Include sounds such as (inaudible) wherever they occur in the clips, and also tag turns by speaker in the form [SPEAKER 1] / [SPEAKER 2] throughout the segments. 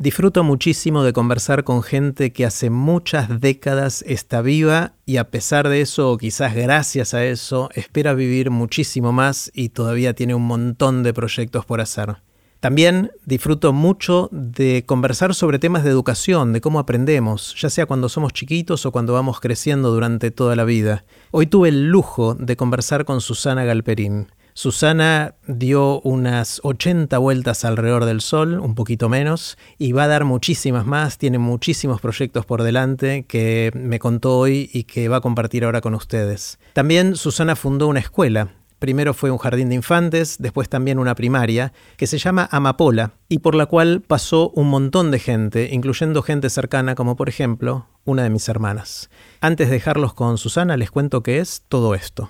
[SPEAKER 1] Disfruto muchísimo de conversar con gente que hace muchas décadas está viva y a pesar de eso, o quizás gracias a eso, espera vivir muchísimo más y todavía tiene un montón de proyectos por hacer. También disfruto mucho de conversar sobre temas de educación, de cómo aprendemos, ya sea cuando somos chiquitos o cuando vamos creciendo durante toda la vida. Hoy tuve el lujo de conversar con Susana Galperín. Susana dio unas 80 vueltas alrededor del Sol, un poquito menos, y va a dar muchísimas más, tiene muchísimos proyectos por delante que me contó hoy y que va a compartir ahora con ustedes. También Susana fundó una escuela. Primero fue un jardín de infantes, después también una primaria, que se llama Amapola, y por la cual pasó un montón de gente, incluyendo gente cercana como por ejemplo una de mis hermanas. Antes de dejarlos con Susana, les cuento qué es todo esto.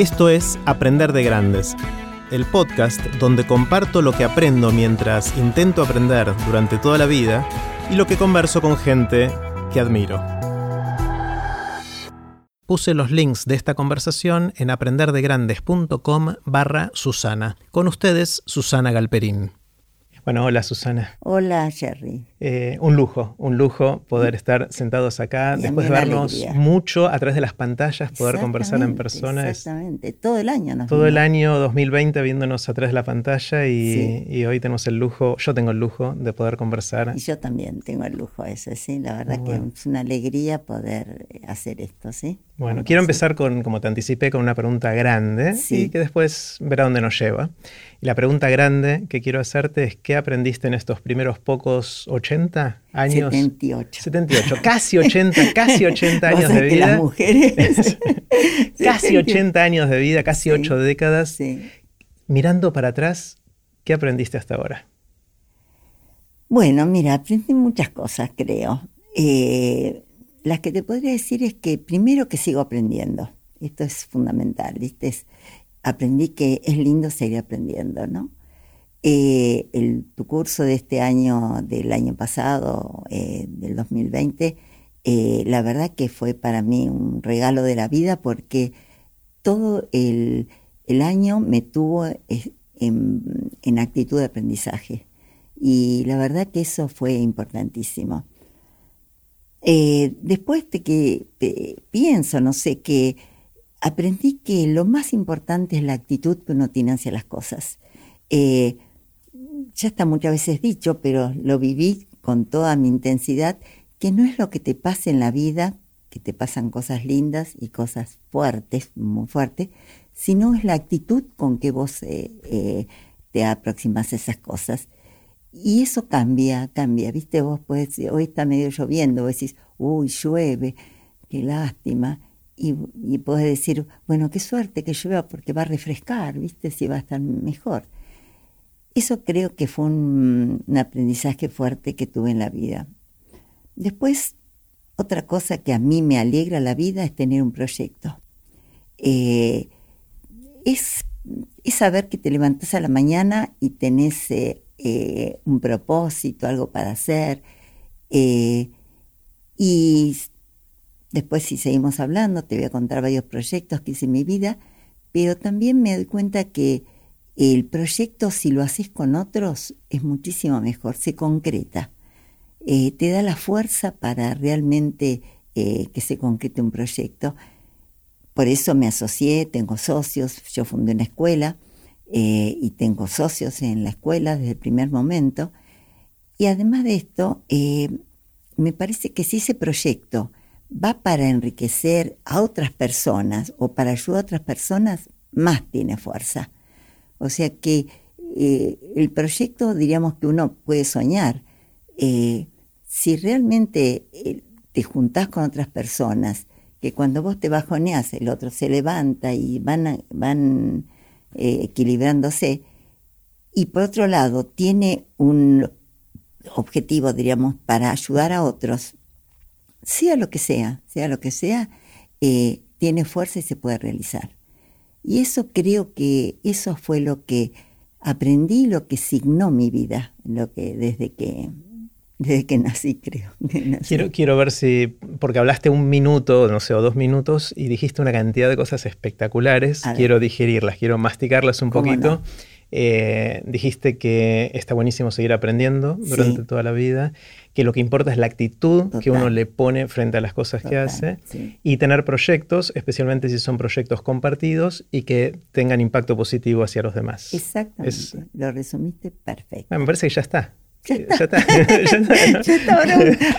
[SPEAKER 1] Esto es Aprender de Grandes, el podcast donde comparto lo que aprendo mientras intento aprender durante toda la vida y lo que converso con gente que admiro. Puse los links de esta conversación en aprenderdegrandes.com barra Susana. Con ustedes, Susana Galperín. Bueno, hola Susana.
[SPEAKER 2] Hola Jerry.
[SPEAKER 1] Eh, un lujo, un lujo poder estar sentados acá, después de vernos mucho a través de las pantallas, poder conversar en persona.
[SPEAKER 2] Exactamente, todo el año.
[SPEAKER 1] Nos todo el año 2020 viéndonos a través de la pantalla y, hoy tenemos el lujo, yo tengo el lujo de poder conversar.
[SPEAKER 2] Y yo también tengo el lujo ese, sí, la verdad que es una alegría poder hacer esto, sí.
[SPEAKER 1] Bueno, quiero empezar con, como te anticipé, con una pregunta grande y que después verá dónde nos lleva. Y la pregunta grande que quiero hacerte es, ¿qué aprendiste en estos primeros pocos 80 años?
[SPEAKER 2] 78.
[SPEAKER 1] 78, (laughs) casi 80, casi 80 años de vida.
[SPEAKER 2] Las mujeres. (laughs)
[SPEAKER 1] casi 80 años de vida, casi 8 décadas. Mirando para atrás, ¿qué aprendiste hasta ahora?
[SPEAKER 2] Bueno, mira, aprendí muchas cosas, creo. Eh, las que te podría decir es que primero que sigo aprendiendo. Esto es fundamental, ¿viste? Aprendí que es lindo seguir aprendiendo, ¿no? Eh, tu curso de este año, del año pasado, eh, del 2020, eh, la verdad que fue para mí un regalo de la vida porque todo el, año me tuvo en, en, actitud de aprendizaje. Y la verdad que eso fue importantísimo. Eh, después de que pienso, no sé, que aprendí que lo más importante es la actitud que uno tiene hacia las cosas. Eh, ya está muchas veces dicho, pero lo viví con toda mi intensidad, que no es lo que te pasa en la vida, que te pasan cosas lindas y cosas fuertes, muy fuertes, sino es la actitud con que vos eh, te aproximas a esas cosas. Y eso cambia, cambia, viste, vos puedes, hoy está medio lloviendo, vos decís, uy, llueve, qué lástima. Y, y podés decir, bueno, qué suerte que llueva porque va a refrescar, viste, si va a estar mejor. Eso creo que fue un, aprendizaje fuerte que tuve en la vida. Después, otra cosa que a mí me alegra la vida es tener un proyecto. Eh, es, es, saber que te levantas a la mañana y tenés eh, eh, un propósito, algo para hacer. Y después si seguimos hablando, te voy a contar varios proyectos que hice en mi vida, pero también me doy cuenta que el proyecto, si lo haces con otros, es muchísimo mejor, se concreta. Eh, te da la fuerza para realmente que se concrete un proyecto. Por eso me asocié, tengo socios, yo fundé una escuela eh, y tengo socios en la escuela desde el primer momento. Y además de esto, eh, me parece que si ese proyecto va para enriquecer a otras personas o para ayudar a otras personas, más tiene fuerza. O sea que eh, el proyecto, diríamos que uno puede soñar. si realmente te juntás con otras personas, que cuando vos te bajoneás, el otro se levanta y van, van eh, equilibrándose. Y por otro lado, tiene un objetivo, diríamos, para ayudar a otros, sea lo que sea, sea lo que sea, eh, tiene fuerza y se puede realizar. Y eso creo que eso fue lo que aprendí, lo que signó mi vida, lo que desde que desde que nací, creo.
[SPEAKER 1] Quiero, quiero ver si, porque hablaste un minuto, no sé, o dos minutos, y dijiste una cantidad de cosas espectaculares. Quiero digerirlas, quiero masticarlas un poquito. Eh, dijiste que está buenísimo seguir aprendiendo durante toda la vida, que lo que importa es la actitud que uno le pone frente a las cosas que hace y tener proyectos, especialmente si son proyectos compartidos y que tengan impacto positivo hacia los demás.
[SPEAKER 2] Exactamente, lo resumiste perfecto.
[SPEAKER 1] me parece que ya está.
[SPEAKER 2] Ya está. (laughs) (laughs) Ya está.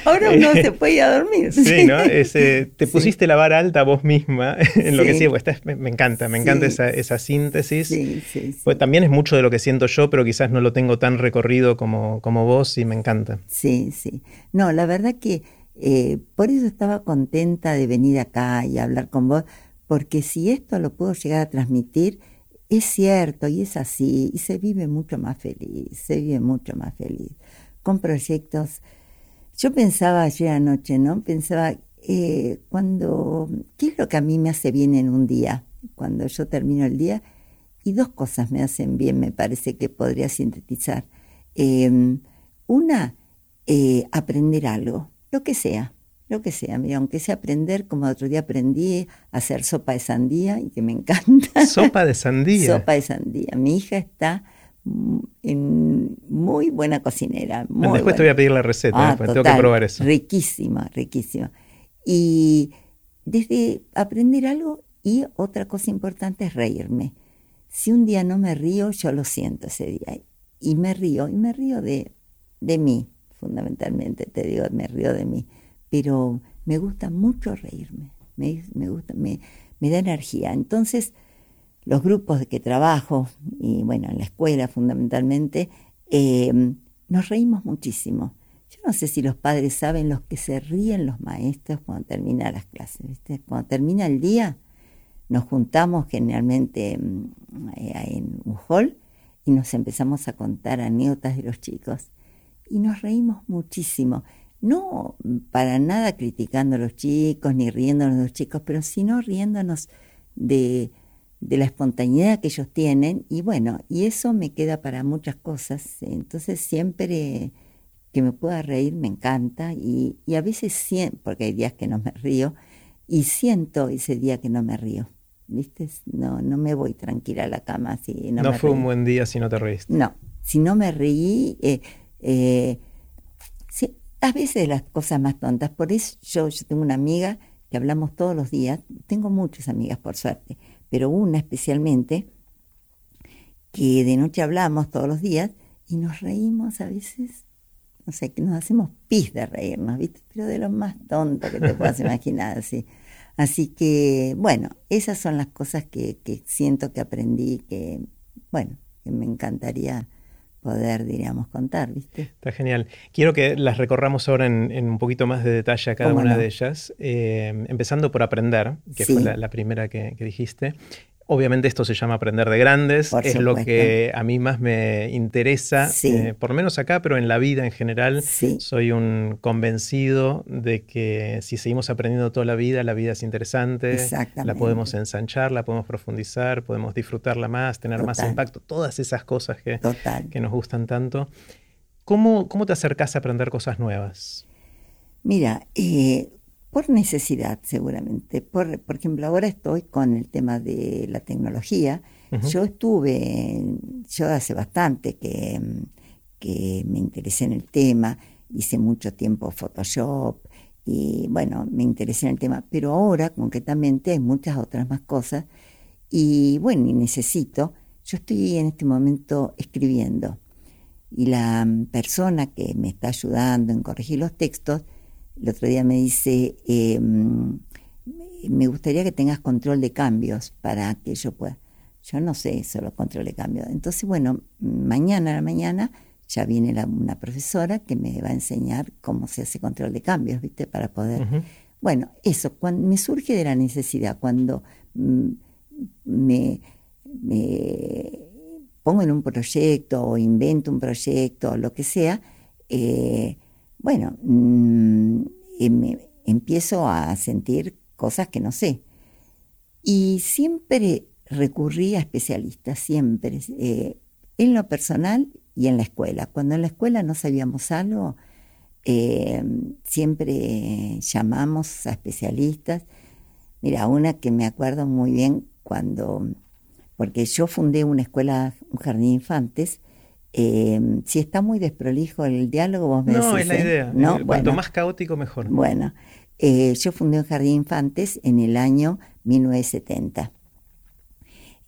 [SPEAKER 2] Ahora, uno se puede ir a dormir.
[SPEAKER 1] Sí, ¿no? te pusiste la vara alta vos misma (laughs) en lo que sí, pues, me, encanta, me encanta esa, esa, síntesis. Sí, sí, pues también es mucho de lo que siento yo, pero quizás no lo tengo tan recorrido como, como vos y me encanta.
[SPEAKER 2] Sí, sí. No, la verdad que eh, por eso estaba contenta de venir acá y hablar con vos, porque si esto lo puedo llegar a transmitir, es cierto y es así, y se vive mucho más feliz, se vive mucho más feliz, con proyectos. Yo pensaba ayer anoche, ¿no? Pensaba, eh, cuando, ¿qué es lo que a mí me hace bien en un día? Cuando yo termino el día, y dos cosas me hacen bien, me parece que podría sintetizar. Em, una, eh, aprender algo, lo que sea, lo que sea, mira, aunque sea aprender, como otro día aprendí a hacer sopa de sandía y que me (laughs) encanta.
[SPEAKER 1] Sopa de sandía.
[SPEAKER 2] sopa de sandía. Mi hija está en muy buena cocinera.
[SPEAKER 1] después te voy a pedir la receta, ah, tengo que probar eso.
[SPEAKER 2] Riquísima, riquísima. Y desde aprender algo y otra cosa importante es reírme. Si un día no me río, yo lo siento ese día. Y me río, y me río de, de mí, fundamentalmente, te digo, me río de mí pero me gusta mucho reírme, me, gusta, me, da energía. Entonces, los grupos de que trabajo, y bueno, en la escuela fundamentalmente, em, nos reímos muchísimo. Yo no sé si los padres saben los que se ríen los maestros cuando terminan las clases. Cuando termina el día, nos juntamos generalmente em, eh, en un hall y nos empezamos a contar anécdotas de los chicos. Y nos reímos muchísimo no para nada criticando a los chicos ni riéndonos de los chicos, pero sino riéndonos de, la espontaneidad que ellos tienen y bueno, y eso me queda para muchas cosas. Entonces siempre que me pueda reír me encanta y, a veces siento, porque hay días que no me río, y siento ese día que no me río. ¿Viste? No, no me voy tranquila a la cama si
[SPEAKER 1] no, no fue un buen día si no te reíste.
[SPEAKER 2] No, si no me reí, eh, eh, a veces las cosas más tontas. Por eso yo, tengo una amiga que hablamos todos los días, tengo muchas amigas por suerte, pero una especialmente, que de noche hablamos todos los días y nos reímos a veces, no sé, que nos hacemos pis de reírnos, ¿viste? Pero de lo más tonto que te puedas imaginar, así. Así que, bueno, esas son las cosas que, que siento que aprendí, que, bueno, que me encantaría poder, diríamos, contar, ¿viste?
[SPEAKER 1] Está genial. Quiero que las recorramos ahora en, un poquito más de detalle a cada una de ellas, eh, empezando por aprender, que fue la, primera que, que, dijiste. Obviamente esto se llama aprender de grandes, es lo que a mí más me interesa, eh, por lo menos acá, pero en la vida en general. Soy un convencido de que si seguimos aprendiendo toda la vida, la vida es interesante, la podemos ensanchar, la podemos profundizar, podemos disfrutarla más, tener más impacto, todas esas cosas que, que nos gustan tanto. ¿Cómo, ¿Cómo te acercas a aprender cosas nuevas?
[SPEAKER 2] Mira, eh, por necesidad seguramente. Por, por ejemplo, ahora estoy con el tema de la tecnología. Yo estuve, yo hace bastante que, que me interesé en el tema, hice mucho tiempo Photoshop y bueno, me interesé en el tema, pero ahora concretamente hay muchas otras más cosas y bueno, y necesito, yo estoy en este momento escribiendo y la persona que me está ayudando en corregir los textos, el otro día me dice, em, me gustaría que tengas control de cambios para que yo pueda. Yo no sé solo control de cambios. Entonces, bueno, mañana a la mañana ya viene una profesora que me va a enseñar cómo se hace control de cambios, ¿viste? Para poder... Bueno, eso, cuando me surge de la necesidad, cuando mm, me, pongo en un proyecto o invento un proyecto o lo que sea, eh, bueno, mm, empiezo a sentir cosas que no sé. Y siempre recurrí a especialistas, siempre, eh, en lo personal y en la escuela. Cuando en la escuela no sabíamos algo, eh, siempre llamamos a especialistas. Mira, una que me acuerdo muy bien cuando, porque yo fundé una escuela, un jardín de infantes, eh, si está muy desprolijo el diálogo, vos me
[SPEAKER 1] no,
[SPEAKER 2] decís.
[SPEAKER 1] es la
[SPEAKER 2] ¿eh?
[SPEAKER 1] idea.
[SPEAKER 2] ¿No?
[SPEAKER 1] Cuanto más caótico, mejor.
[SPEAKER 2] Bueno, eh, yo fundé un jardín de infantes en el año 1970.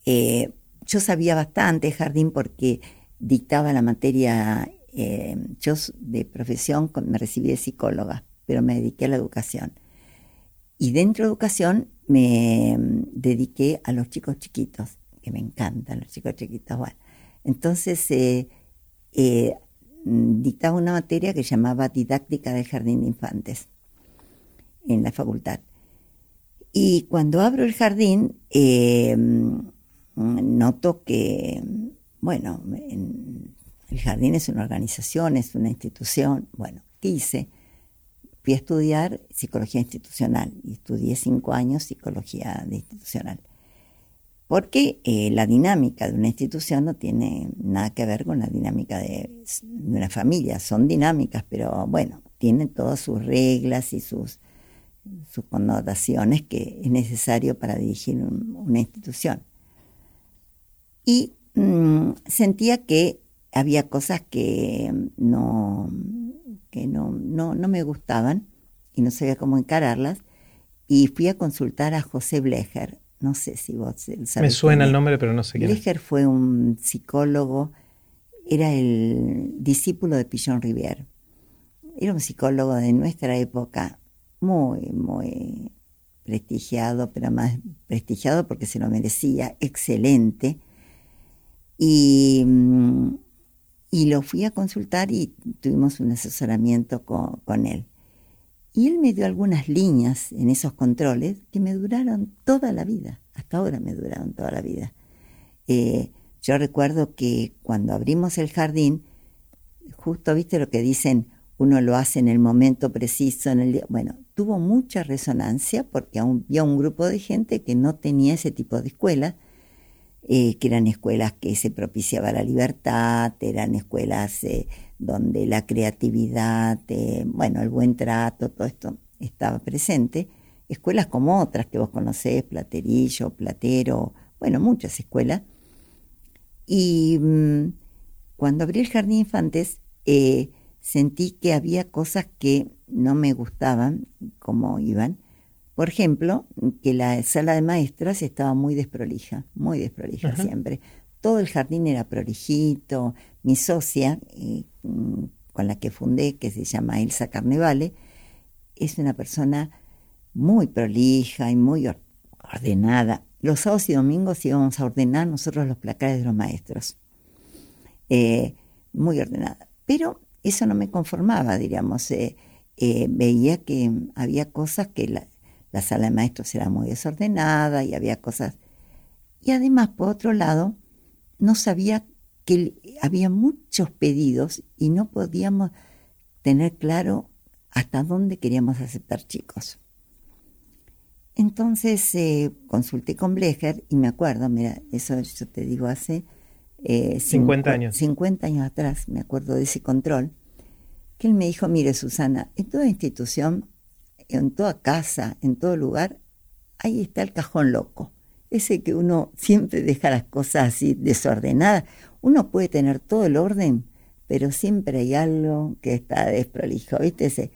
[SPEAKER 2] Eh, yo sabía bastante jardín porque dictaba la materia, eh, yo de profesión me recibí de psicóloga, pero me dediqué a la educación. Y dentro de educación me mm, dediqué a los chicos chiquitos, que me encantan los chicos chiquitos. Bueno, entonces eh, eh, mm, dictaba una materia que llamaba didáctica del jardín de infantes en la facultad. Y cuando abro el jardín, eh, noto que, bueno, en- el jardín es una organización, es una institución. Bueno, ¿qué hice? Fui a estudiar psicología institucional y estudié cinco años psicología institucional. Porque eh, la dinámica de una institución no tiene nada que ver con la dinámica de, una familia. Son dinámicas, pero bueno, tienen todas sus reglas y sus, connotaciones que es necesario para dirigir un- una institución. Y mm, sentía que había cosas que no, que no, no, no me gustaban y no sabía cómo encararlas. Y fui a consultar a José Blecher. No sé si vos sabés.
[SPEAKER 1] Me suena el nombre, pero no sé quién.
[SPEAKER 2] Blecher fue un psicólogo, era el discípulo de Pichon Rivière. Era un psicólogo de nuestra época muy, muy prestigiado, pero más prestigiado porque se lo merecía, excelente. Y, mm, y lo fui a consultar y tuvimos un asesoramiento con, con él. Y él me dio algunas líneas en esos controles que me duraron toda la vida, hasta ahora me duraron toda la vida. Eh, yo recuerdo que cuando abrimos el jardín, justo viste lo que dicen, uno lo hace en el momento preciso, en el día. Bueno, tuvo mucha resonancia porque había un grupo de gente que no tenía ese tipo de escuelas, eh, que eran escuelas que se propiciaba la libertad, eran escuelas eh, donde la creatividad, eh, bueno, el buen trato, todo esto estaba presente. Escuelas como otras que vos conocés, Platerillo, Platero, bueno, muchas escuelas. Y mm, cuando abrí el jardín de infantes, sentí que había cosas que no me gustaban, como iban. Por ejemplo, que la sala de maestras estaba muy desprolija, muy desprolija
[SPEAKER 1] Ajá.
[SPEAKER 2] siempre. Todo el jardín era prolijito. Mi socia, eh, con la que fundé, que se llama Elsa Carnevale, es una persona muy prolija y muy or- ordenada. Los sábados y domingos íbamos a ordenar nosotros los placares de los maestros. Eh, muy ordenada. Pero eso no me conformaba, diríamos. eh, eh, veía que había cosas que la, la sala de maestros era muy desordenada y había cosas. Y además, por otro lado, no sabía que había muchos pedidos y no podíamos tener claro hasta dónde queríamos aceptar chicos. Entonces eh, consulté con Blecher y me acuerdo, mira, eso yo te digo hace eh,
[SPEAKER 1] 50
[SPEAKER 2] cincu-
[SPEAKER 1] años.
[SPEAKER 2] 50 años atrás, me acuerdo de ese control, que él me dijo, mire Susana, en toda institución, en toda casa, en todo lugar, ahí está el cajón loco. Ese que uno siempre deja las cosas así desordenadas. Uno puede tener todo el orden, pero siempre hay algo que está desprolijo, ¿viste? Ese,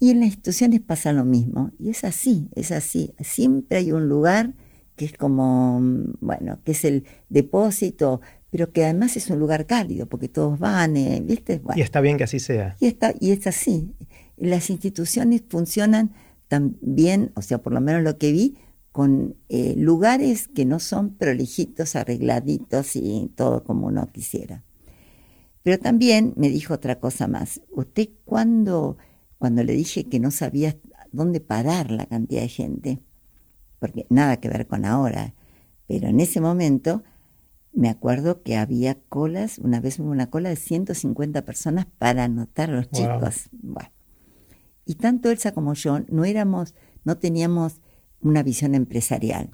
[SPEAKER 2] y en las instituciones pasa lo mismo. Y es así, es así. Siempre hay un lugar que es como, mm, bueno, que es el depósito, pero que además es un lugar cálido, porque todos van, eh, ¿viste? Bueno,
[SPEAKER 1] Y está bien que así sea.
[SPEAKER 2] y, está, y es así. Las instituciones funcionan también, o sea, por lo menos lo que vi, con eh, lugares que no son prolijitos, arregladitos y todo como uno quisiera. Pero también me dijo otra cosa más. Usted cuando, cuando le dije que no sabía dónde parar la cantidad de gente, porque nada que ver con ahora, pero en ese momento me acuerdo que había colas, una vez hubo una cola de 150 personas para anotar a los
[SPEAKER 1] Wow.
[SPEAKER 2] chicos. Bueno. Y tanto Elsa como yo no éramos, no teníamos una visión empresarial,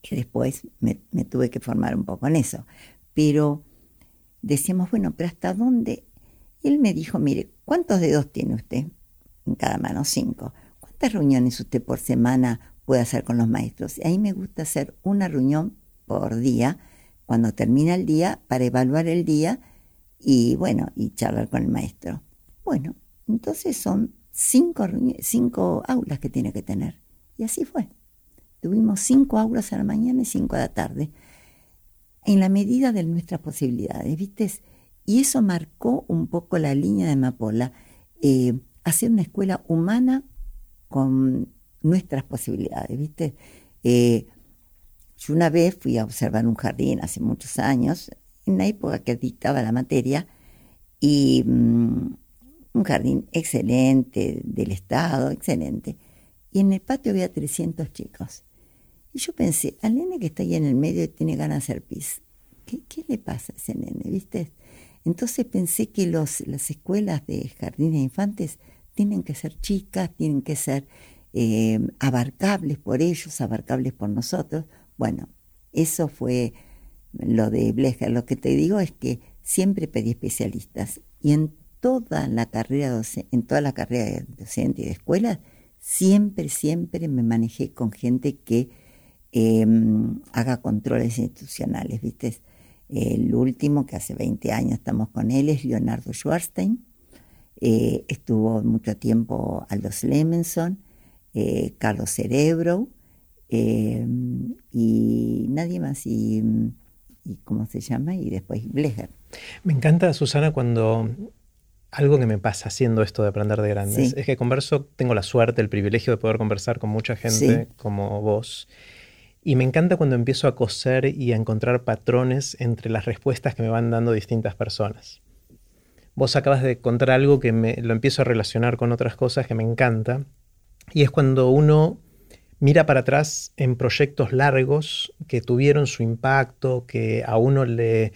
[SPEAKER 2] que después me, tuve que formar un poco en eso. Pero decíamos, bueno, pero ¿hasta dónde? Y él me dijo, mire, ¿cuántos dedos tiene usted en cada mano? Cinco. ¿Cuántas reuniones usted por semana puede hacer con los maestros? Y ahí me gusta hacer una reunión por día, cuando termina el día, para evaluar el día y bueno, y charlar con el maestro. Bueno, entonces son cinco, cinco aulas que tiene que tener. Y así fue. Tuvimos cinco aulas a la mañana y cinco a la tarde, en la medida de nuestras posibilidades, ¿viste? Y eso marcó un poco la línea de Mapola, eh, hacer una escuela humana con nuestras posibilidades, ¿viste? Eh, yo una vez fui a observar un jardín hace muchos años, en la época que dictaba la materia, y mm, un jardín excelente del Estado, excelente. Y en el patio había 300 chicos. Y yo pensé, al nene que está ahí en el medio tiene ganas de hacer pis. ¿Qué, ¿Qué, le pasa a ese nene? ¿Viste? Entonces pensé que los, las escuelas de jardines de infantes tienen que ser chicas, tienen que ser eh, abarcables por ellos, abarcables por nosotros. Bueno, eso fue lo de Blecher. Lo que te digo es que siempre pedí especialistas y en toda la carrera en toda la carrera docente y de escuela, siempre, siempre me manejé con gente que em, haga controles institucionales, ¿viste? El último, que hace 20 años estamos con él, es Leonardo Schwarstein. Eh, estuvo mucho tiempo Aldous Lemenson, eh, Carlos Cerebro em, y nadie más. Y, y, ¿cómo se llama? Y después Blecher.
[SPEAKER 1] Me encanta, Susana, cuando algo que me pasa haciendo esto de aprender de grandes es que converso, tengo la suerte, el privilegio de poder conversar con mucha gente como vos. Y me encanta cuando empiezo a coser y a encontrar patrones entre las respuestas que me van dando distintas personas. Vos acabas de contar algo que me, lo empiezo a relacionar con otras cosas que me encanta. Y es cuando uno mira para atrás en proyectos largos que tuvieron su impacto, que a uno le,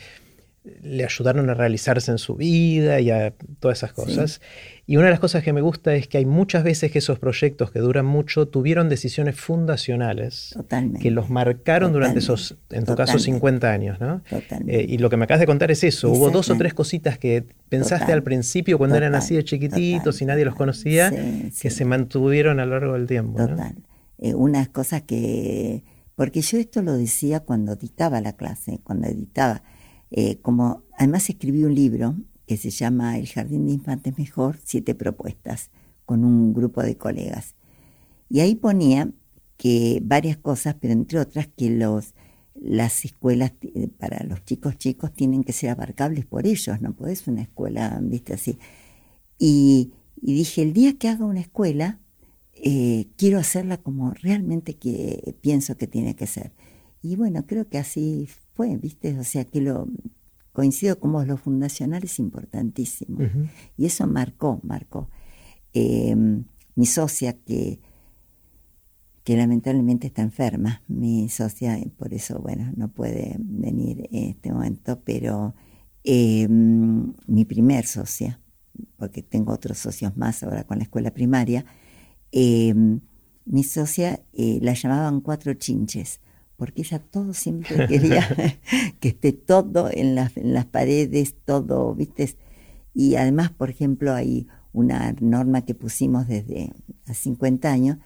[SPEAKER 1] le ayudaron a realizarse en su vida y a todas esas cosas. Y una de las cosas que me gusta es que hay muchas veces que esos proyectos que duran mucho tuvieron decisiones fundacionales que los marcaron durante esos, en tu caso, 50 años. ¿no? Eh, y lo que me acabas de contar es eso. Hubo dos o tres cositas que pensaste al principio cuando eran así de chiquititos y nadie los conocía, que se mantuvieron a lo largo del tiempo.
[SPEAKER 2] Total. Eh, unas cosas que... Porque yo esto lo decía cuando editaba la clase, cuando editaba eh, como además escribí un libro que se llama El Jardín de Infantes Mejor, siete propuestas, con un grupo de colegas. Y ahí ponía que varias cosas, pero entre otras que los, las escuelas eh, para los chicos chicos tienen que ser abarcables por ellos, no podés una escuela, viste así. Y, dije, el día que haga una escuela, eh, quiero hacerla como realmente que pienso que tiene que ser. Y bueno, creo que así fue, ¿viste? O sea, que lo coincido con vos, lo fundacional es importantísimo. Y eso marcó, marcó. Em, mi socia, que, que lamentablemente está enferma, mi socia, por eso, bueno, no puede venir en este momento, pero em, mi primer socia, porque tengo otros socios más ahora con la escuela primaria, em, mi socia eh, la llamaban cuatro chinches porque ella todo siempre (laughs) quería (laughs) que esté todo en las, en las paredes, todo, ¿viste? Y además, por ejemplo, hay una norma que pusimos desde hace 50 años,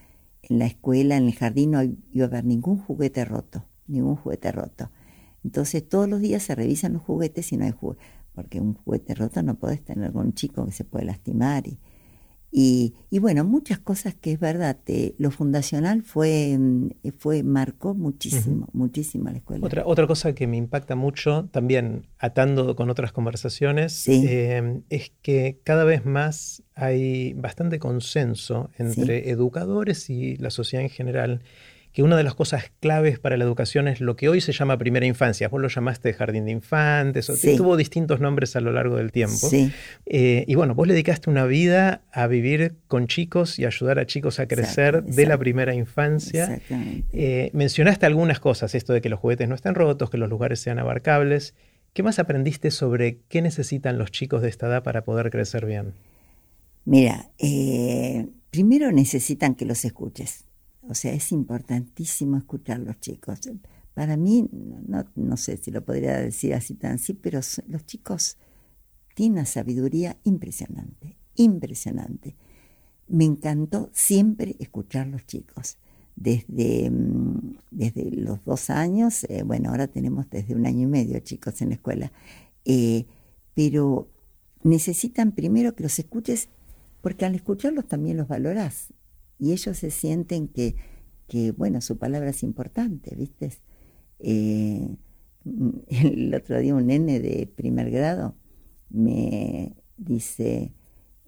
[SPEAKER 2] en la escuela, en el jardín, no iba a haber ningún juguete roto, ningún juguete roto. Entonces todos los días se revisan los juguetes y no hay juguete, porque un juguete roto no puedes tener con un chico que se puede lastimar y, y, bueno, muchas cosas que es verdad, lo fundacional fue, mm, fue marcó muchísimo, muchísimo la escuela.
[SPEAKER 1] Otra, otra cosa que me impacta mucho, también atando con otras conversaciones, eh, es que cada vez más hay bastante consenso entre educadores y la sociedad en general que una de las cosas claves para la educación es lo que hoy se llama primera infancia. Vos lo llamaste jardín de infantes, o tuvo distintos nombres a lo largo del tiempo. Eh, y bueno, vos le dedicaste una vida a vivir con chicos y ayudar a chicos a crecer de la primera infancia. Eh, mencionaste algunas cosas, esto de que los juguetes no estén rotos, que los lugares sean abarcables. ¿Qué más aprendiste sobre qué necesitan los chicos de esta edad para poder crecer bien?
[SPEAKER 2] Mira, eh, primero necesitan que los escuches o sea, es importantísimo escuchar a los chicos. Para mí, no, sé si lo podría decir así tan así, pero los chicos tienen una sabiduría impresionante, impresionante. Me encantó siempre escuchar los chicos. Desde, mm, desde los dos años, eh, bueno, ahora tenemos desde un año y medio chicos en la escuela, eh, pero necesitan primero que los escuches, porque al escucharlos también los valorás y ellos se sienten que, que bueno, su palabra es importante, ¿viste? Eh, (laughs) el otro día un nene de primer grado me dice,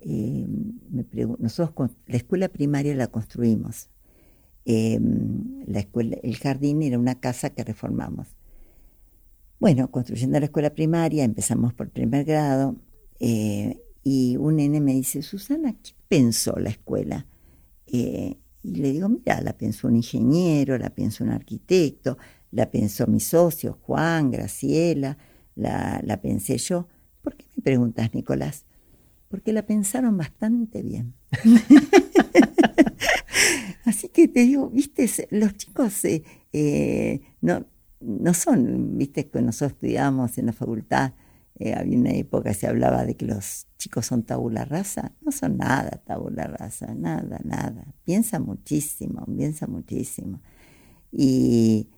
[SPEAKER 2] eh, me nosotros la escuela primaria la construimos. Eh, la escuela, el jardín era una casa que reformamos. Bueno, construyendo la escuela primaria, empezamos por primer grado, y un nene me dice, Susana, ¿qué pensó la escuela? Y le digo, mira, la pensó un ingeniero, la pensó un arquitecto, la pensó mi socio, Juan, Graciela, la, la pensé yo. ¿Por qué me preguntas, Nicolás? Porque la pensaron bastante bien. (laughs) Así que te digo, viste, los chicos eh, eh, no, no son, viste, que nosotros estudiamos en la facultad, eh, había una época que se hablaba de que los chicos son tabula rasa. No son nada tabula rasa, nada, nada. Piensa muchísimo, piensa muchísimo. Y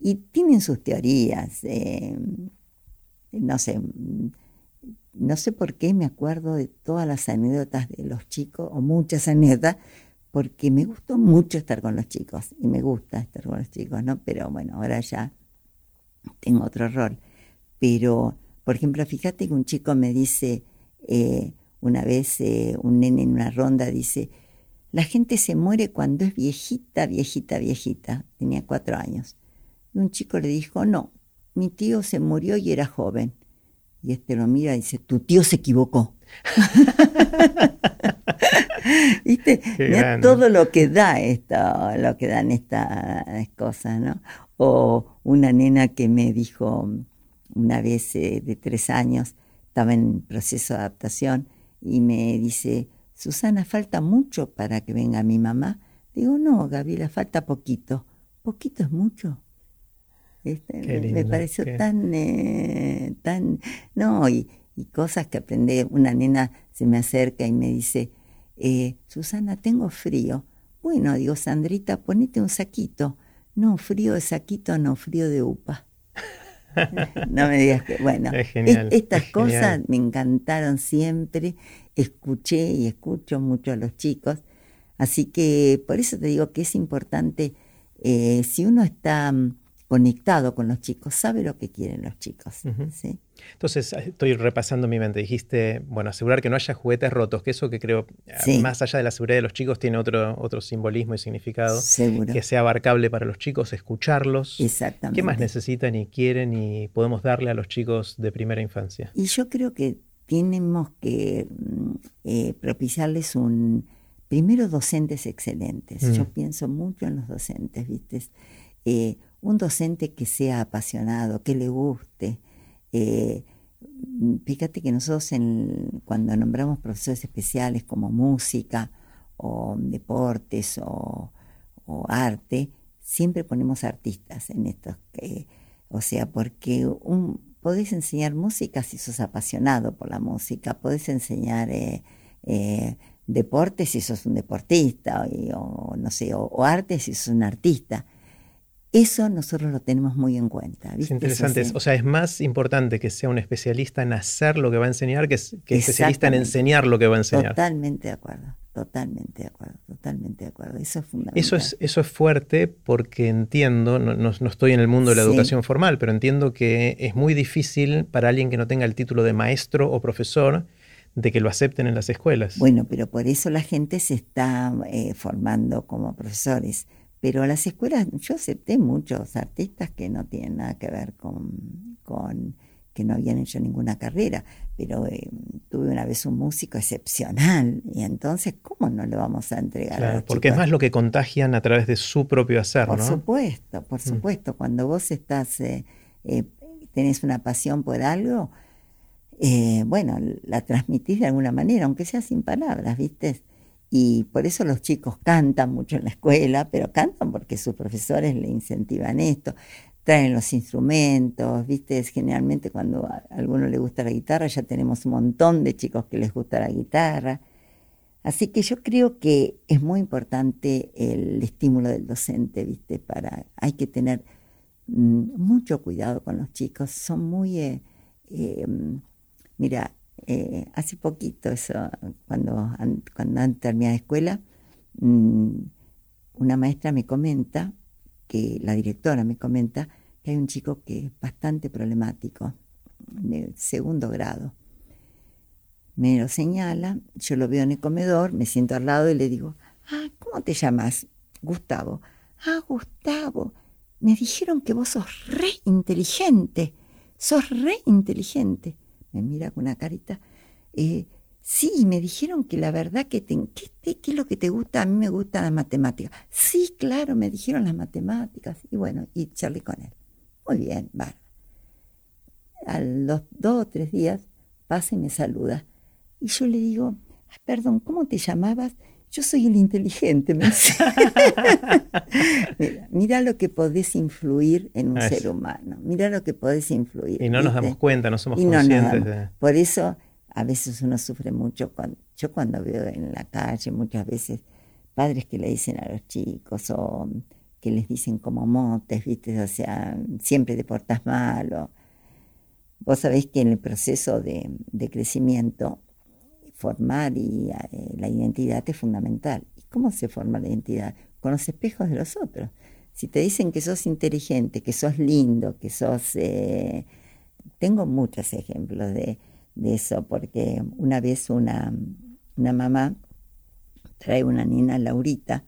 [SPEAKER 2] y tienen sus teorías. Eh, no sé, no sé por qué me acuerdo de todas las anécdotas de los chicos, o muchas anécdotas, porque me gustó mucho estar con los chicos, y me gusta estar con los chicos, ¿no? Pero bueno, ahora ya tengo otro rol. Pero, por ejemplo, fíjate que un chico me dice, eh, una vez eh, un nene en una ronda dice, la gente se muere cuando es viejita, viejita, viejita. Tenía cuatro años. Y un chico le dijo, no, mi tío se murió y era joven. Y este lo mira y dice, tu tío se equivocó. (laughs) ¿Viste? todo lo que da esto, lo que dan estas cosas, ¿no? O una nena que me dijo una vez eh, de tres años, estaba en proceso de adaptación, y me dice, Susana, falta mucho para que venga mi mamá. Digo, no, Gabriela, falta poquito. ¿Poquito es mucho? me pareció tan, eh, tan, no, y, cosas que aprendí. Una nena se me acerca y me dice, eh, Susana, tengo frío. Bueno, digo, Sandrita, ponete un saquito. No, frío de saquito, no, frío de upa. (laughs) no me digas que, bueno, estas cosas me encantaron siempre. Escuché y escucho mucho a los chicos. Así que por eso te digo que es importante, eh, si uno está conectado con los chicos, sabe lo que quieren los chicos.
[SPEAKER 1] Entonces, estoy repasando mi mente. Dijiste, bueno, asegurar que no haya juguetes rotos, que eso que creo, más allá de la seguridad de los chicos, tiene otro, otro simbolismo y significado.
[SPEAKER 2] Seguro.
[SPEAKER 1] Que sea abarcable para los chicos, escucharlos.
[SPEAKER 2] Exactamente.
[SPEAKER 1] ¿Qué más necesitan y quieren y podemos darle a los chicos de primera infancia?
[SPEAKER 2] Y yo creo que tenemos que mm, eh, propiciarles un, primero, docentes excelentes. Yo mm. pienso mucho en los docentes, ¿viste? Eh, un docente que sea apasionado, que le guste. Eh, fíjate que nosotros cuando nombramos profesores especiales como música o deportes o, arte, siempre ponemos artistas en estos. o sea, porque un, podés enseñar música si sos apasionado por la música, podés enseñar eh, eh, deportes si sos un deportista, o, no sé, o arte si sos un artista. Eso nosotros lo tenemos muy en cuenta.
[SPEAKER 1] Es interesante. o sea, es más importante que sea un especialista en hacer lo que va a enseñar que, que especialista en enseñar lo que va a enseñar.
[SPEAKER 2] Totalmente de acuerdo, totalmente de acuerdo, totalmente de acuerdo. Eso es fundamental.
[SPEAKER 1] Eso es, eso es fuerte porque entiendo, no, no, estoy en el mundo de la educación formal, pero entiendo que es muy difícil para alguien que no tenga el título de maestro o profesor de que lo acepten en las escuelas.
[SPEAKER 2] Bueno, pero por eso la gente se está eh, formando como profesores pero a las escuelas, yo acepté muchos artistas que no tienen nada que ver con, con que no habían hecho ninguna carrera, pero eh, tuve una vez un músico excepcional y entonces, ¿cómo no le vamos a entregar a los
[SPEAKER 1] Porque es más lo que contagian a través de su propio hacer,
[SPEAKER 2] por supuesto, por mm. supuesto. Cuando vos estás, eh, eh, tenés una pasión por algo, bueno, la transmitís de alguna manera, aunque sea sin palabras, ¿viste? Y por eso los chicos cantan mucho en la escuela, pero cantan porque sus profesores le incentivan esto, traen los instrumentos, ¿viste? Generalmente cuando a alguno le gusta la guitarra ya tenemos un montón de chicos que les gusta la guitarra. Así que yo creo que es muy importante el estímulo del docente, ¿viste? Para, hay que tener mm, mucho cuidado con los chicos, son muy, eh, eh, mira, eh, hace poquito, cuando, cuando han terminado la escuela, mm, una maestra me comenta, que la directora me comenta, que hay un chico que es bastante problemático, de segundo grado me lo señala, yo lo veo en el comedor, me siento al lado y le digo, ah, ¿cómo te llamas? Gustavo. Ah, Gustavo, me dijeron que vos sos re inteligente, sos re inteligente. Me mira con una carita. Eh, sí, me dijeron que la verdad que te, ¿qué, ¿qué, es lo que te gusta? A mí me gusta la matemática. Sí, claro, me dijeron las matemáticas. Y bueno, y charlé con él. Muy bien, va. A los dos o tres días pasa y me saluda. Y yo le digo, perdón, ¿cómo te llamabas? Yo soy el inteligente, me (laughs) mira, lo que podés influir en un ser humano, mira lo que podés influir.
[SPEAKER 1] Y no nos damos cuenta, no somos conscientes de...
[SPEAKER 2] Por eso a veces uno sufre mucho. Cuando, yo cuando veo en la calle muchas veces padres que le dicen a los chicos o que les dicen como motes, ¿viste? O sea, siempre te portas mal. Vos sabéis que en el proceso de, de crecimiento formar y eh, la identidad es fundamental. ¿Y cómo se forma la identidad? Con los espejos de los otros. Si te dicen que sos inteligente, que sos lindo, que sos... Eh, tengo muchos ejemplos de, eso, porque una vez una, una mamá trae una niña, Laurita,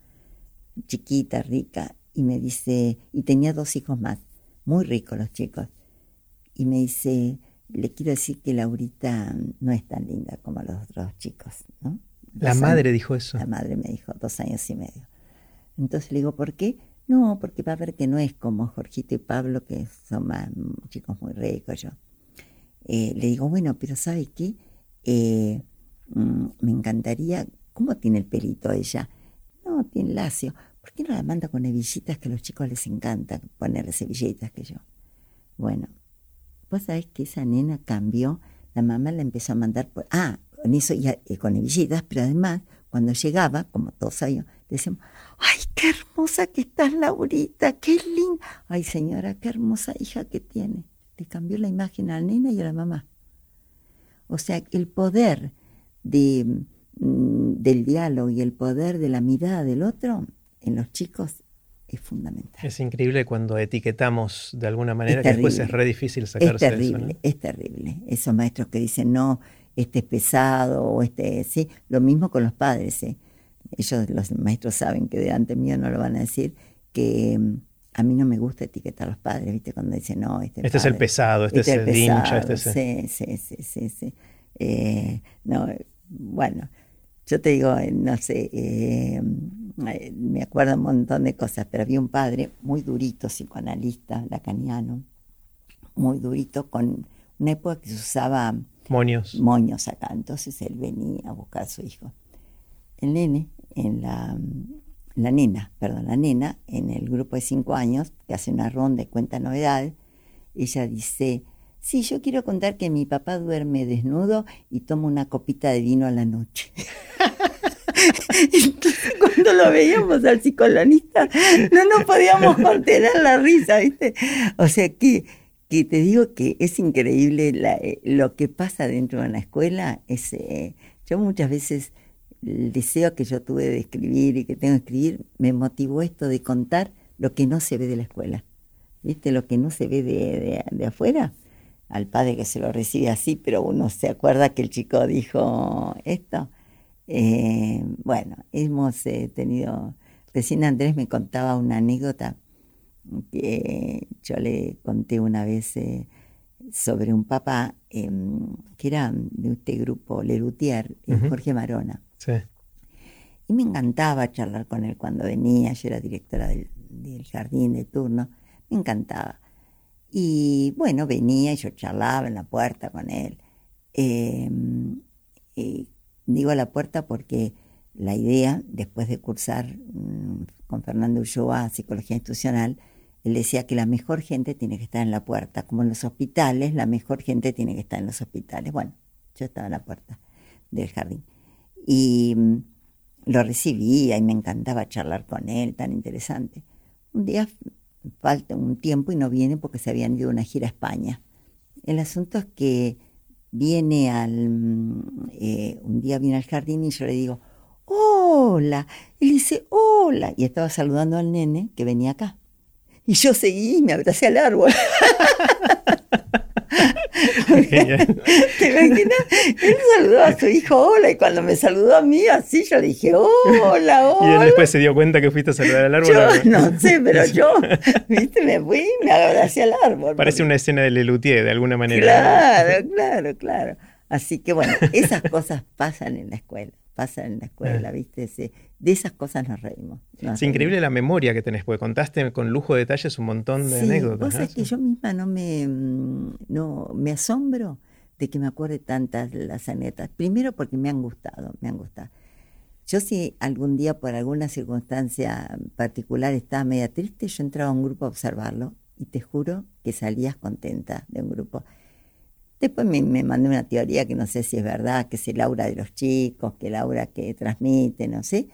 [SPEAKER 2] chiquita, rica, y me dice, y tenía dos hijos más, muy ricos los chicos, y me dice, le quiero decir que Laurita no es tan linda como los otros chicos, ¿no?
[SPEAKER 1] la madre dijo eso.
[SPEAKER 2] La madre me dijo dos años y medio. Entonces le digo, ¿por qué? No, porque va a ver que no es como Jorgito y Pablo, que son más chicos muy ricos yo. Eh, le digo, bueno, pero ¿sabe qué? Eh, mm, me encantaría, ¿cómo tiene el pelito ella? No, tiene lacio. ¿Por qué no la manda con hebillitas que a los chicos les encanta ponerle hebillitas que yo? Bueno, Vos sabés que esa nena cambió, la mamá la empezó a mandar por, ah, con eso y, con hebillitas, pero además, cuando llegaba, como todos sabíamos, decíamos, ay, qué hermosa que estás, Laurita, qué linda. Ay, señora, qué hermosa hija que tiene. Le cambió la imagen a la nena y a la mamá. O sea, el poder de, mm, del diálogo y el poder de la mirada del otro en los chicos es fundamental.
[SPEAKER 1] Es increíble cuando etiquetamos de alguna manera que después es re difícil sacarse
[SPEAKER 2] es terrible,
[SPEAKER 1] eso.
[SPEAKER 2] Es terrible. Esos maestros que dicen, no, este es pesado, o este, sí, lo mismo con los padres. ¿eh? Ellos, los maestros saben que delante mío no lo van a decir, que mm, a mí no me gusta etiquetar a los padres, ¿viste? Cuando dicen, no, este,
[SPEAKER 1] este es el pesado, este, es el dincha, este es
[SPEAKER 2] el... Sí, sí, sí, sí. Eh, no, bueno, yo te digo, eh, no sé, eh, eh, me acuerdo un montón de cosas, pero había un padre muy durito, psicoanalista, lacaniano, muy durito, con una época que se usaba
[SPEAKER 1] moños.
[SPEAKER 2] moños acá, entonces él venía a buscar a su hijo. El nene, en la, la nena, perdón, la nena, en el grupo de cinco años, que hace una ronda y cuenta novedades, ella dice, sí, yo quiero contar que mi papá duerme desnudo y toma una copita de vino a la noche. (laughs) Entonces, cuando lo veíamos al psicoanalista, no nos podíamos contener la risa, ¿viste? O sea que, que te digo que es increíble eh, lo que pasa dentro de una escuela. Es, eh, yo muchas veces el deseo que yo tuve de escribir y que tengo que escribir me motivó esto de contar lo que no se ve de la escuela. ¿Viste? Lo que no se ve de, de afuera al padre que se lo recibe así, pero uno se acuerda que el chico dijo esto. Eh, bueno, hemos eh, tenido, recién Andrés me contaba una anécdota que yo le conté una vez eh, sobre un papá em, que era de este grupo Lerutier, Jorge Marona. Y me encantaba charlar con él cuando venía, yo era directora del, jardín de turno, me encantaba. Y bueno, venía y yo charlaba en la puerta con él. Em, y Digo a la puerta porque la idea, después de cursar mm, con Fernando Ulloa Psicología Institucional, él decía que la mejor gente tiene que estar en la puerta, como en los hospitales, la mejor gente tiene que estar en los hospitales. Bueno, yo estaba en la puerta del jardín. Y mm, lo recibía y me encantaba charlar con él, tan interesante. Un día falta un tiempo y no viene porque se habían ido a una gira a España. El asunto es que viene al, mm, eh, un día viene al jardín y yo le digo, hola. Y le dice, hola. Y estaba saludando al nene que venía acá. Y yo seguí y me abracé al árbol. (laughs) (laughs) ¿Te imaginas? Él saludó a su hijo, hola, y cuando me saludó a mí, así yo le dije, hola, hola.
[SPEAKER 1] Y él después se dio cuenta que fuiste a saludar al árbol.
[SPEAKER 2] Yo no sé, pero yo, (laughs) viste, me fui y me abracé al árbol.
[SPEAKER 1] Parece una escena de Lelutier, de alguna manera.
[SPEAKER 2] Claro, claro, claro. Así que bueno, esas cosas pasan en la escuela pasa en la escuela, ah. ¿viste? de esas cosas nos reímos.
[SPEAKER 1] es increíble la memoria que tenés, porque contaste con lujo de detalles un montón de anécdotas.
[SPEAKER 2] Vos que yo misma no me, mm, no, me asombro de que me acuerde tantas las anécdotas. Primero porque me han gustado, me han gustado. Yo si algún día por alguna circunstancia particular estaba media triste, yo entraba a un grupo a observarlo y te juro que salías contenta de un grupo. Después me, mandé una teoría que no sé si es verdad, que es el aura de los chicos, que el aura que transmite, no sé.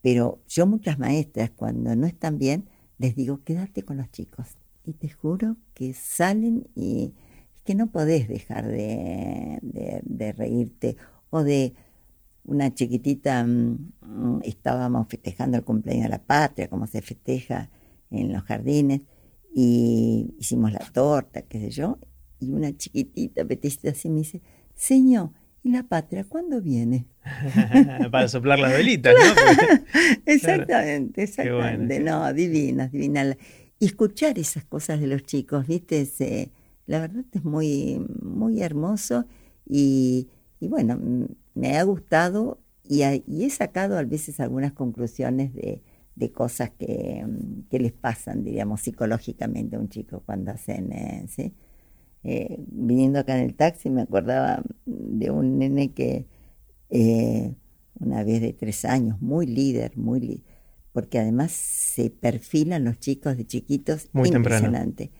[SPEAKER 2] Pero yo muchas maestras cuando no están bien les digo, quédate con los chicos. Y te juro que salen y que no podés dejar de, de, reírte. O de una chiquitita, mm, estábamos festejando el cumpleaños de la patria, como se festeja en los jardines, y hicimos la torta, qué sé yo, y una chiquitita petista así me dice, Señor, ¿y la patria cuándo viene? (laughs)
[SPEAKER 1] Para soplar las velitas,
[SPEAKER 2] ¿no? exactamente, exactamente. No, divinas, divinas. Y escuchar esas cosas de los chicos, ¿viste? la verdad es muy, muy hermoso y, bueno, me ha gustado y, he sacado a veces algunas conclusiones de, cosas que, les pasan, diríamos, psicológicamente a un chico cuando hacen, eh, ¿sí? Eh, viniendo acá en el taxi me acordaba de un nene que eh, una vez de tres años, muy líder, muy líder, porque además se perfilan los chicos de chiquitos muy impresionante.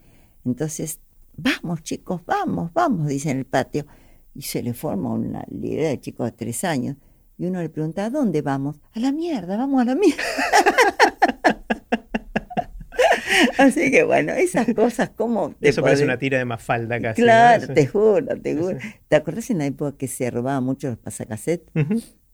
[SPEAKER 2] Entonces, vamos chicos, vamos, vamos, dice en el patio, y se le forma una líder de chicos de tres años, y uno le pregunta, ¿a dónde vamos? A la mierda, vamos a la mierda. (laughs) (laughs) Así que bueno, esas cosas como...
[SPEAKER 1] Eso parece una tira de mafalda casi.
[SPEAKER 2] Claro, te juro, te juro. ¿Te acuerdas en la época que se robaba mucho los pasacassette?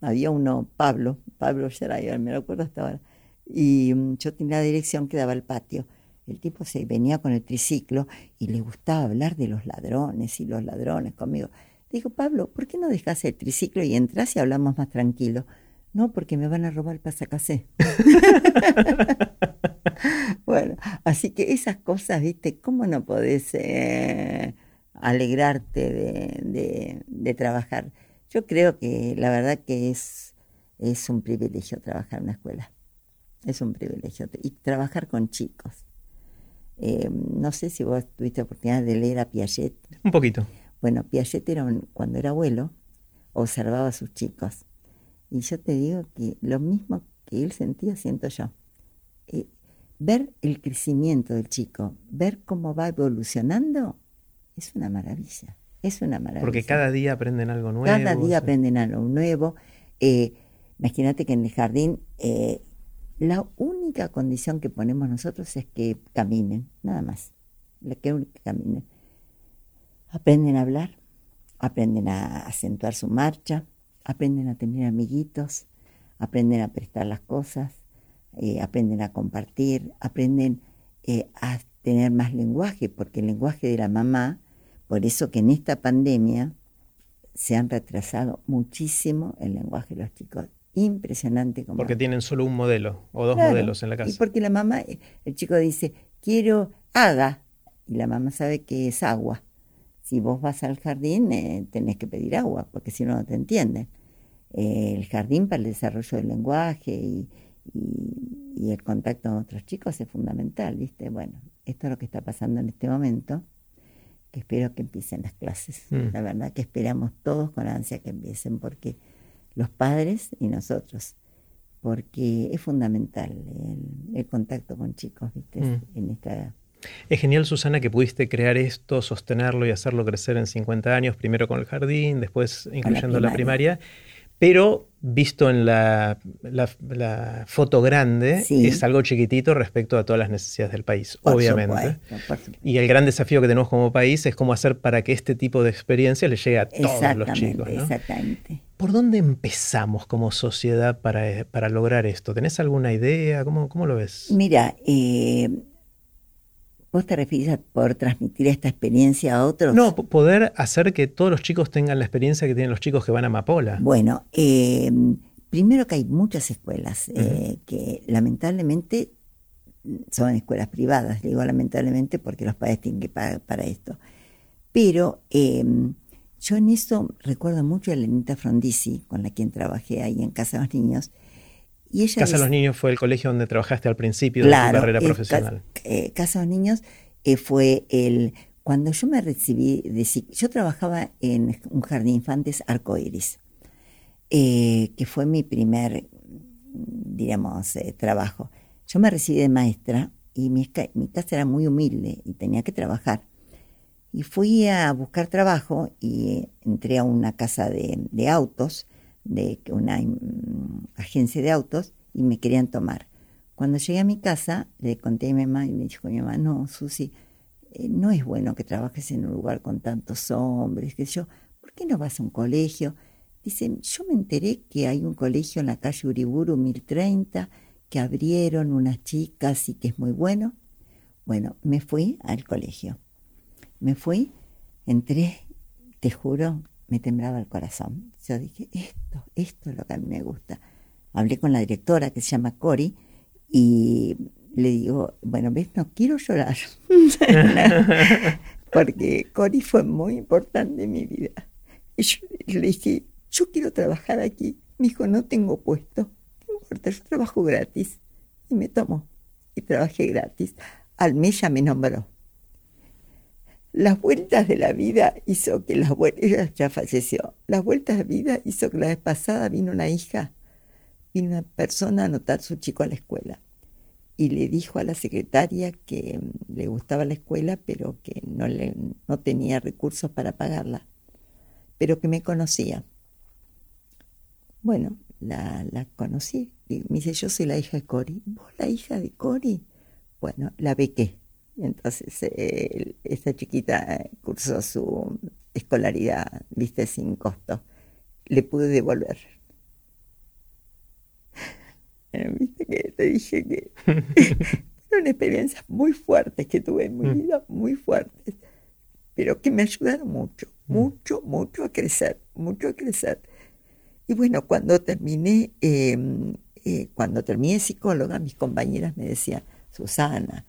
[SPEAKER 2] Había uno, Pablo, Pablo Schreier, me lo acuerdo hasta ahora. Y mm, yo tenía la dirección que daba al patio. El tipo se venía con el triciclo y le gustaba hablar de los ladrones y los ladrones conmigo. digo, Pablo, ¿por qué no dejas el triciclo y entras y hablamos más tranquilo? No, porque me van a robar el pasacasé. (laughs) bueno, así que esas cosas, viste, ¿cómo no podés eh, alegrarte de, trabajar? Yo creo que la verdad que es, es un privilegio trabajar en una escuela. Es un privilegio. Y trabajar con chicos. Eh, no sé si vos tuviste oportunidad de leer a Piaget.
[SPEAKER 1] Un poquito.
[SPEAKER 2] Bueno, Piaget era cuando era abuelo, observaba a sus chicos y yo te digo que lo mismo que él sentía, siento yo. Eh, ver el crecimiento del chico, ver cómo va evolucionando, es una maravilla. Es una maravilla.
[SPEAKER 1] Porque cada día aprenden algo nuevo.
[SPEAKER 2] Cada día aprenden algo nuevo. Eh, imagínate que en el jardín eh, la única condición que ponemos nosotros es que caminen, nada más. La que caminen. Aprenden a hablar, aprenden a acentuar su marcha, aprenden a tener amiguitos, aprenden a prestar las cosas, eh, aprenden a compartir, aprenden eh, a tener más lenguaje, porque el lenguaje de la mamá, por eso que en esta pandemia se han retrasado muchísimo el lenguaje de los chicos. Impresionante como...
[SPEAKER 1] Porque tienen solo un modelo o dos modelos en la casa.
[SPEAKER 2] Y porque la mamá, el chico dice, quiero haga, y la mamá sabe que es agua si vos vas al jardín eh, tenés que pedir agua, porque si no, no te entienden. Eh, el jardín para el desarrollo del lenguaje y, el contacto con otros chicos es fundamental, ¿viste? Bueno, esto es lo que está pasando en este momento, que espero que empiecen las clases. Mm. La verdad que esperamos todos con ansia que empiecen, porque los padres y nosotros, porque es fundamental el, contacto con chicos, ¿viste? Mm. En esta
[SPEAKER 1] es genial, Susana, que pudiste crear esto, sostenerlo y hacerlo crecer en 50 años, primero con el jardín, después incluyendo la primaria. pero visto en la, foto grande, es algo chiquitito respecto a todas las necesidades del país, obviamente. y el gran desafío que tenemos como país es cómo hacer para que este tipo de experiencia le llegue a todos los chicos.
[SPEAKER 2] Exactamente.
[SPEAKER 1] ¿Por dónde empezamos como sociedad para, lograr esto? ¿Tenés alguna idea? ¿Cómo, cómo lo ves?
[SPEAKER 2] Mira, eh, ¿Vos te refieres a poder transmitir esta experiencia a otros?
[SPEAKER 1] No, poder hacer que todos los chicos tengan la experiencia que tienen los chicos que van a Mapola.
[SPEAKER 2] Bueno, em, primero que hay muchas escuelas eh, que lamentablemente son escuelas privadas, digo lamentablemente porque los padres tienen que pagar para esto. Pero em, yo en eso recuerdo mucho a Lenita Frondizi, con la quien trabajé ahí en Casa de los Niños,
[SPEAKER 1] Casa de los Niños fue el colegio donde trabajaste al principio de tu carrera profesional.
[SPEAKER 2] Eh, Casa de los Niños eh, fue el... Cuando yo me recibí, de, yo trabajaba en un jardín de infantes arcoiris, eh, que fue mi primer, digamos, trabajo. Yo me recibí de maestra y mi, casa era muy humilde y tenía que trabajar. Y fui a buscar trabajo y entré a una casa de, de autos de una mm, agencia de autos y me querían tomar. Cuando llegué a mi casa, le conté a mi mamá y me dijo mi mamá, no, Susi, eh, no es bueno que trabajes en un lugar con tantos hombres, que yo, ¿por qué no vas a un colegio? Dicen, yo me enteré que hay un colegio en la calle Uriburu 1030, que abrieron unas chicas y que es muy bueno. Bueno, me fui al colegio. Me fui, entré, te juro, me temblaba el corazón. Yo dije, esto, esto es lo que a mí me gusta. Hablé con la directora que se llama Cori y le digo, bueno, ves, no quiero llorar. (laughs) Porque Cori fue muy importante en mi vida. Y yo le dije, yo quiero trabajar aquí. Me dijo, no tengo puesto. No importa, yo trabajo gratis. Y me tomó. Y trabajé gratis. Al mes ya me nombró las vueltas de la vida hizo que ella ya falleció, las vueltas de vida hizo que la vez pasada vino una hija, vino una persona a anotar su chico a la escuela. Y le dijo a la secretaria que mm, le gustaba la escuela pero que no, le, no tenía recursos para pagarla, pero que me conocía. Bueno, la, la conocí, y me dice, yo soy la hija de Cori, ¿vos la hija de Cori? Bueno, la bequé entonces, eh, esta chiquita cursó su escolaridad, viste, sin costo. Le pude devolver. Viste que te dije que (laughs) fueron experiencias muy fuertes que tuve en mi mm. vida, muy fuertes, pero que me ayudaron mucho, mm. mucho, mucho a crecer, mucho a crecer. Y bueno, cuando terminé, em, eh, cuando terminé psicóloga, mis compañeras me decían, Susana,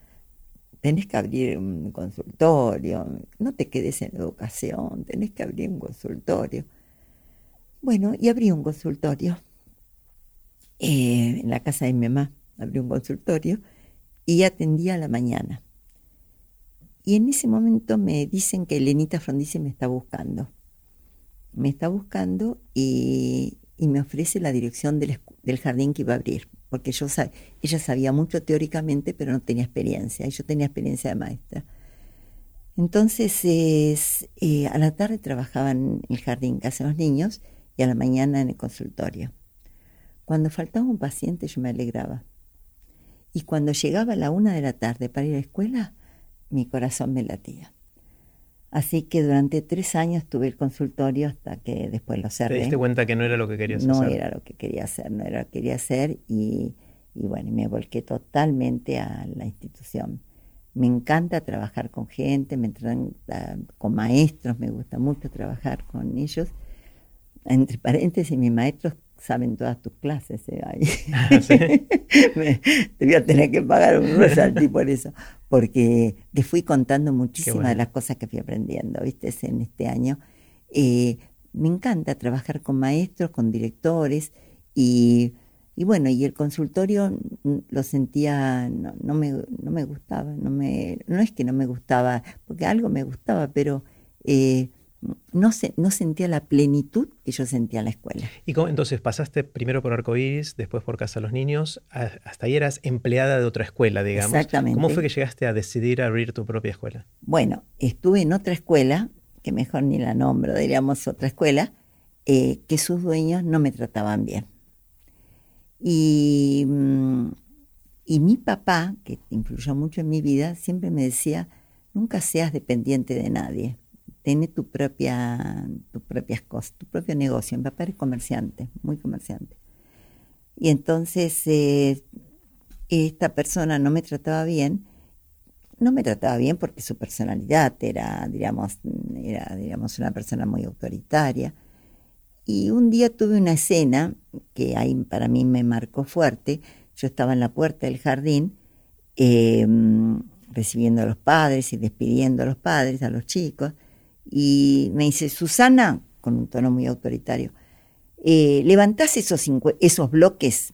[SPEAKER 2] tenés que abrir un consultorio, no te quedes en educación, tenés que abrir un consultorio. Bueno, y abrí un consultorio eh, en la casa de mi mamá, abrí un consultorio y atendía a la mañana. Y en ese momento me dicen que Elenita Frondizi me está buscando. Me está buscando y, me ofrece la dirección del, del jardín que iba a abrir porque yo ella sabía mucho teóricamente, pero no tenía experiencia, y yo tenía experiencia de maestra. Entonces, eh, a la tarde trabajaba en el jardín casa de los niños y a la mañana en el consultorio. Cuando faltaba un paciente yo me alegraba. Y cuando llegaba a la una de la tarde para ir a la escuela, mi corazón me latía. Así que durante tres años tuve el consultorio hasta que después lo cerré.
[SPEAKER 1] ¿Te diste cuenta que no era lo que querías
[SPEAKER 2] hacer?
[SPEAKER 1] No
[SPEAKER 2] era lo que quería hacer, no era lo que quería hacer y, y bueno, me volqué totalmente a la institución. Me encanta trabajar con gente, me con maestros, me gusta mucho trabajar con ellos. Entre paréntesis, mis maestros saben todas tus clases. ¿eh? Ah, (laughs) te voy a tener que pagar un royalty por eso, porque te fui contando muchísimas de las cosas que fui aprendiendo, ¿viste? En este año. Eh, me encanta trabajar con maestros, con directores y, y, bueno, y el consultorio lo sentía, no, no, me, no me gustaba, no, me, no es que no me gustaba, porque algo me gustaba, pero... Eh, no, se, no sentía la plenitud que yo sentía en la escuela.
[SPEAKER 1] ¿Y cómo, entonces pasaste primero por Arcoíris, después por Casa de los Niños, hasta ahí eras empleada de otra escuela, digamos.
[SPEAKER 2] Exactamente.
[SPEAKER 1] ¿Cómo fue que llegaste a decidir abrir tu propia escuela?
[SPEAKER 2] Bueno, estuve en otra escuela, que mejor ni la nombro, diríamos otra escuela, eh, que sus dueños no me trataban bien. Y, mm, y mi papá, que influyó mucho en mi vida, siempre me decía, nunca seas dependiente de nadie. Tiene tu propia, tus propias cosas, tu propio negocio. Mi papá era comerciante, muy comerciante. Y entonces eh, esta persona no me trataba bien. No me trataba bien porque su personalidad era, digamos, era, digamos, una persona muy autoritaria. Y un día tuve una escena que ahí para mí me marcó fuerte. Yo estaba en la puerta del jardín em, recibiendo a los padres y despidiendo a los padres, a los chicos. Y me dice, Susana, con un tono muy autoritario, eh, ¿levantás esos, esos bloques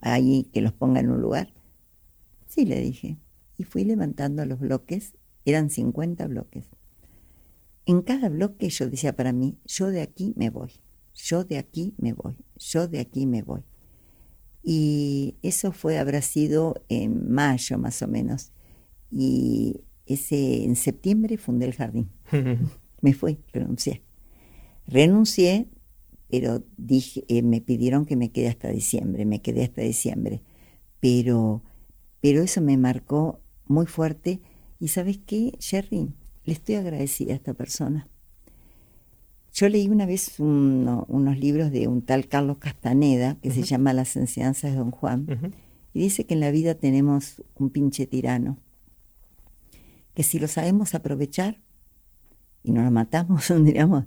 [SPEAKER 2] ahí que los ponga en un lugar? Sí, le dije. Y fui levantando los bloques, eran 50 bloques. En cada bloque yo decía para mí, yo de aquí me voy, yo de aquí me voy, yo de aquí me voy. Y eso fue, habrá sido en mayo más o menos. Y ese, en septiembre fundé el jardín. (laughs) me fui, renuncié. Renuncié, pero dije, eh, me pidieron que me quede hasta diciembre, me quedé hasta diciembre. Pero, pero eso me marcó muy fuerte. ¿Y sabes qué, Sherry? Le estoy agradecida a esta persona. Yo leí una vez unos libros de un tal Carlos Castaneda que se llama Las enseñanzas de Don Juan y dice que en la vida tenemos un pinche tirano que si lo sabemos aprovechar y no lo matamos, (laughs) digamos,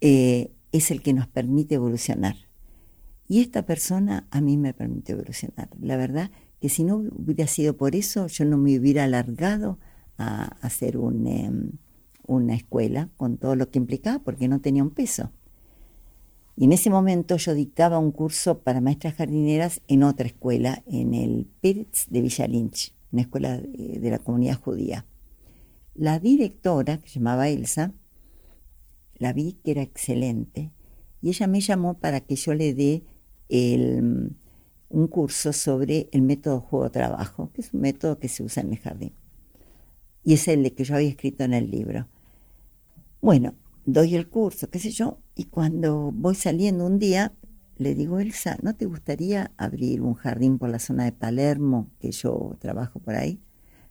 [SPEAKER 2] eh, es el que nos permite evolucionar. Y esta persona a mí me permite evolucionar. La verdad que si no hubiera sido por eso, yo no me hubiera alargado a hacer un, em, una escuela con todo lo que implicaba porque no tenía un peso. Y en ese momento yo dictaba un curso para maestras jardineras en otra escuela, en el Pérez de Villa Lynch, una escuela de la comunidad judía. La directora, que se llamaba Elsa, la vi que era excelente y ella me llamó para que yo le dé un curso sobre el método juego-trabajo, que es un método que se usa en el jardín. Y es el de que yo había escrito en el libro. Bueno, doy el curso, qué sé yo, y cuando voy saliendo un día, le digo, Elsa, ¿no te gustaría abrir un jardín por la zona de Palermo, que yo trabajo por ahí?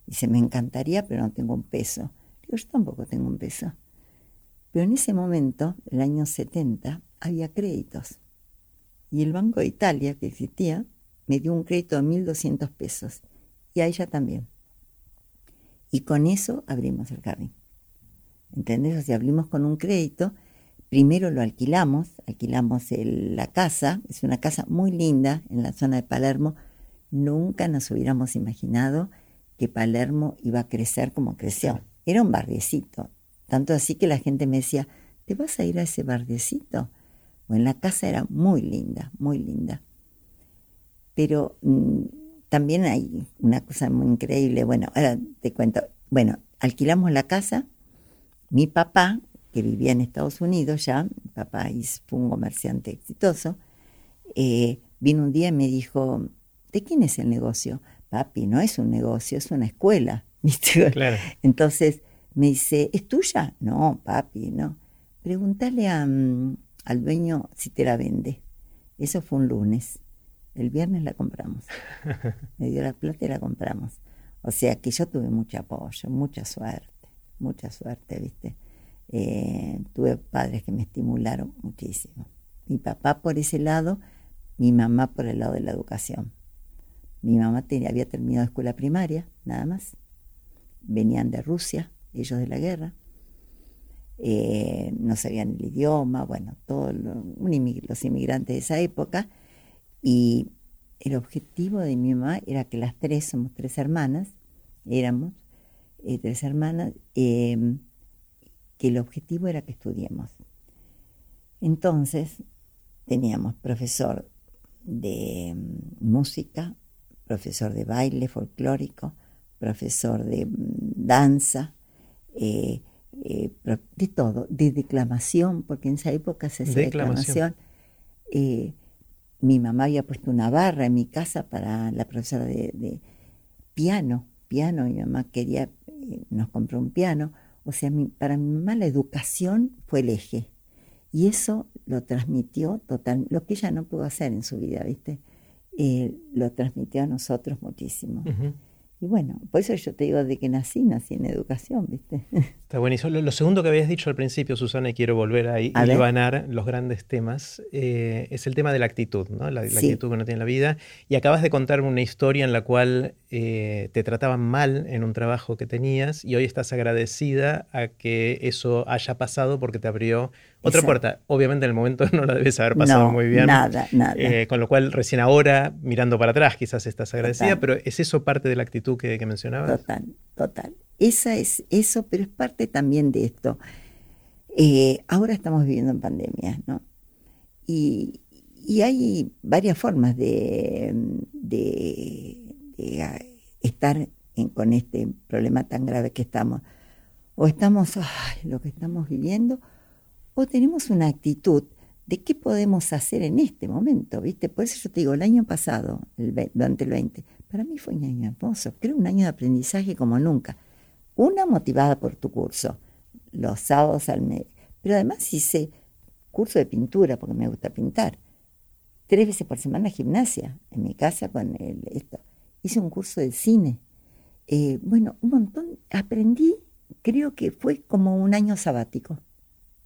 [SPEAKER 2] Dice, me encantaría, pero no tengo un peso. Digo, yo tampoco tengo un peso. Pero en ese momento, el año 70, había créditos. Y el Banco de Italia, que existía, me dio un crédito de 1.200 pesos. Y a ella también. Y con eso abrimos el jardín. ¿Entendés? O sea, abrimos con un crédito. Primero lo alquilamos, alquilamos la casa. Es una casa muy linda en la zona de Palermo. Nunca nos hubiéramos imaginado que Palermo iba a crecer como creció. Era un barriecito, tanto así que la gente me decía, ¿te vas a ir a ese barriecito? Bueno, la casa era muy linda, muy linda. Pero mm, también hay una cosa muy increíble. Bueno, ahora te cuento. Bueno, alquilamos la casa. Mi papá, que vivía en Estados Unidos ya, mi papá fue un comerciante exitoso, eh, vino un día y me dijo, ¿de quién es el negocio? Papi, no es un negocio, es una escuela. (laughs) Entonces me dice, ¿es tuya? No, papi, no. Pregúntale mm, al dueño si te la vende. Eso fue un lunes. El viernes la compramos. (laughs) Me dio la plata y la compramos. O sea que yo tuve mucho apoyo, mucha suerte, mucha suerte, ¿viste? Eh, tuve padres que me estimularon muchísimo. Mi papá por ese lado, mi mamá por el lado de la educación. Mi mamá tenía, había terminado escuela primaria, nada más. Venían de Rusia, ellos de la guerra. Eh, no sabían el idioma, bueno, todos los inmigrantes de esa época. Y el objetivo de mi mamá era que las tres, somos tres hermanas, éramos eh, tres hermanas, em, que el objetivo era que estudiemos. Entonces, teníamos profesor de mm, música, profesor de baile folclórico, profesor de mm, danza, eh, eh, de todo, de declamación, porque en esa época se hacía declamación. Eh, mi mamá había puesto una barra en mi casa para la profesora de, piano, piano, mi mamá quería, nos compró un piano, o sea, para mi mamá la educación fue el eje. Y eso lo transmitió total, lo que ella no pudo hacer en su vida, ¿viste? Eh, lo transmitió a nosotros muchísimo. Y bueno, por eso yo te digo de que nací, nací en educación, ¿viste? (laughs)
[SPEAKER 1] Está buenísimo. Lo, segundo que habías dicho al principio, Susana, y quiero volver a, a los grandes temas, eh, es el tema de la actitud, ¿no? La, actitud que uno tiene en la vida. Y acabas de contarme una historia en la cual eh, te trataban mal en un trabajo que tenías y hoy estás agradecida a que eso haya pasado porque te abrió otra puerta. Obviamente en el momento (laughs) no la debes haber pasado muy bien.
[SPEAKER 2] Nada, nada.
[SPEAKER 1] Eh, con lo cual recién ahora, mirando para atrás, quizás estás agradecida, pero ¿es eso parte de la actitud que, que mencionabas?
[SPEAKER 2] Total, total. Esa es eso, pero es parte también de esto. Eh, ahora estamos viviendo en pandemia, ¿no? Y, y hay varias formas de, de estar con este problema tan grave que estamos. O estamos, lo que estamos viviendo, o tenemos una actitud de qué podemos hacer en este momento, ¿viste? Por eso yo te digo, el año pasado, durante el 20, para mí fue un año hermoso, creo un año de aprendizaje como nunca. Una motivada por tu curso, los sábados al mes, pero además hice curso de pintura porque me gusta pintar. Tres veces por semana gimnasia en mi casa con el, esto hice un curso de cine. Eh, bueno, un montón, aprendí, creo que fue como un año sabático,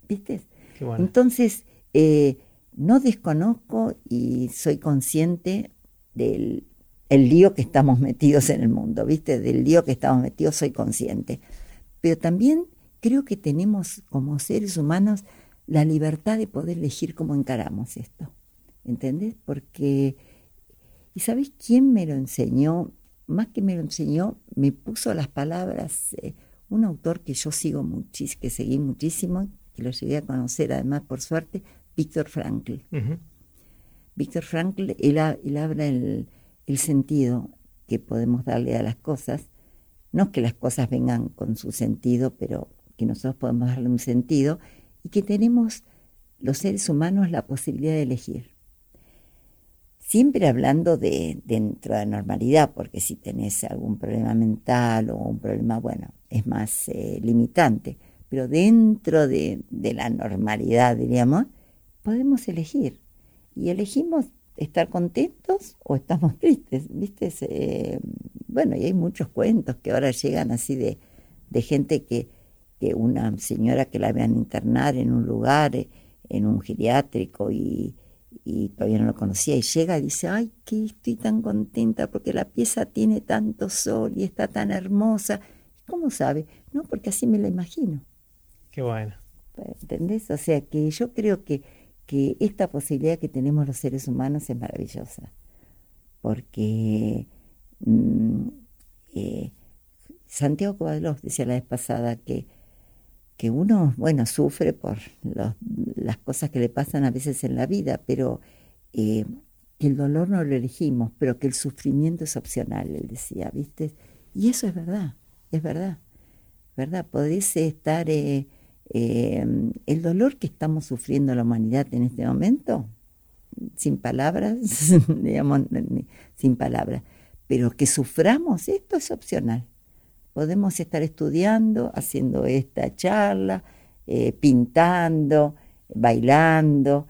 [SPEAKER 2] ¿viste? Entonces, eh, no desconozco y soy consciente del el lío que estamos metidos en el mundo, ¿viste? Del lío que estamos metidos soy consciente. Pero también creo que tenemos como seres humanos la libertad de poder elegir cómo encaramos esto, ¿entendés? Porque ¿Y sabes quién me lo enseñó? Más que me lo enseñó, me puso las palabras eh, un autor que yo sigo muchísimo, que seguí muchísimo, que lo llegué a conocer además por suerte, Víctor Frankl. Víctor Frankl, él, habla el, el sentido que podemos darle a las cosas, no que las cosas vengan con su sentido, pero que nosotros podemos darle un sentido y que tenemos los seres humanos la posibilidad de elegir. Siempre hablando de dentro de la normalidad, porque si tenés algún problema mental o un problema, bueno, es más eh, limitante, pero dentro de, la normalidad, diríamos, podemos elegir. Y elegimos estar contentos o estamos (laughs) tristes, ¿viste? Eh, bueno, y hay muchos cuentos que ahora llegan así de, de gente que, que una señora que la vean internar en un lugar, eh, en un geriátrico y y todavía no lo conocía, y llega y dice, ay, que estoy tan contenta porque la pieza tiene tanto sol y está tan hermosa. ¿Cómo sabe? No, porque así me la imagino.
[SPEAKER 1] Qué bueno.
[SPEAKER 2] ¿Entendés? O sea, que yo creo que, que esta posibilidad que tenemos los seres humanos es maravillosa, porque mm, eh, Santiago Cobalov decía la vez pasada que que uno, bueno, sufre por las cosas que le pasan a veces en la vida, pero eh, el dolor no lo elegimos, pero que el sufrimiento es opcional, él decía, ¿viste? Y eso es verdad, es verdad, ¿verdad? Podés estar, eh, eh, el dolor que estamos sufriendo la humanidad en este momento, sin palabras, (laughs) digamos, sin palabras, pero que suframos, esto es opcional podemos estar estudiando, haciendo esta charla, eh, pintando, bailando.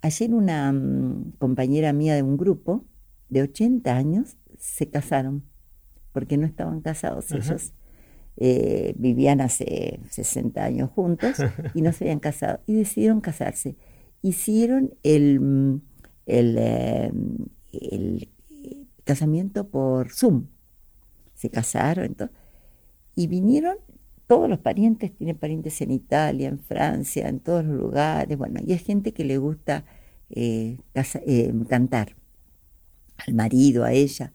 [SPEAKER 2] Ayer una mm, compañera mía de un grupo de 80 años se casaron, porque no estaban casados ellos. Eh, vivían hace 60 años juntos (laughs) y no se habían casado y decidieron casarse. Hicieron el, el, eh, el casamiento por Zoom. Se casaron, entonces, y vinieron todos los parientes, tienen parientes en Italia, en Francia, en todos los lugares, bueno, y hay gente que le gusta eh, eh, cantar, al marido, a ella,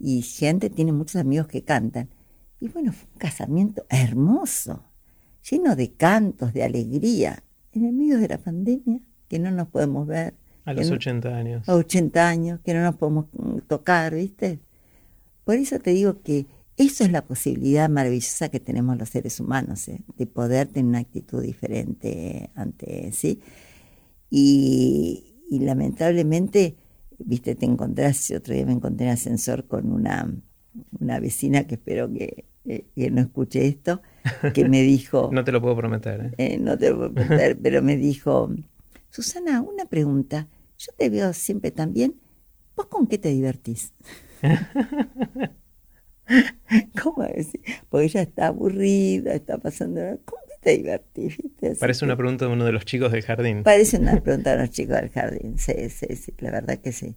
[SPEAKER 2] y gente tiene muchos amigos que cantan. Y bueno, fue un casamiento hermoso, lleno de cantos, de alegría, en el medio de la pandemia, que no nos podemos ver.
[SPEAKER 1] A los 80 años.
[SPEAKER 2] A 80 años, que no nos podemos mm, tocar, ¿viste? Por eso te digo que eso es la posibilidad maravillosa que tenemos los seres humanos, ¿eh? de poder tener una actitud diferente ante sí. Y, lamentablemente, viste, te encontrás, otro día me encontré en ascensor con una, una vecina que espero que eh, que no escuche esto, que me dijo... (laughs)
[SPEAKER 1] no te lo puedo prometer. ¿eh?
[SPEAKER 2] ¿eh? no te lo puedo prometer, (laughs) pero me dijo, Susana, una pregunta. Yo te veo siempre tan bien. ¿Vos con qué te divertís? (laughs) ¿Cómo decir? Porque ella está aburrida, está pasando. ¿Cómo te divertís?
[SPEAKER 1] Parece una pregunta de uno de los chicos del jardín.
[SPEAKER 2] Parece una pregunta de los chicos del jardín, sí, sí, sí, la verdad que sí.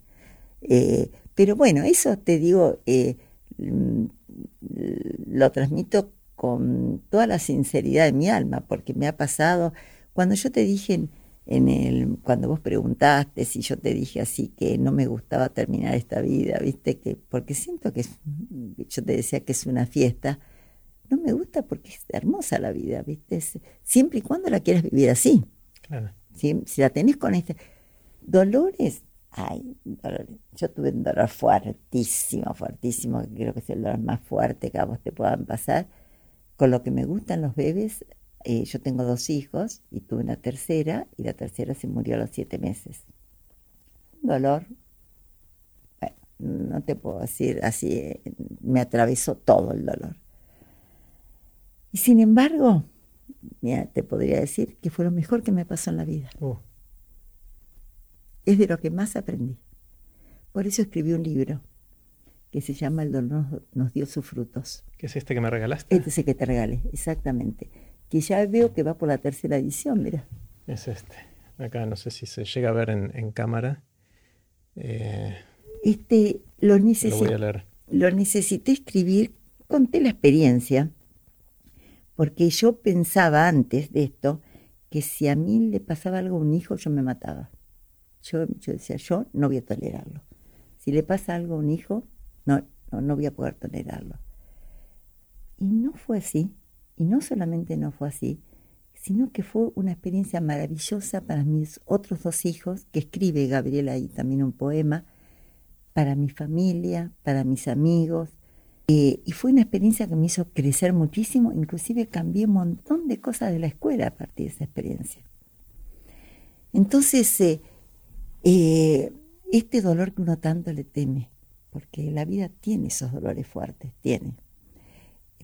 [SPEAKER 2] Eh, pero bueno, eso te digo, lo transmito con toda la sinceridad de mi alma, porque me ha pasado, cuando yo te dije en el, cuando vos preguntaste si yo te dije así que no me gustaba terminar esta vida, viste que, porque siento que yo te decía que es una fiesta, no me gusta porque es hermosa la vida, viste, siempre y cuando la quieras vivir así. Claro. Si, la tenés con este dolores, ay, yo tuve un dolor fuertísimo, fuertísimo, que creo que es el dolor más fuerte que a vos te puedan pasar. Con lo que me gustan los bebés, eh, yo tengo dos hijos y tuve una tercera y la tercera se murió a los siete meses. Dolor, bueno, no te puedo decir así, me atravesó todo el dolor. Y sin embargo, mira, te podría decir que fue lo mejor que me pasó en la vida. Oh. Es de lo que más aprendí. Por eso escribí un libro que se llama El dolor nos dio sus frutos.
[SPEAKER 1] ¿Qué es este que me regalaste?
[SPEAKER 2] Este es el que te regalé, exactamente que ya veo que va por la tercera edición, mira.
[SPEAKER 1] Es este. Acá no sé si se llega a ver en, cámara.
[SPEAKER 2] Eh, este, lo, lo, voy a leer. lo necesité escribir, conté la experiencia, porque yo pensaba antes de esto que si a mí le pasaba algo a un hijo, yo me mataba. Yo, decía, yo no voy a tolerarlo. Si le pasa algo a un hijo, no, no, no voy a poder tolerarlo. Y no fue así. Y no solamente no fue así, sino que fue una experiencia maravillosa para mis otros dos hijos, que escribe Gabriela ahí también un poema, para mi familia, para mis amigos. Eh, y fue una experiencia que me hizo crecer muchísimo, inclusive cambié un montón de cosas de la escuela a partir de esa experiencia. Entonces, eh, eh, este dolor que uno tanto le teme, porque la vida tiene esos dolores fuertes, tiene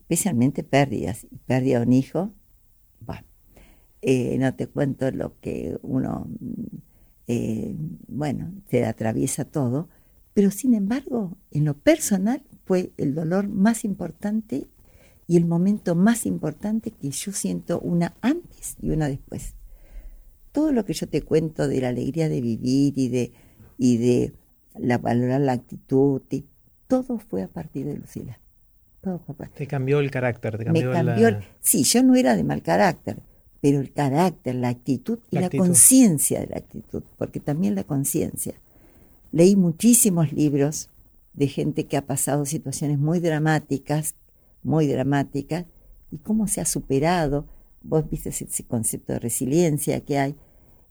[SPEAKER 2] especialmente pérdidas. Pérdida de un hijo, bueno, eh, no te cuento lo que uno, eh, bueno, te atraviesa todo, pero sin embargo, en lo personal fue el dolor más importante y el momento más importante que yo siento una antes y una después. Todo lo que yo te cuento de la alegría de vivir y de, y de la, valorar la actitud, y, todo fue a partir de Lucila.
[SPEAKER 1] Te cambió el carácter, te cambió,
[SPEAKER 2] Sí, yo no era de mal carácter, pero el carácter, la actitud y la, conciencia de la actitud, porque también la conciencia. Leí muchísimos libros de gente que ha pasado situaciones muy dramáticas, muy dramáticas, y cómo se ha superado. Vos viste ese concepto de resiliencia que hay,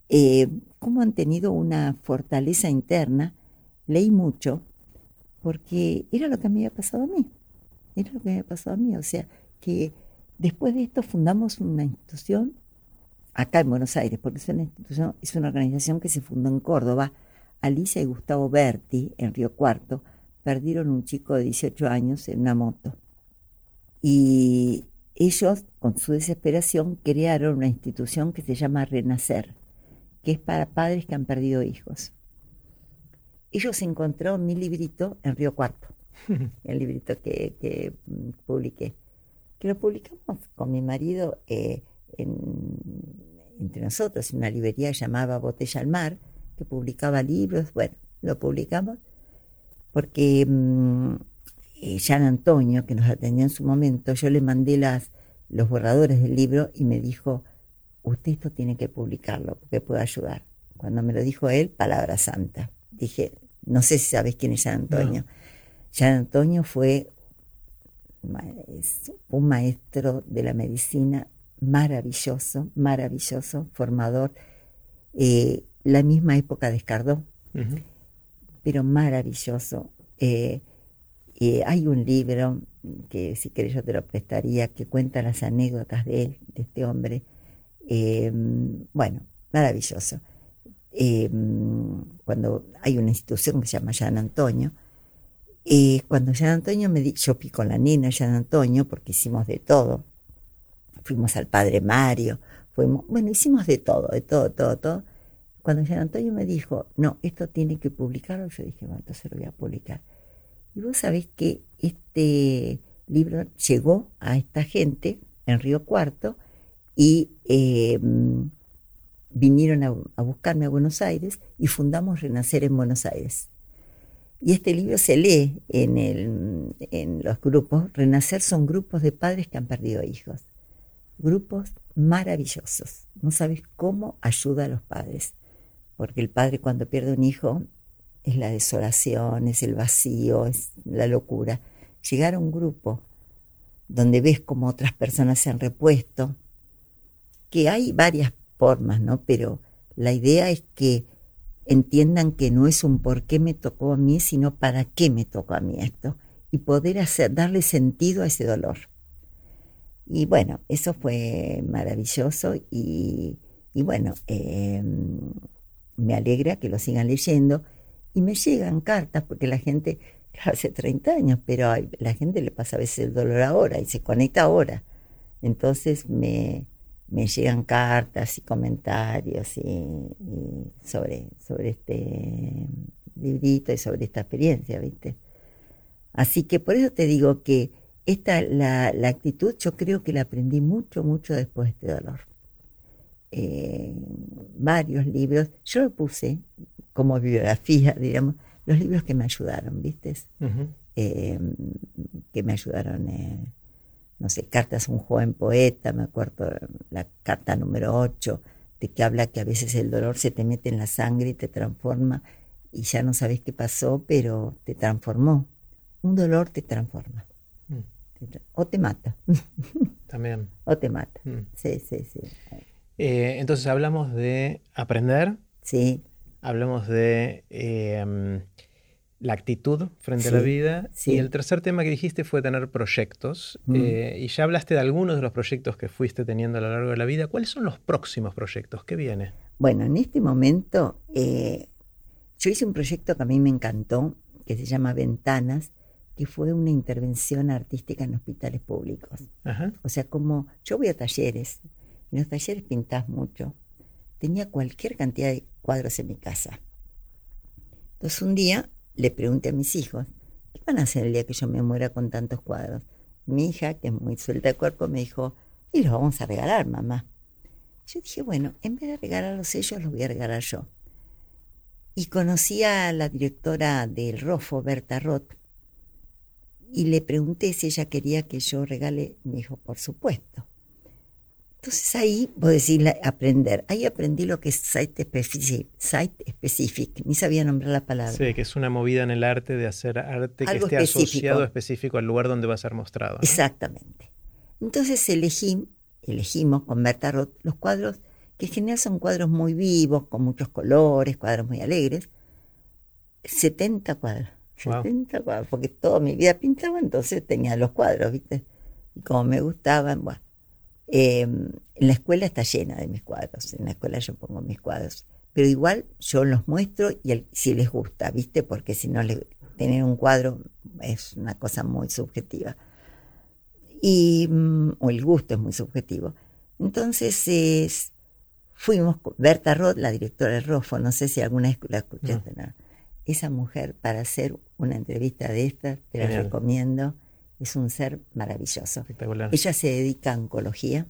[SPEAKER 2] eh, cómo han tenido una fortaleza interna. Leí mucho porque era lo que me había pasado a mí. Era lo que me pasó a mí. O sea, que después de esto fundamos una institución acá en Buenos Aires, porque es una institución, es una organización que se fundó en Córdoba. Alicia y Gustavo Berti, en Río Cuarto, perdieron un chico de 18 años en una moto. Y ellos, con su desesperación, crearon una institución que se llama Renacer, que es para padres que han perdido hijos. Ellos encontraron mi librito en Río Cuarto (laughs) el librito que, que, mm, publiqué. Que lo publicamos con mi marido eh, entre nosotros, en una librería llamaba Botella al Mar, que publicaba libros. Bueno, lo publicamos porque mm, eh, Jean Antonio, que nos atendió en su momento, yo le mandé las, los borradores del libro y me dijo, usted esto tiene que publicarlo porque puede ayudar. Cuando me lo dijo él, palabra santa. Dije, no sé si sabes quién es Jean Antonio. Jean Antonio fue un maestro de la medicina maravilloso, maravilloso, formador, eh, la misma época de Escardó, pero maravilloso. Eh, eh, hay un libro que si querés yo te lo prestaría, que cuenta las anécdotas de él, de este hombre. Bueno, maravilloso. cuando hay una institución que se llama Jean Antonio, eh, cuando San Antonio me di, yo fui con la nena San Antonio porque hicimos de todo. Fuimos al Padre Mario, fuimos, bueno, hicimos de todo, de todo, todo, todo. Cuando San Antonio me dijo, no, esto tiene que publicarlo, yo dije, bueno, entonces lo voy a publicar. Y vos sabés que este libro llegó a esta gente en Río Cuarto y eh, vinieron a, buscarme a Buenos Aires y fundamos Renacer en Buenos Aires. Y este libro se lee en, en los grupos. Renacer son grupos de padres que han perdido hijos. Grupos maravillosos. No sabes cómo ayuda a los padres. Porque el padre cuando pierde un hijo es la desolación, es el vacío, es la locura. Llegar a un grupo donde ves cómo otras personas se han repuesto, que hay varias formas, ¿no? Pero la idea es que entiendan que no es un por qué me tocó a mí, sino para qué me tocó a mí esto, y poder hacer, darle sentido a ese dolor. Y bueno, eso fue maravilloso y, bueno, em, me alegra que lo sigan leyendo y me llegan cartas porque la gente, hace 30 años, pero la gente le pasa a veces el dolor ahora y se conecta ahora. Entonces me, me llegan cartas y comentarios y, sobre, sobre este librito y sobre esta experiencia, ¿viste? Así que por eso te digo que esta, la, la actitud yo creo que la aprendí mucho, mucho después de este dolor. Eh, varios libros, yo lo puse como bibliografía, (laughs) digamos, los libros que me ayudaron, ¿viste? Eh, que me ayudaron eh, no sé, cartas a un joven poeta, me acuerdo la carta número 8, de que habla que a veces el dolor se te mete en la sangre y te transforma y ya no sabes qué pasó, pero te transformó. Un dolor te transforma. Mm. O te mata. (laughs)
[SPEAKER 1] También.
[SPEAKER 2] o te mata. Mm. Sí, sí, sí.
[SPEAKER 1] Eh, entonces hablamos de aprender.
[SPEAKER 2] Sí.
[SPEAKER 1] Hablamos de eh, la actitud frente a la vida. Y el tercer tema que dijiste fue tener proyectos. Mm. Eh, y ya hablaste de algunos de los proyectos que fuiste teniendo a lo largo de la vida. ¿Cuáles son los próximos proyectos? ¿Qué viene?
[SPEAKER 2] Bueno, en este momento eh, yo hice un proyecto que a mí me encantó, que se llama Ventanas, que fue una intervención artística en hospitales públicos. O sea, como yo voy a talleres, en los talleres pintás mucho. Tenía cualquier cantidad de cuadros en mi casa. Entonces un día le pregunté a mis hijos, ¿qué van a hacer el día que yo me muera con tantos cuadros? Mi hija, que es muy suelta de cuerpo, me dijo, y los vamos a regalar, mamá. Yo dije, bueno, en vez de regalarlos ellos, los voy a regalar yo. Y conocí a la directora del ROFO, Berta Roth, y le pregunté si ella quería que yo regale. Me dijo, por supuesto. Entonces ahí, a decir, aprender. Ahí aprendí lo que es site specific, site specific. Ni sabía nombrar la palabra.
[SPEAKER 1] Sí, que es una movida en el arte de hacer arte que esté asociado específico al lugar donde va a ser mostrado.
[SPEAKER 2] Exactamente. Entonces elegí, elegimos con Berta Roth los cuadros, que en general son cuadros muy vivos, con muchos colores, cuadros muy alegres. 70 cuadros. 70 cuadros, porque toda mi vida pintaba, entonces tenía los cuadros, ¿viste? Y como me gustaban, bueno Em, en la escuela está llena de mis cuadros, en la escuela yo pongo mis cuadros, pero igual yo los muestro y si les gusta, ¿viste? Porque si no, tener un cuadro es una cosa muy subjetiva. Y, mm, o el gusto es muy subjetivo. Entonces fuimos, Berta Roth, la directora del ROFO, no sé si alguna vez la escuchaste, esa mujer para hacer una entrevista de esta, te la recomiendo es un ser maravilloso. Ella se dedica a oncología.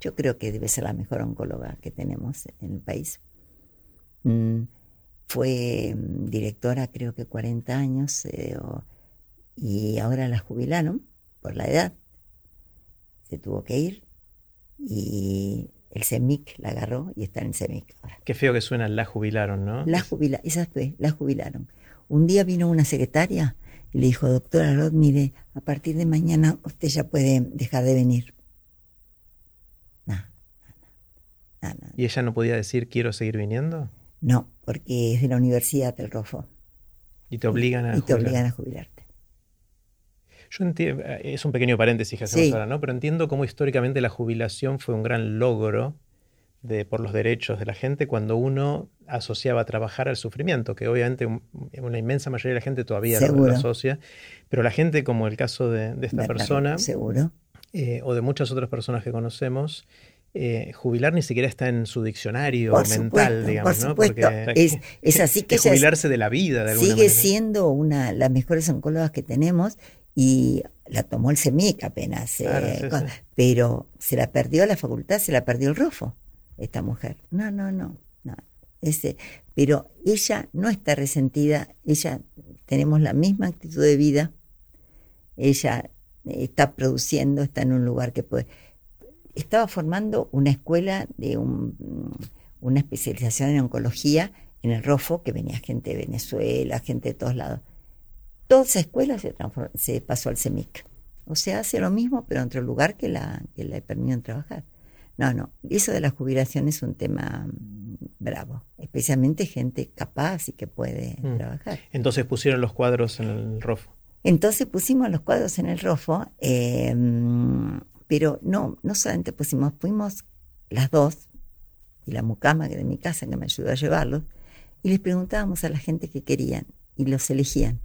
[SPEAKER 2] Yo creo que debe ser la mejor oncóloga que tenemos en el país. Mm, fue mm, directora creo que 40 años eh, y ahora la jubilaron por la edad. Se tuvo que ir y el CEMIC la agarró y está en el CEMIC ahora.
[SPEAKER 1] Qué feo que suena, la jubilaron, ¿no?
[SPEAKER 2] La jubilaron, esa fue, la jubilaron. Un día vino una secretaria y le dijo, doctora Roth, mire, a partir de mañana usted ya puede dejar de venir.
[SPEAKER 1] ¿Y ella no podía decir quiero seguir viniendo?
[SPEAKER 2] No, porque es de la Universidad del Rofo.
[SPEAKER 1] Y te obligan a
[SPEAKER 2] Y te obligan a jubilarte.
[SPEAKER 1] Yo entiendo, es un pequeño paréntesis que hacemos ahora, ¿no? Pero entiendo cómo históricamente la jubilación fue un gran logro de, por los derechos de la gente cuando uno asociaba trabajar al sufrimiento, que obviamente una inmensa mayoría de la gente todavía lo, asocia, pero la gente, como el caso de, esta persona,
[SPEAKER 2] seguro.
[SPEAKER 1] Eh, o de muchas otras personas que conocemos, eh, jubilar ni siquiera está en su diccionario mental, digamos,
[SPEAKER 2] ¿no? Porque es, es, así que,
[SPEAKER 1] jubilarse de la vida, de
[SPEAKER 2] Sigue siendo una las mejores oncólogas que tenemos y la tomó el CEMIC apenas, eh, pero se la perdió la facultad, se la perdió el ROFO, esta mujer. No, no, no, no. Ese, pero ella no está resentida, ella tenemos la misma actitud de vida, ella está produciendo, está en un lugar que puede estaba formando una escuela de una especialización en oncología en el ROFO, que venía gente de Venezuela, gente de todos lados. Toda esa escuela se, se pasó al CEMIC. O sea, hace lo mismo, pero en otro lugar que la, que le permitieron trabajar. No, no, eso de la jubilación es un tema mm, bravo, especialmente gente capaz y que puede mm. trabajar.
[SPEAKER 1] Entonces pusieron los cuadros en el ROFO.
[SPEAKER 2] Entonces pusimos los cuadros en el ROFO. Eh, pero no, no solamente pusimos, fuimos las dos, y la mucama que de mi casa que me ayudó a llevarlos, y les preguntábamos a la gente que querían, y los elegían.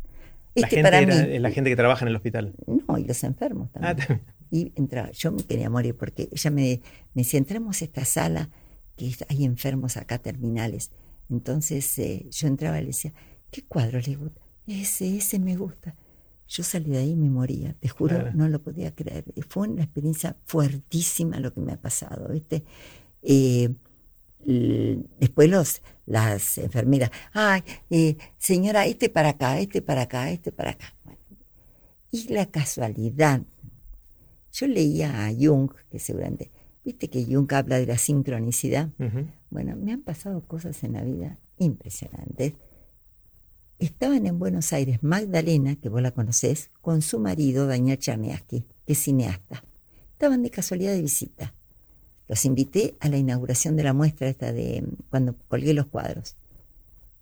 [SPEAKER 1] la, este gente era la gente que trabaja en el hospital.
[SPEAKER 2] No, y los enfermos también. Ah, y entraba, yo me quería morir porque ella me, me decía, entremos a esta sala que hay enfermos acá terminales. Entonces eh, yo entraba y le decía, ¿qué cuadro le gusta? Ese, ese me gusta. Yo salí de ahí y me moría, te juro, no lo podía creer. Fue una experiencia fuertísima lo que me ha pasado, ¿viste? Eh, después los, las enfermeras, ay, eh, señora, este para acá, este para acá, este para acá. y la casualidad, yo leía a Jung, que seguramente, viste que Jung habla de la sincronicidad. Bueno, me han pasado cosas en la vida impresionantes estaban en Buenos Aires Magdalena, que vos la conocés, con su marido Daniel Charneaski, que es cineasta. Estaban de casualidad de visita. Los invité a la inauguración de la muestra esta de cuando colgué los cuadros.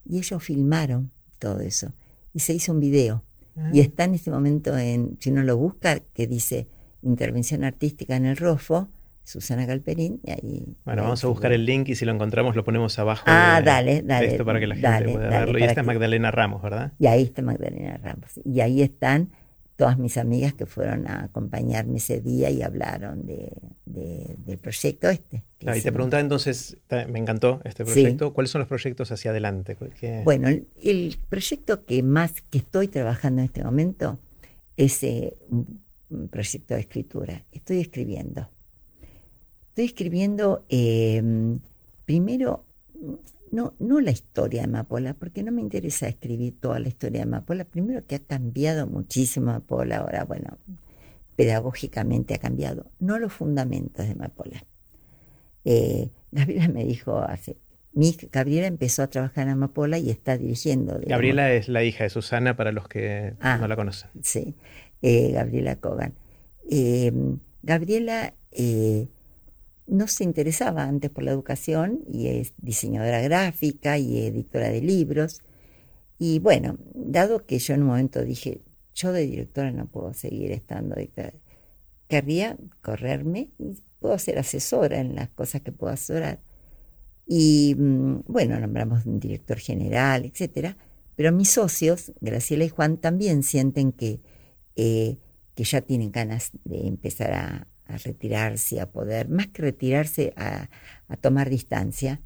[SPEAKER 2] Y ellos filmaron todo eso. Y se hizo un video. Ah. Y está en este momento en, si uno lo busca, que dice intervención artística en el ROFO, Susana Galperín y ahí.
[SPEAKER 1] Bueno, vamos a buscar el link y si lo encontramos lo ponemos abajo.
[SPEAKER 2] Ah, dale, dale.
[SPEAKER 1] Esto para que la gente pueda verlo. Y esta es Magdalena Ramos, ¿verdad?
[SPEAKER 2] Y ahí está Magdalena Ramos. Y ahí están todas mis amigas que fueron a acompañarme ese día y hablaron de, del proyecto este.
[SPEAKER 1] y te preguntaba entonces, me encantó este proyecto, ¿cuáles son los proyectos hacia adelante?
[SPEAKER 2] Bueno, el, proyecto que más que estoy trabajando en este momento es eh, un proyecto de escritura. Estoy escribiendo Estoy escribiendo em, primero, no, no la historia de Amapola, porque no me interesa escribir toda la historia de Amapola. Primero que ha cambiado muchísimo Amapola, ahora, bueno, pedagógicamente ha cambiado, no los fundamentos de Amapola. Eh, Gabriela me dijo hace mi, Gabriela empezó a trabajar en Amapola y está dirigiendo.
[SPEAKER 1] Gabriela es la hija de Susana para los que ah, no la conocen.
[SPEAKER 2] Sí, eh, Gabriela Kogan. Em, Gabriela eh, no se interesaba antes por la educación y es diseñadora gráfica y editora de libros. Y bueno, dado que yo en un momento dije, yo de directora no puedo seguir estando, querría correrme y puedo ser asesora en las cosas que puedo asesorar. Y mm, bueno, nombramos un director general, etcétera. Pero mis socios, Graciela y Juan, también sienten que, eh, que ya tienen ganas de empezar a, a retirarse, a poder, más que retirarse, a, tomar distancia.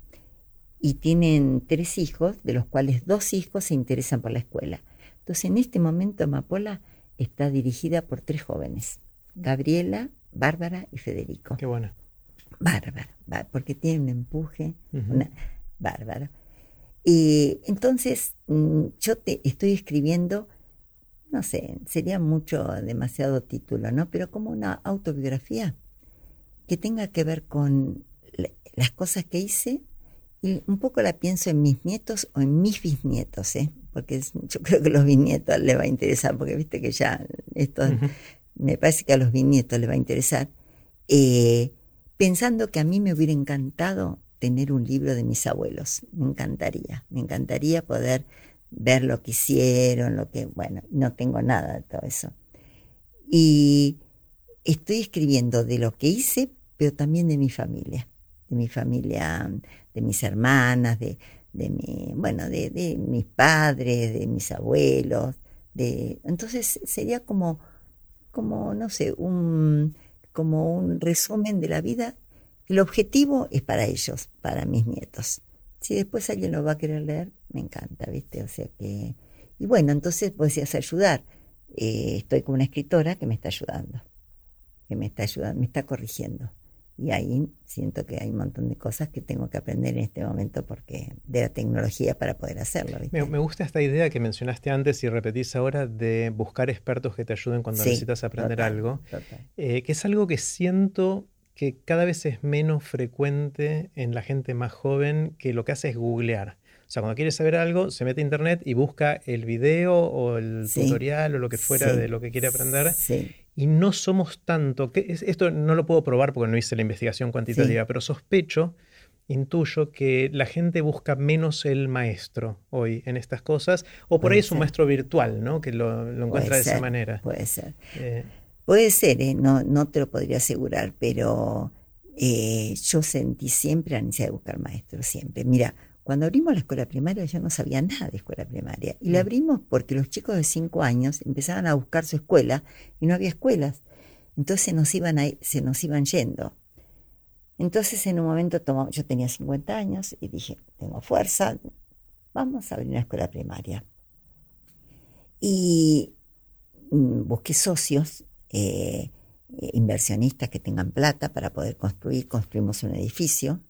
[SPEAKER 2] Y tienen tres hijos, de los cuales dos hijos se interesan por la escuela. Entonces, en este momento, Amapola está dirigida por tres jóvenes: Gabriela, Bárbara y Federico.
[SPEAKER 1] Qué bueno.
[SPEAKER 2] Bárbara, porque tiene un empuje, una, bárbara. Y entonces, mm, yo te estoy escribiendo no sé, sería mucho, demasiado título, ¿no? Pero como una autobiografía que tenga que ver con las cosas que hice y un poco la pienso en mis nietos o en mis bisnietos, ¿eh? Porque yo creo que a los bisnietos les va a interesar, porque viste que ya esto, me parece que a los bisnietos les va a interesar. Eh, pensando que a mí me hubiera encantado tener un libro de mis abuelos, me encantaría, me encantaría poder ver lo que hicieron, lo que, bueno, no tengo nada de todo eso. Y estoy escribiendo de lo que hice, pero también de mi familia. de mi familia, de mis hermanas, de, de mi, bueno, de, de, mis padres, de mis abuelos, de, entonces sería como, como, no sé, un, como un resumen de la vida. El objetivo es para ellos, para mis nietos. Si después alguien lo va a querer leer, me encanta, ¿viste? O sea que, y bueno, entonces vos decías ayudar. Eh, estoy con una escritora que me está ayudando, que me está ayudando, me está corrigiendo. Y ahí siento que hay un montón de cosas que tengo que aprender en este momento porque de la tecnología para poder hacerlo.
[SPEAKER 1] Me, gusta esta idea que mencionaste antes y repetís ahora de buscar expertos que te ayuden cuando necesitas aprender algo, eh, que es algo que siento que cada vez es menos frecuente en la gente más joven que lo que hace es googlear. O sea, cuando quiere saber algo, se mete a internet y busca el video o el tutorial o lo que fuera de lo que quiere aprender. Sí y no somos tanto, que esto no lo puedo probar porque no hice la investigación cuantitativa, pero sospecho, intuyo que la gente busca menos el maestro hoy en estas cosas, o por ahí es un maestro virtual, ¿no? Que lo, encuentra de esa manera.
[SPEAKER 2] Puede ser. Eh, puede ser, ¿eh? no, no te lo podría asegurar, pero eh, yo sentí siempre la necesidad de buscar maestro, siempre. Mira, cuando abrimos la escuela primaria yo no sabía nada de escuela primaria. Y la mm. abrimos porque los chicos de cinco años empezaban a buscar su escuela y no había escuelas. Entonces nos iban a, se nos iban yendo. Entonces en un momento tomamos, yo tenía 50 años y dije, tengo fuerza, vamos a abrir una escuela primaria. Y mm, busqué socios, eh, inversionistas que tengan plata para poder construir, construimos un edificio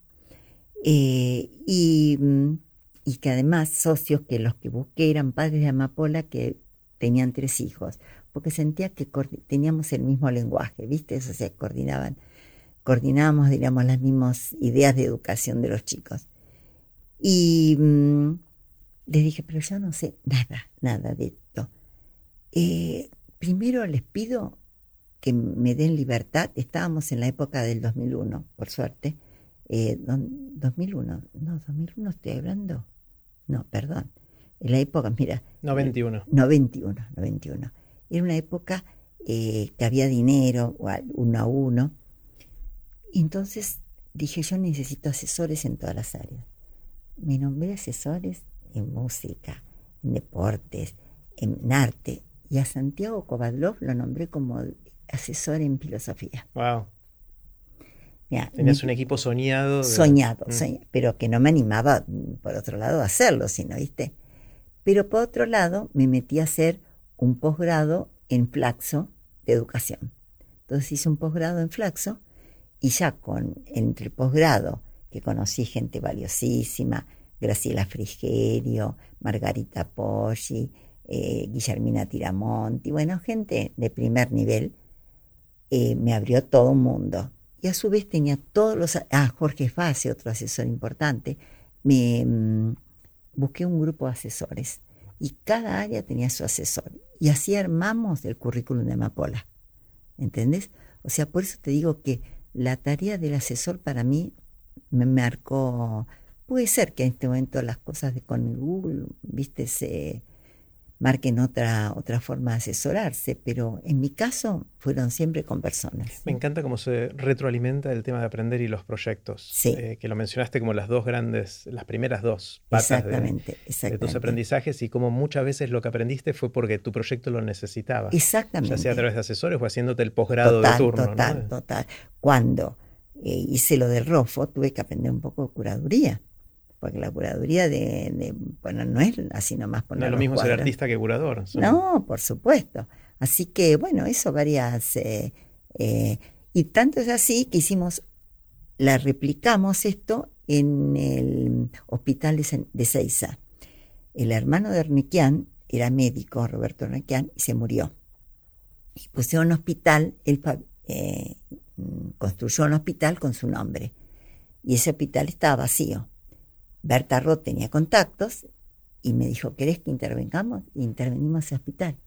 [SPEAKER 2] eh, mm, y, que además socios que los que busqué eran padres de Amapola que tenían tres hijos, porque sentía que teníamos el mismo lenguaje, ¿viste? O sea, coordinaban, coordinábamos, diríamos, las mismas ideas de educación de los chicos. Y mm, les dije, pero yo no sé nada, nada de esto. Eh, primero les pido que me den libertad. Estábamos en la época del 2001, por suerte. Eh, 2001, no, 2001 estoy hablando, no, perdón, en la época, mira.
[SPEAKER 1] 91.
[SPEAKER 2] 91, 91. Era una época eh, que había dinero, uno a uno. Entonces dije, yo necesito asesores en todas las áreas. Me nombré asesores en música, en deportes, en arte. Y a Santiago Kovadlov lo nombré como asesor en filosofía.
[SPEAKER 1] Wow. Tenías un equipo soñado.
[SPEAKER 2] Soñado, mm. pero que no me animaba, por otro lado, a hacerlo, sino, ¿viste? Pero por otro lado, me metí a hacer un posgrado en Flaxo de educación. Entonces hice un posgrado en Flaxo y ya con entre el posgrado, que conocí gente valiosísima, Graciela Frigerio, Margarita Poggi, eh, Guillermina Tiramonti, bueno, gente de primer nivel, eh, me abrió todo un mundo y a su vez tenía todos los... Ah, Jorge Fase, otro asesor importante. Me mm, busqué un grupo de asesores y cada área tenía su asesor. Y así armamos el currículum de Amapola. ¿Entendés? O sea, por eso te digo que la tarea del asesor para mí me marcó... Puede ser que en este momento las cosas de con Google, viste, se marquen otra, otra forma de asesorarse, pero en mi caso fueron siempre con personas.
[SPEAKER 1] Me encanta cómo se retroalimenta el tema de aprender y los proyectos, sí. Eh, que lo mencionaste como las dos grandes, las primeras dos patas de, tus aprendizajes y como muchas veces lo que aprendiste fue porque tu proyecto lo necesitaba.
[SPEAKER 2] Exactamente.
[SPEAKER 1] Ya sea a través de asesores o haciendo el posgrado de turno.
[SPEAKER 2] Total, total. Cuando eh, hice lo del ROFO tuve que aprender un poco de curaduría porque la curaduría de, bueno, no es así nomás poner.
[SPEAKER 1] No es lo mismo ser artista que curador.
[SPEAKER 2] No, por supuesto. Así que, bueno, eso varias. Eh, eh, y tanto es así que hicimos, la replicamos esto en el hospital de, de Seiza. El hermano de Ernequian era médico, Roberto Ernequian, y se murió. Y pusieron un hospital, él eh, construyó un hospital con su nombre. Y ese hospital estaba vacío. Berta Roth tenía contactos y me dijo, ¿querés que intervengamos? Y intervenimos en el hospital.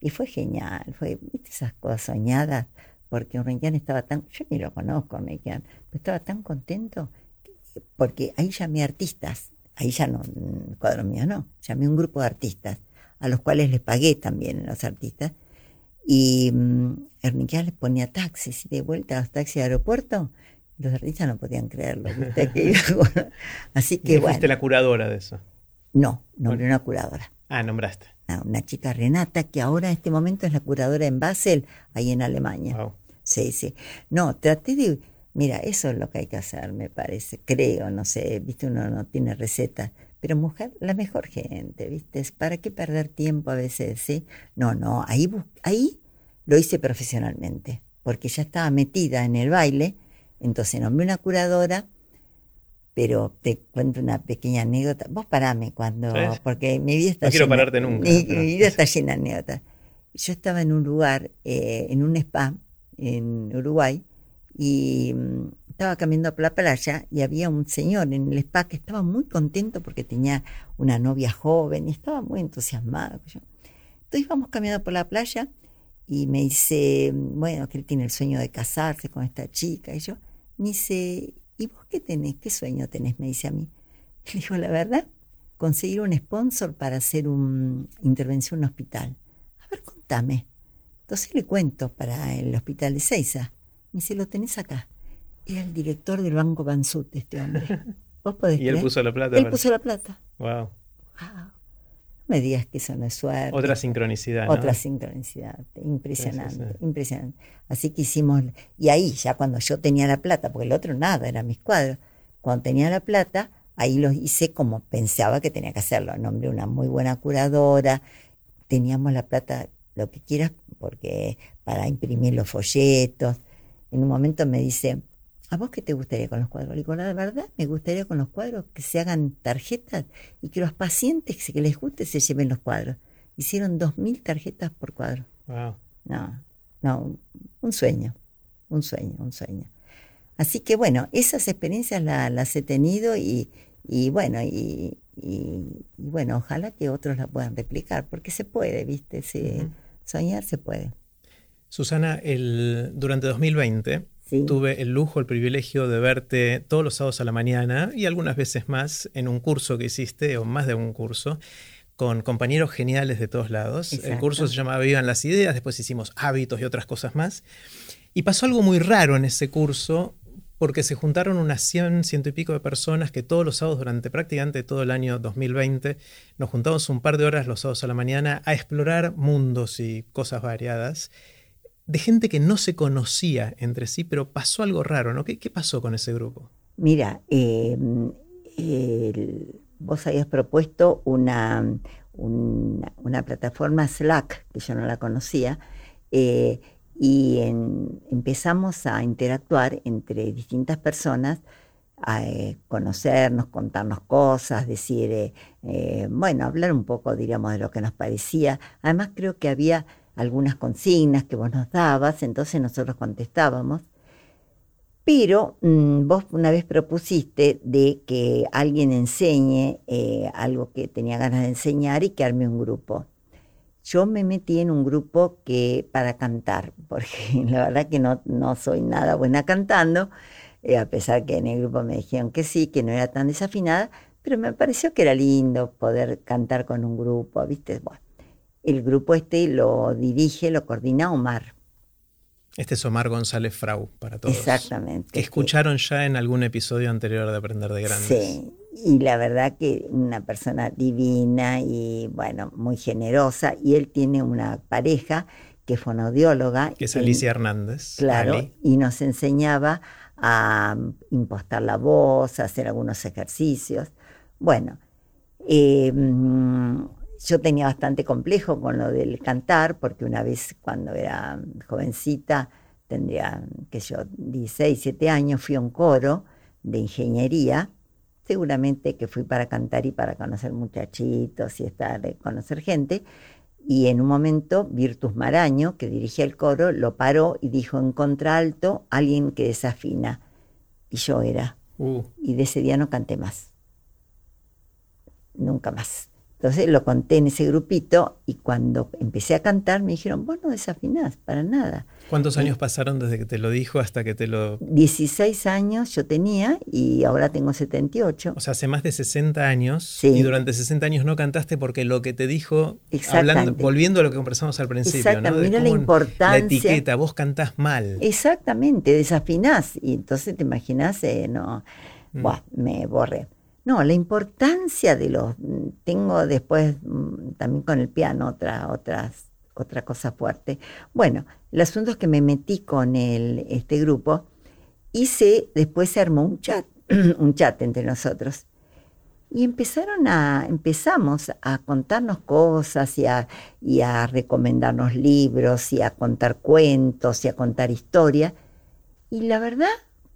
[SPEAKER 2] Y fue genial, fue, viste esas cosas soñadas, porque Urrenquian estaba tan, yo ni lo conozco Urrenquian, pero estaba tan contento, porque ahí llamé artistas, ahí ya no, cuadro mío no, llamé un grupo de artistas, a los cuales les pagué también a los artistas, y um, les ponía taxis, y de vuelta a los taxis de aeropuerto, Los artistas no podían creerlo. (laughs) Así que
[SPEAKER 1] ¿Y
[SPEAKER 2] bueno.
[SPEAKER 1] fuiste la curadora de eso?
[SPEAKER 2] No, nombré una curadora.
[SPEAKER 1] Ah, nombraste.
[SPEAKER 2] Una, chica Renata, que ahora en este momento es la curadora en Basel, ahí en Alemania.
[SPEAKER 1] Wow.
[SPEAKER 2] Sí, sí. No, traté de. Mira, eso es lo que hay que hacer, me parece. Creo, no sé, viste, uno no tiene receta. Pero mujer, la mejor gente, ¿viste? ¿Para qué perder tiempo a veces, sí? No, no, ahí, ahí lo hice profesionalmente, porque ya estaba metida en el baile, entonces nombré una curadora, pero te cuento una pequeña anécdota. Vos parame cuando, porque mi vida está
[SPEAKER 1] no
[SPEAKER 2] llena.
[SPEAKER 1] quiero pararte nunca.
[SPEAKER 2] Mi, mi, vida está llena de anécdotas. Yo estaba en un lugar, eh, en un spa en Uruguay, y mm, estaba caminando por la playa y había un señor en el spa que estaba muy contento porque tenía una novia joven y estaba muy entusiasmado. Entonces íbamos caminando por la playa y me dice, bueno, que él tiene el sueño de casarse con esta chica. Y yo, me dice, ¿y vos qué tenés? ¿Qué sueño tenés? Me dice a mí. Le digo, la verdad, conseguir un sponsor para hacer una intervención en un hospital. A ver, contame. Entonces le cuento para el hospital de Seiza. Me dice, lo tenés acá. Era el director del Banco Bansut, este hombre. (laughs) ¿Vos podés
[SPEAKER 1] Y él
[SPEAKER 2] creer?
[SPEAKER 1] puso la plata.
[SPEAKER 2] Él puso la plata.
[SPEAKER 1] Wow.
[SPEAKER 2] Wow. Me digas que eso no es suerte.
[SPEAKER 1] Otra sincronicidad. ¿no?
[SPEAKER 2] Otra sincronicidad, impresionante,
[SPEAKER 1] Sí, sí, sí.
[SPEAKER 2] impresionante. Así que hicimos, y ahí ya cuando yo tenía la plata, porque el otro nada, eran mis cuadros, cuando tenía la plata, ahí los hice como pensaba que tenía que hacerlo. Nombré una muy buena curadora, teníamos la plata, lo que quieras, porque para imprimir los folletos. En un momento me dice, ¿a vos qué te gustaría con los cuadros? Le digo, la verdad, me gustaría con los cuadros que se hagan tarjetas y que los pacientes que les guste se lleven los cuadros. Hicieron dos mil tarjetas por cuadro.
[SPEAKER 1] Wow.
[SPEAKER 2] No, no, un sueño, un sueño, un sueño. Así que bueno, esas experiencias la- las he tenido y, y bueno, y, y- y bueno, ojalá que otros la puedan replicar, porque se puede, ¿viste? Se-. Soñar se puede.
[SPEAKER 1] Susana, el, durante 2020
[SPEAKER 2] Sí.
[SPEAKER 1] tuve el lujo, el privilegio de verte todos los sábados a la mañana y algunas veces más en un curso que hiciste, o más de un curso, con compañeros geniales de todos lados. El
[SPEAKER 2] Exacto.
[SPEAKER 1] curso se llamaba Vivan las Ideas, después hicimos hábitos y otras cosas más. Y pasó algo muy raro en ese curso porque se juntaron unas 100, ciento y pico de personas que todos los sábados durante prácticamente todo el año 2020 nos juntamos un par de horas los sábados a la mañana a explorar mundos y cosas variadas de gente que no se conocía entre sí, pero pasó algo raro, ¿no? ¿Qué, qué pasó con ese grupo?
[SPEAKER 2] Mira, el- vos habías propuesto una, una, plataforma Slack, que yo no la conocía, eh, y empezamos a interactuar entre distintas personas, a eh, conocernos, contarnos cosas, decir, eh, bueno, hablar un poco, diríamos, de lo que nos parecía. Además, creo que había algunas consignas que vos nos dabas, entonces nosotros contestábamos. Pero mm, vos una vez propusiste de que alguien enseñe eh, algo que tenía ganas de enseñar y que arme un grupo. Yo me metí en un grupo que para cantar, porque (laughs) la verdad que no, no soy nada buena cantando, eh, a pesar que en el grupo me dijeron que sí, que no era tan desafinada, pero me pareció que era lindo poder cantar con un grupo, ¿viste? Bueno, el grupo este lo dirige, lo coordina Omar.
[SPEAKER 1] Este es Omar González Frau, para todos.
[SPEAKER 2] Exactamente.
[SPEAKER 1] Que escucharon ya en algún episodio anterior de Aprender de Grandes.
[SPEAKER 2] Sí, y la verdad que una persona divina y bueno, muy generosa. Y él tiene una pareja que es fonaudióloga.
[SPEAKER 1] Que es
[SPEAKER 2] y-
[SPEAKER 1] Alicia Hernández.
[SPEAKER 2] Claro,
[SPEAKER 1] Ali.
[SPEAKER 2] y nos enseñaba a impostar la voz, a hacer algunos ejercicios. Bueno, eh, mm, yo tenía bastante complejo con lo del cantar, porque una vez cuando era jovencita, tendría, que yo, 16, 17 años, fui a un coro de ingeniería, seguramente que fui para cantar y para conocer muchachitos y estar, eh, conocer gente, y en un momento Virtus Maraño, que dirigía el coro, lo paró y dijo en contralto, alguien que desafina. Y yo era.
[SPEAKER 1] Uh,
[SPEAKER 2] Y de ese día no canté más. Nunca más. Entonces lo conté en ese grupito y cuando empecé a cantar me dijeron, vos no desafinás, para nada.
[SPEAKER 1] ¿Cuántos años pasaron desde que te lo dijo hasta que te lo...?
[SPEAKER 2] 16 años yo tenía y ahora tengo 78.
[SPEAKER 1] O sea, hace más de 60 años y durante 60 años no cantaste porque lo que te dijo, hablando, volviendo a lo que conversamos al principio, ¿no?
[SPEAKER 2] mira la importancia. La
[SPEAKER 1] etiqueta, vos cantás mal.
[SPEAKER 2] Exactamente, desafinás y entonces te imaginás, eh, no, mm. me borré. No, la importancia de los... Tengo después mm, también con el piano otra, otras, otra cosa fuerte. Bueno, el asunto es que me metí con el, este grupo y después se armó un chat, (clears throat) un chat entre nosotros. Y empezaron a, empezamos a contarnos cosas y a, y a recomendarnos libros y a contar cuentos y a contar historias. Y la verdad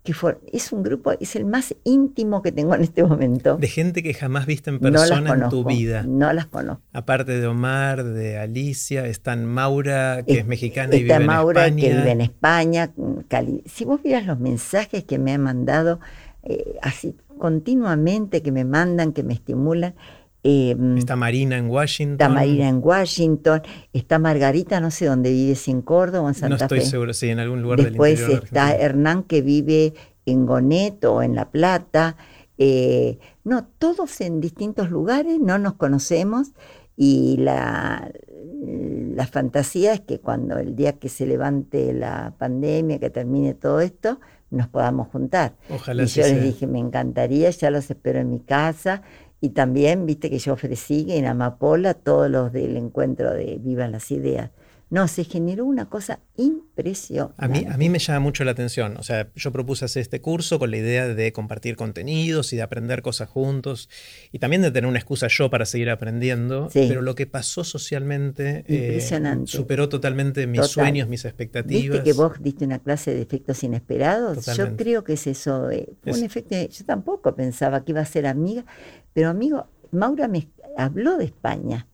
[SPEAKER 2] que es un grupo, es el más íntimo que tengo en este momento.
[SPEAKER 1] De gente que jamás viste en persona en tu vida.
[SPEAKER 2] No las conozco.
[SPEAKER 1] Aparte de Omar, de Alicia, están Maura, que es, mexicana y vive en
[SPEAKER 2] Maura,
[SPEAKER 1] España.
[SPEAKER 2] que vive en España. Si vos vieras los mensajes que me han mandado, eh, así continuamente, que me mandan, que me estimulan,
[SPEAKER 1] Em, está Marina en Washington.
[SPEAKER 2] Está Marina en Washington. Está Margarita, no sé dónde vive, si en Córdoba o en Santa Fe.
[SPEAKER 1] No estoy seguro, sí, en algún lugar
[SPEAKER 2] Después
[SPEAKER 1] del interior
[SPEAKER 2] está Hernán que vive en Gonet o en La Plata. Eh, no, todos en distintos lugares, no nos conocemos. Y la, la fantasía es que cuando el día que se levante la pandemia, que termine todo esto, nos podamos juntar.
[SPEAKER 1] Ojalá
[SPEAKER 2] y yo les dije, me encantaría, ya los espero en mi casa y también, viste que yo ofrecí en Amapola todos los del encuentro de Vivan las Ideas. No, se generó una cosa impresionante.
[SPEAKER 1] A mí, a mí me llama mucho la atención. O sea, yo propuse hacer este curso con la idea de compartir contenidos y de aprender cosas juntos y también de tener una excusa yo para seguir aprendiendo. Pero lo que pasó socialmente eh, superó totalmente mis sueños, mis expectativas.
[SPEAKER 2] ¿Viste que vos diste una clase de efectos inesperados? Yo creo que es eso. Eh, un efecto, yo tampoco pensaba que iba a ser amiga, pero amigo, Maura me habló de España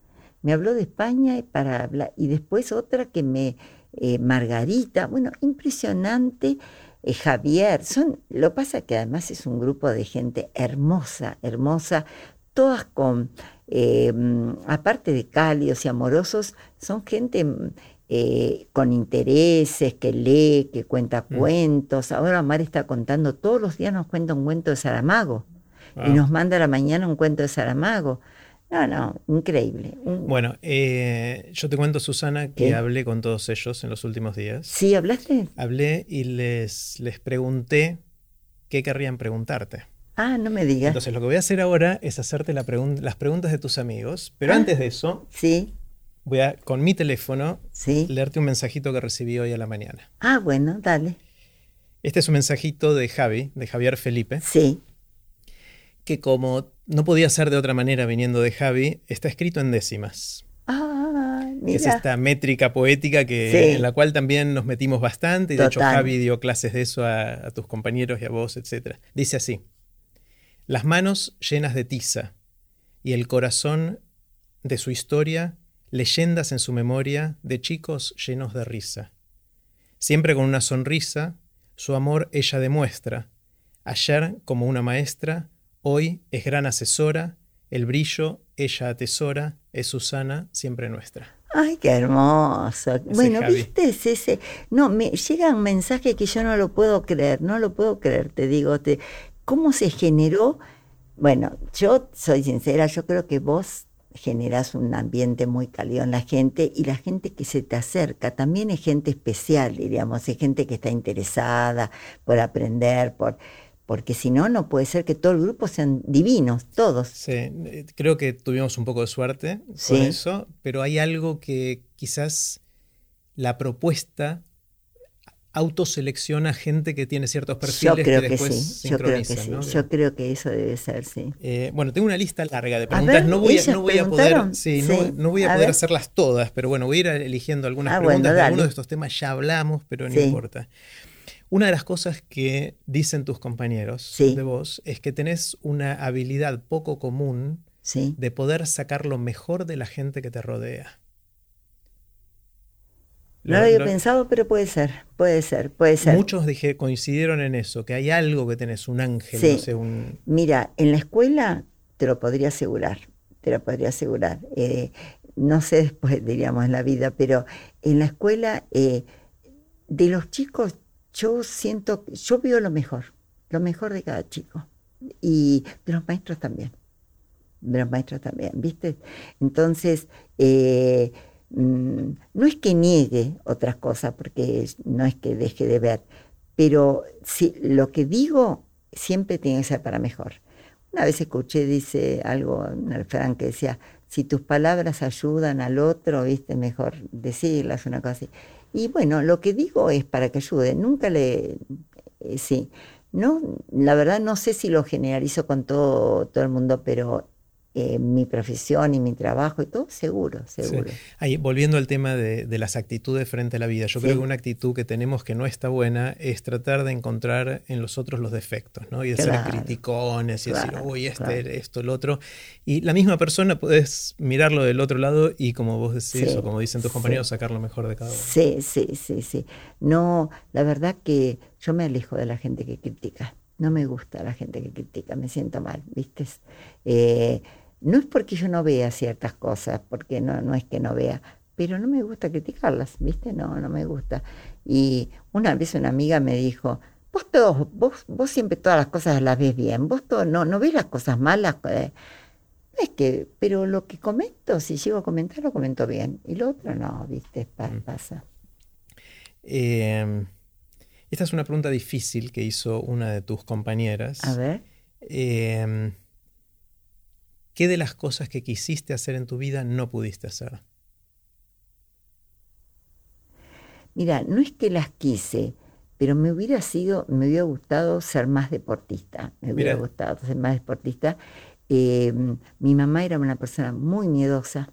[SPEAKER 2] me habló de España para hablar, y después otra que me, eh, Margarita, bueno, impresionante, eh, Javier, son, lo pasa que además es un grupo de gente hermosa, hermosa, todas con, eh, aparte de cálidos y amorosos, son gente con intereses, que lee, que cuenta mm. cuentos. Ahora Mar está contando, todos los días nos cuenta un cuento de Saramago. Y nos manda a la mañana un cuento de Saramago. No, no, increíble.
[SPEAKER 1] Bueno, eh, yo te cuento, Susana, que hablé con todos ellos en los últimos días.
[SPEAKER 2] Sí, hablaste.
[SPEAKER 1] Hablé y les, les pregunté qué querrían preguntarte.
[SPEAKER 2] Ah, no me digas.
[SPEAKER 1] Entonces, lo que voy a hacer ahora es hacerte la las preguntas de tus amigos, pero ah, antes de eso,
[SPEAKER 2] sí.
[SPEAKER 1] voy a, con mi teléfono, leerte un mensajito que recibí hoy a la mañana.
[SPEAKER 2] Ah, bueno, dale.
[SPEAKER 1] Este es un mensajito de Javi, de Javier Felipe.
[SPEAKER 2] Sí.
[SPEAKER 1] Que como no podía ser de otra manera viniendo de Javi, está escrito en décimas.
[SPEAKER 2] Ah,
[SPEAKER 1] Es esta métrica poética que, en la cual también nos metimos bastante. Y de hecho, Javi dio clases de eso a, tus compañeros y a vos, etc. Dice así: Las manos llenas de tiza y el corazón de su historia, leyendas en su memoria de chicos llenos de risa. Siempre con una sonrisa, su amor ella demuestra. Ayer, como una maestra, Hoy es gran asesora, el brillo ella atesora, es Susana, siempre nuestra.
[SPEAKER 2] Ay, qué hermoso. bueno, viste ese. No, me llega un mensaje que yo no lo puedo creer, no lo puedo creer, te digo, te, ¿cómo se generó? Bueno, yo soy sincera, yo creo que vos generás un ambiente muy cálido en la gente y la gente que se te acerca también es gente especial, diríamos, es gente que está interesada por aprender, por porque si no, no puede ser que todo el grupo sean divinos, todos.
[SPEAKER 1] Sí, eh, creo que tuvimos un poco de suerte con eso, pero hay algo que quizás la propuesta autoselecciona gente que tiene ciertos perfiles
[SPEAKER 2] Yo creo que, sí. Yo creo que sí. Yo creo que eso debe ser, sí.
[SPEAKER 1] Eh, bueno, tengo una lista larga de preguntas. no voy, a, no voy a poder, sí, No, voy a, poder hacerlas todas, pero bueno, voy a ir eligiendo algunas ah, preguntas. de algunos de estos temas ya hablamos, pero no importa. Una de las cosas que dicen tus compañeros de vos es que tenés una habilidad poco común de poder sacar lo mejor de la gente que te rodea.
[SPEAKER 2] No lo, había pensado, pero puede ser, puede ser, puede ser.
[SPEAKER 1] Muchos dije, coincidieron en eso, que hay algo que tenés, un ángel, no sé, un...
[SPEAKER 2] Mira, en la escuela te lo podría asegurar. te lo podría asegurar. Eh, no sé después, diríamos, en la vida, pero en la escuela, eh, de los chicos, yo siento, yo veo lo mejor, lo mejor de cada chico. Y de los maestros también. De los maestros también, ¿viste? Entonces, eh, mm, no es que niegue otras cosas, porque no es que deje de ver, pero si, lo que digo siempre tiene que ser para mejor. Una vez escuché, dice algo, un refrán que decía, si tus palabras ayudan al otro, viste, mejor decirlas, una cosa así. Y bueno, lo que digo es para que ayude, nunca le, eh, sí, no, la verdad no sé si lo generalizo con todo, todo el mundo, pero eh, mi profesión y mi trabajo y todo, seguro, seguro.
[SPEAKER 1] Ahí, volviendo al tema de, las actitudes frente a la vida, yo creo que una actitud que tenemos que no está buena es tratar de encontrar en los otros los defectos, ¿no? Y de ser criticones y decir, uy, este, esto, el otro. Y la misma persona puedes mirarlo del otro lado y como vos decís, o como dicen tus compañeros, sacar lo mejor de cada uno.
[SPEAKER 2] Sí, sí, sí, sí. No, la verdad que yo me alejo de la gente que critica. No me gusta la gente que critica, me siento mal, ¿viste? Eh, no es porque yo no vea ciertas cosas, porque no, no es que no vea, pero no me gusta criticarlas, ¿viste? No, no me gusta. Y una vez una amiga me dijo, vos todos, vos, vos siempre todas las cosas las ves bien, vos todo, no, no ves las cosas malas. Eh". es que, pero lo que comento, si llego a comentar, lo comento bien. Y lo otro no, ¿viste? Mm. Pasa.
[SPEAKER 1] Em, esta es una pregunta difícil que hizo una de tus compañeras.
[SPEAKER 2] A ver.
[SPEAKER 1] Eh, ¿Qué de las cosas que quisiste hacer en tu vida no pudiste hacer?
[SPEAKER 2] Mira, no es que las quise, pero me hubiera sido, me hubiera gustado ser más deportista. Me hubiera gustado ser más deportista. Eh, mi mamá era una persona muy miedosa.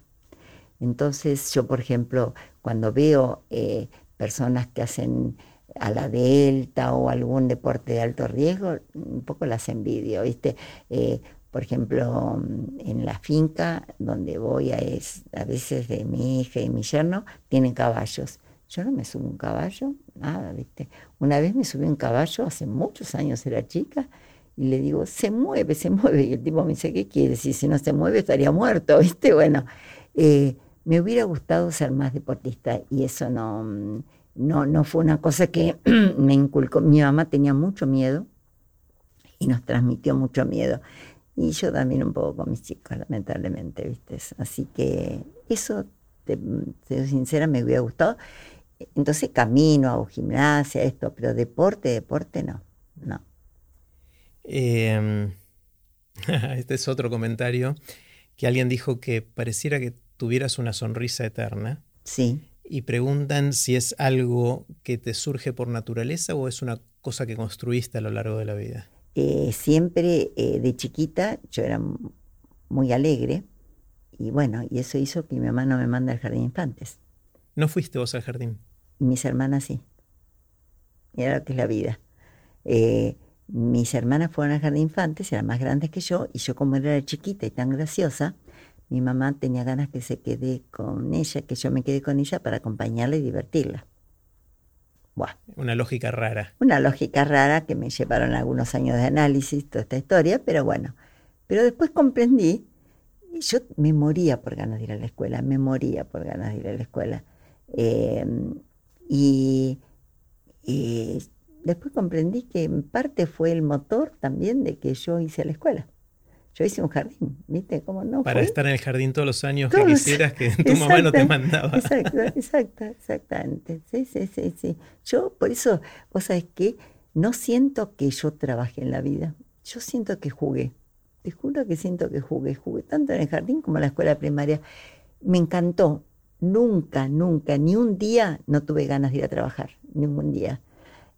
[SPEAKER 2] Entonces yo, por ejemplo, cuando veo eh, personas que hacen a la delta o algún deporte de alto riesgo, un poco las envidio, ¿viste? Eh, por ejemplo, en la finca donde voy a, es, a veces de mi hija y mi yerno, tienen caballos. Yo no me subo un caballo, nada, ¿viste? Una vez me subí un caballo, hace muchos años era chica, y le digo, se mueve, se mueve. Y el tipo me dice, ¿qué quiere decir? Si no se mueve estaría muerto, ¿viste? Bueno, eh, me hubiera gustado ser más deportista y eso no, no, no fue una cosa que (clears throat) me inculcó. Mi mamá tenía mucho miedo y nos transmitió mucho miedo. Y yo también un poco con mis chicos, lamentablemente, ¿viste? Así que eso, te, soy sincera, me hubiera gustado. Entonces camino, hago gimnasia, esto, pero deporte, deporte no, no.
[SPEAKER 1] Em, (laughs) este es otro comentario, que alguien dijo que pareciera que tuvieras una sonrisa eterna.
[SPEAKER 2] Sí.
[SPEAKER 1] Y preguntan si es algo que te surge por naturaleza o es una cosa que construiste a lo largo de la vida.
[SPEAKER 2] Eh, siempre eh, de chiquita yo era muy alegre y bueno, y eso hizo que mi mamá no me manda al jardín de infantes.
[SPEAKER 1] ¿No fuiste vos al jardín?
[SPEAKER 2] Mis hermanas sí. Mira lo que es la vida. Eh, mis hermanas fueron al jardín de infantes, eran más grandes que yo, y yo como era chiquita y tan graciosa, mi mamá tenía ganas que se quede con ella, que yo me quede con ella para acompañarla y divertirla.
[SPEAKER 1] Una lógica rara.
[SPEAKER 2] Una lógica rara que me llevaron algunos años de análisis, toda esta historia, pero bueno. Pero después comprendí, y yo me moría por ganas de ir a la escuela, me moría por ganas de ir a la escuela. Em, y, y después comprendí que en parte fue el motor también de que yo hice la escuela yo hice un jardín, ¿viste? ¿Cómo no?
[SPEAKER 1] Para estar en el jardín todos los años que quisieras que (laughs) tu mamá no te mandaba.
[SPEAKER 2] Exacto, exacto, exactamente. Sí, sí, sí, sí. Yo, por eso, vos sabés que no siento que yo trabaje en la vida. Yo siento que jugué. Te juro que siento que jugué. Jugué tanto en el jardín como en la escuela primaria. Me encantó. Nunca, nunca, ni un día no tuve ganas de ir a trabajar. Ningún día.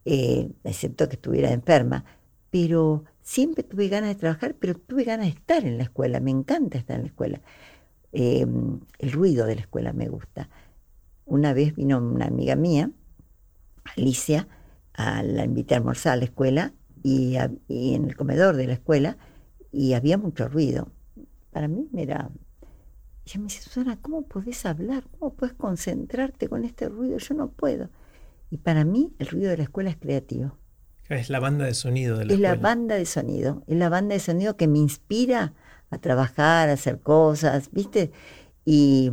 [SPEAKER 2] Eh, excepto que estuviera enferma. Pero siempre tuve ganas de trabajar, pero tuve ganas de estar en la escuela, me encanta estar en la escuela. Em, el ruido de la escuela me gusta. Una vez vino una amiga mía, Alicia, a la invité a almorzar a la escuela y, en el comedor de la escuela y había mucho ruido. Para mí me era... Ella me dice, Susana, ¿cómo podés hablar? ¿Cómo puedes concentrarte con este ruido? Yo no puedo. Y para mí el ruido de la escuela es creativo.
[SPEAKER 1] Es la banda de sonido de la
[SPEAKER 2] Es la banda de sonido, es la banda de sonido que me inspira a trabajar, a hacer cosas, ¿viste? Y,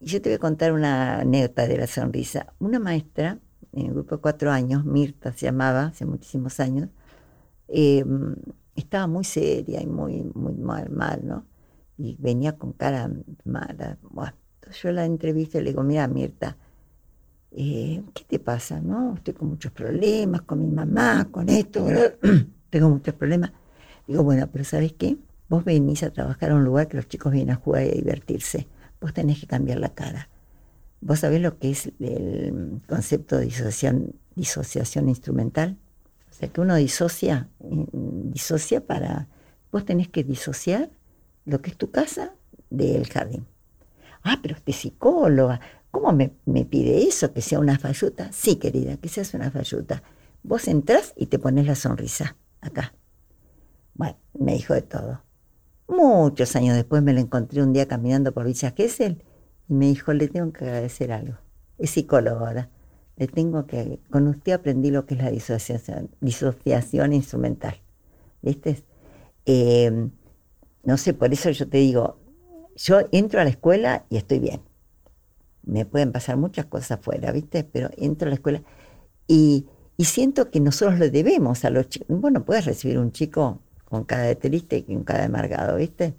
[SPEAKER 2] yo te voy a contar una anécdota de la sonrisa. Una maestra, en el grupo de cuatro años, Mirta se llamaba, hace muchísimos años, eh, estaba muy seria y muy, muy mal, mal, ¿no? Y venía con cara mala. Bueno, yo la entrevisté y le digo, mira, Mirta, eh, ¿qué te pasa? No, estoy con muchos problemas, con mi mamá, con esto, (clears throat) tengo muchos problemas. Digo, bueno, pero ¿sabes qué? Vos venís a trabajar a un lugar que los chicos vienen a jugar y a divertirse. Vos tenés que cambiar la cara. ¿Vos sabés lo que es el concepto de disociación, instrumental? O sea, que uno disocia, disocia para... Vos tenés que disociar lo que es tu casa del jardín. Ah, pero usted es psicóloga. ¿Cómo me, pide eso? ¿Que sea una falluta? Sí, querida, que seas una falluta. Vos entrás y te pones la sonrisa acá. Bueno, me dijo de todo. Muchos años después me lo encontré un día caminando por Villa Gesell y me dijo, le tengo que agradecer algo. Es psicólogo ahora. Le tengo que... Con usted aprendí lo que es la disociación, disociación instrumental. ¿Viste? Eh, no sé, por eso yo te digo, yo entro a la escuela y estoy bien me pueden pasar muchas cosas afuera, ¿viste? Pero entro a la escuela y, siento que nosotros le debemos a los chicos. Bueno, puedes recibir un chico con cara de triste y con cara de amargado, ¿viste?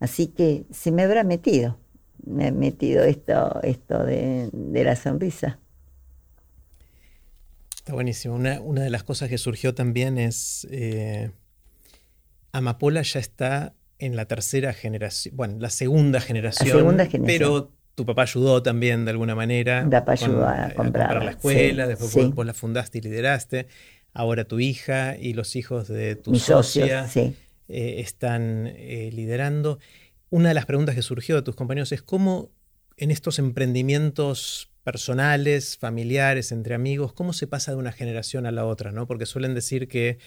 [SPEAKER 2] Así que se me habrá metido, me ha metido esto, esto de, la sonrisa.
[SPEAKER 1] Está buenísimo. Una, una, de las cosas que surgió también es, eh, Amapola ya está en la tercera generación, bueno, la segunda generación, la segunda generación. pero tu papá ayudó también de alguna manera.
[SPEAKER 2] Papá ayudó a, eh, comprar,
[SPEAKER 1] la escuela, después vos, la fundaste y lideraste. Ahora tu hija y los hijos de tu socia eh, están eh, liderando. Una de las preguntas que surgió de tus compañeros es cómo en estos emprendimientos personales, familiares, entre amigos, cómo se pasa de una generación a la otra, ¿no? Porque suelen decir que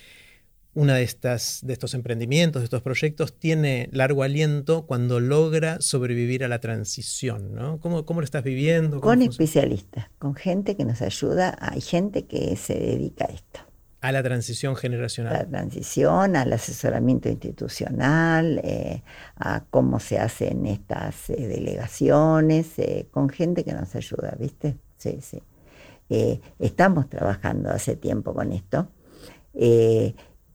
[SPEAKER 1] una de, estas, de estos emprendimientos, de estos proyectos, tiene largo aliento cuando logra sobrevivir a la transición, ¿no? ¿Cómo, lo estás viviendo?
[SPEAKER 2] Con especialistas, con gente que nos ayuda, hay gente que se dedica a esto.
[SPEAKER 1] A la transición generacional. A
[SPEAKER 2] la transición, al asesoramiento institucional, eh, a cómo se hacen estas eh, delegaciones, eh, con gente que nos ayuda, ¿viste? Sí, sí. estamos trabajando hace tiempo con esto.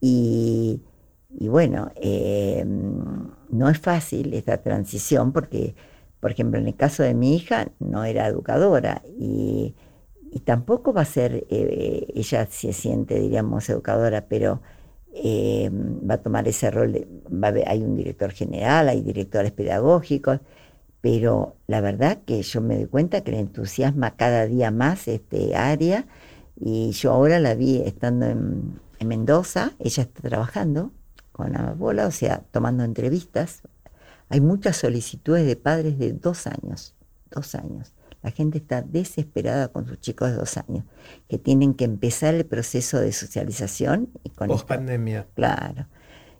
[SPEAKER 2] Y, bueno, eh, no es fácil esta transición porque, por ejemplo, en el caso de mi hija no era educadora y, tampoco va a ser, eh, ella se siente, diríamos, educadora, pero eh, va a tomar ese rol, de, hay un director general, hay directores pedagógicos, pero la verdad que yo me doy cuenta que le entusiasma cada día más este área y yo ahora la vi estando en, en Mendoza, ella está trabajando con Amapola, o sea, tomando entrevistas. Hay muchas solicitudes de padres de dos años, dos años. La gente está desesperada con sus chicos de dos años, que tienen que empezar el proceso de socialización.
[SPEAKER 1] Y con Post pandemia.
[SPEAKER 2] Claro,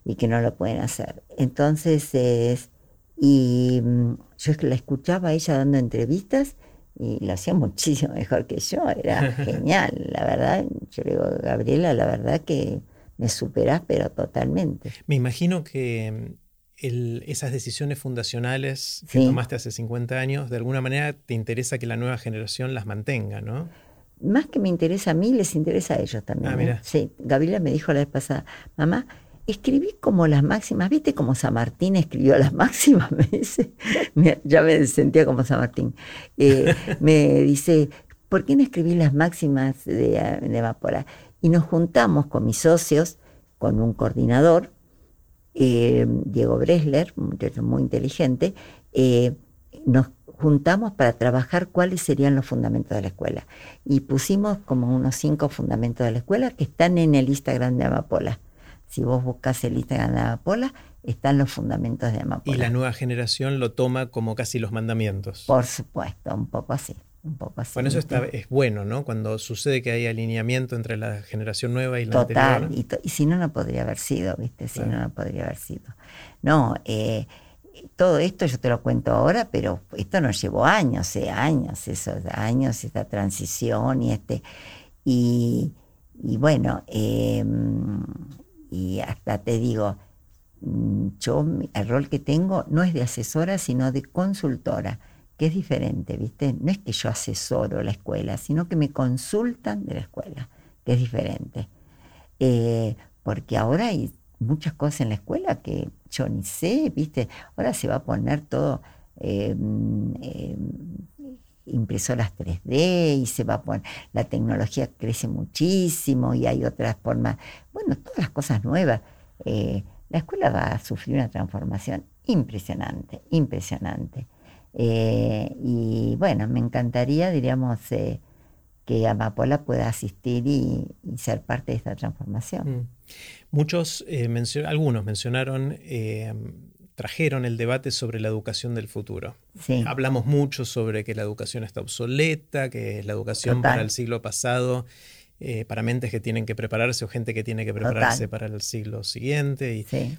[SPEAKER 2] y que no lo pueden hacer. Entonces, es, y mm, yo la escuchaba a ella dando entrevistas y lo hacía muchísimo (laughs) mejor que yo, era (laughs) genial, la verdad, yo le digo, Gabriela, la verdad que me superás, pero totalmente.
[SPEAKER 1] Me imagino que mm, esas decisiones fundacionales que tomaste hace 50 años, de alguna manera te interesa que la nueva generación las mantenga, ¿no?
[SPEAKER 2] Más que me interesa a mí, les interesa a ellos también. Ah, ¿eh? Sí, Gabriela me dijo la vez pasada, mamá, escribí como las máximas, ¿viste cómo San Martín escribió las (laughs) máximas? Me dice, ya me sentía como San Martín. Eh, (laughs) me dice, ¿por qué no escribí las máximas de, de Y nos juntamos con mis socios, con un coordinador, eh, Diego Bresler, un muchacho muy inteligente, eh, nos juntamos para trabajar cuáles serían los fundamentos de la escuela. Y pusimos como unos cinco fundamentos de la escuela que están en el Instagram de Amapola. Si vos buscas el Instagram de Amapola, están los fundamentos de Amapola.
[SPEAKER 1] Y la nueva generación lo toma como casi los mandamientos.
[SPEAKER 2] Por supuesto, un poco así. Un poco así.
[SPEAKER 1] Bueno, eso está, es bueno, ¿no? Cuando sucede que hay alineamiento entre la generación nueva y la
[SPEAKER 2] Total, Y, y, si no, no podría haber sido, ¿viste? Si no, no podría haber sido. No, eh, todo esto yo te lo cuento ahora, pero esto nos llevó años, eh, años, esos años, esta transición y este. Y, y bueno, eh, y hasta te digo, mm, yo, el rol que tengo no es de asesora, sino de consultora, que es diferente, ¿viste? No es que yo asesoro la escuela, sino que me consultan de la escuela, que es diferente. Eh, porque ahora hay muchas cosas en la escuela que yo ni sé, ¿viste? Ahora se va a poner todo eh, eh, impresoras 3D y se va a poner, la tecnología crece muchísimo y hay otras formas, bueno, todas las cosas nuevas. Eh, la escuela va a sufrir una transformación impresionante, impresionante. y bueno, me encantaría, diríamos, que Amapola pueda asistir y, ser parte de esta transformación. Mm.
[SPEAKER 1] Muchos, algunos mencionaron trajeron el debate sobre la educación del futuro. Hablamos mucho sobre que la educación está obsoleta, que es la educación para el siglo pasado, eh, para mentes que tienen que prepararse o gente que tiene que prepararse para el siglo siguiente. Y,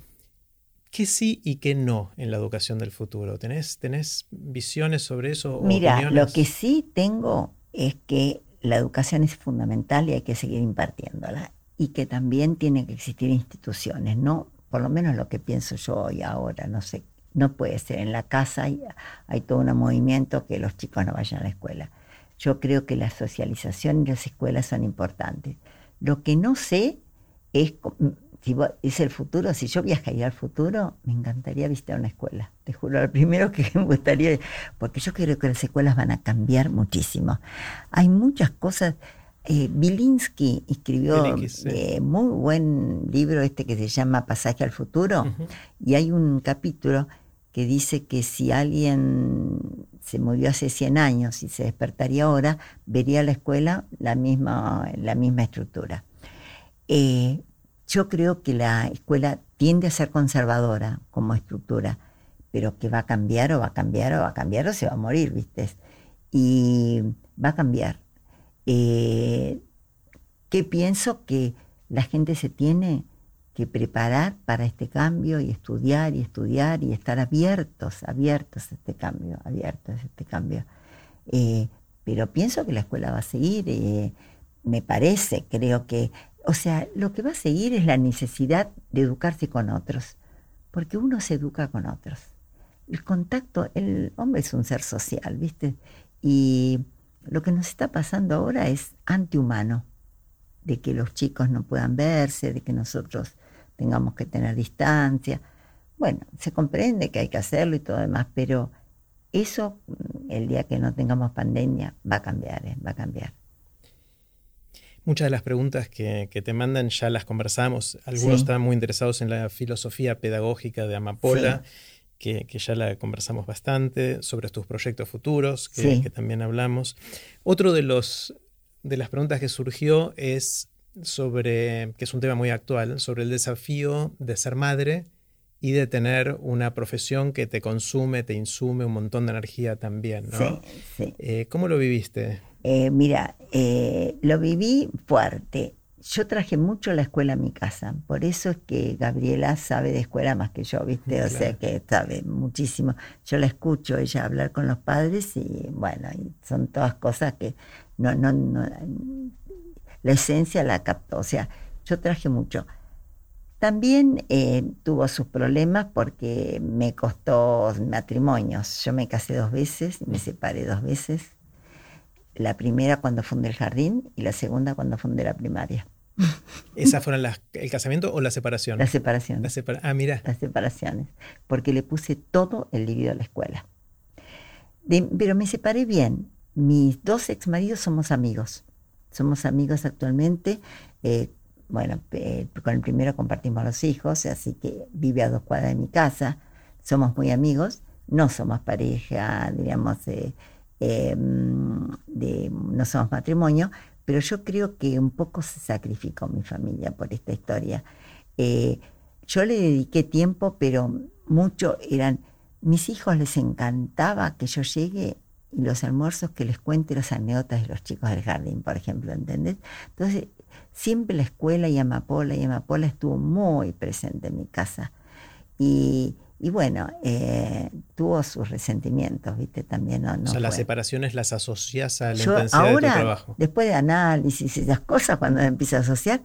[SPEAKER 1] ¿Qué sí y qué no en la educación del futuro? ¿Tenés, tenés visiones sobre eso?
[SPEAKER 2] Mira, lo que sí tengo es que la educación es fundamental y hay que seguir impartiéndola. Y que también tienen que existir instituciones, no por lo menos lo que pienso yo hoy ahora, no sé, no puede ser. En la casa hay, hay todo un movimiento que los chicos no vayan a la escuela. Yo creo que la socialización y las escuelas son importantes. Lo que no sé es si es el futuro, si yo viajaría al futuro, me encantaría visitar una escuela. Te juro, lo primero que (laughs) me gustaría, porque yo creo que las escuelas van a cambiar muchísimo. Hay muchas cosas eh, Bilinsky escribió eh, muy buen libro este que se llama Pasaje al Futuro y hay un capítulo que dice que si alguien se murió hace 100 años y se despertaría ahora, vería la escuela la misma, la misma estructura. Eh, yo creo que la escuela tiende a ser conservadora como estructura, pero que va a cambiar o va a cambiar o va a cambiar o se va a morir, ¿viste? Y va a cambiar eh, que pienso que la gente se tiene que preparar para este cambio y estudiar y estudiar y estar abiertos, abiertos a este cambio, abiertos a este cambio. Eh, pero pienso que la escuela va a seguir, eh, me parece, creo que, o sea, lo que va a seguir es la necesidad de educarse con otros, porque uno se educa con otros. El contacto, el hombre es un ser social, ¿viste? Y lo que nos está pasando ahora es antihumano, de que los chicos no puedan verse, de que nosotros tengamos que tener distancia. Bueno, se comprende que hay que hacerlo y todo demás, pero eso mm, el día que no tengamos pandemia va a cambiar, ¿eh? va a cambiar.
[SPEAKER 1] Muchas de las preguntas que, te mandan ya las conversamos. Algunos están muy interesados en la filosofía pedagógica de Amapola que, ya la conversamos bastante, sobre tus proyectos futuros, que, también hablamos. Otro de, los, de las preguntas que surgió es sobre, que es un tema muy actual, sobre el desafío de ser madre y de tener una profesión que te consume, te insume un montón de energía también. ¿no? Sí, sí. Eh, ¿Cómo lo viviste?
[SPEAKER 2] Eh, mira, eh, lo viví fuerte yo traje mucho la escuela a mi casa, por eso es que Gabriela sabe de escuela más que yo, ¿viste? O sea que sabe muchísimo. Yo la escucho ella hablar con los padres y bueno, son todas cosas que no, no, no, la esencia la captó, o sea, yo traje mucho. También eh, tuvo sus problemas porque me costó matrimonios. Yo me casé dos veces, me separé dos veces. La primera cuando fundé el jardín y la segunda cuando fundé la primaria.
[SPEAKER 1] ¿Esas fueron las, el casamiento o la separación?
[SPEAKER 2] La separación.
[SPEAKER 1] ah, mira.
[SPEAKER 2] Las separaciones. Porque le puse todo el dividido a la escuela. pero me separé bien. Mis dos ex maridos somos amigos. Somos amigos actualmente. Eh, bueno, con el primero compartimos los hijos, así que vive a dos cuadras de mi casa. Somos muy amigos. No somos pareja, diríamos, eh, em, de, no somos matrimonio, pero yo creo que un poco se sacrificó mi familia por esta historia. Eh, yo le dediqué tiempo, pero mucho eran, mis hijos les encantaba que yo llegue y los almuerzos que les cuente las anécdotas de los chicos del jardín, por ejemplo, ¿entendés? Entonces, siempre la escuela y Amapola, y Amapola estuvo muy presente en mi casa. Y, y bueno, eh, tuvo sus resentimientos, ¿viste? También no.
[SPEAKER 1] o sea, las separaciones las asocias a la intensidad
[SPEAKER 2] de tu
[SPEAKER 1] trabajo.
[SPEAKER 2] Después de análisis y esas cosas, cuando empieza a asociar,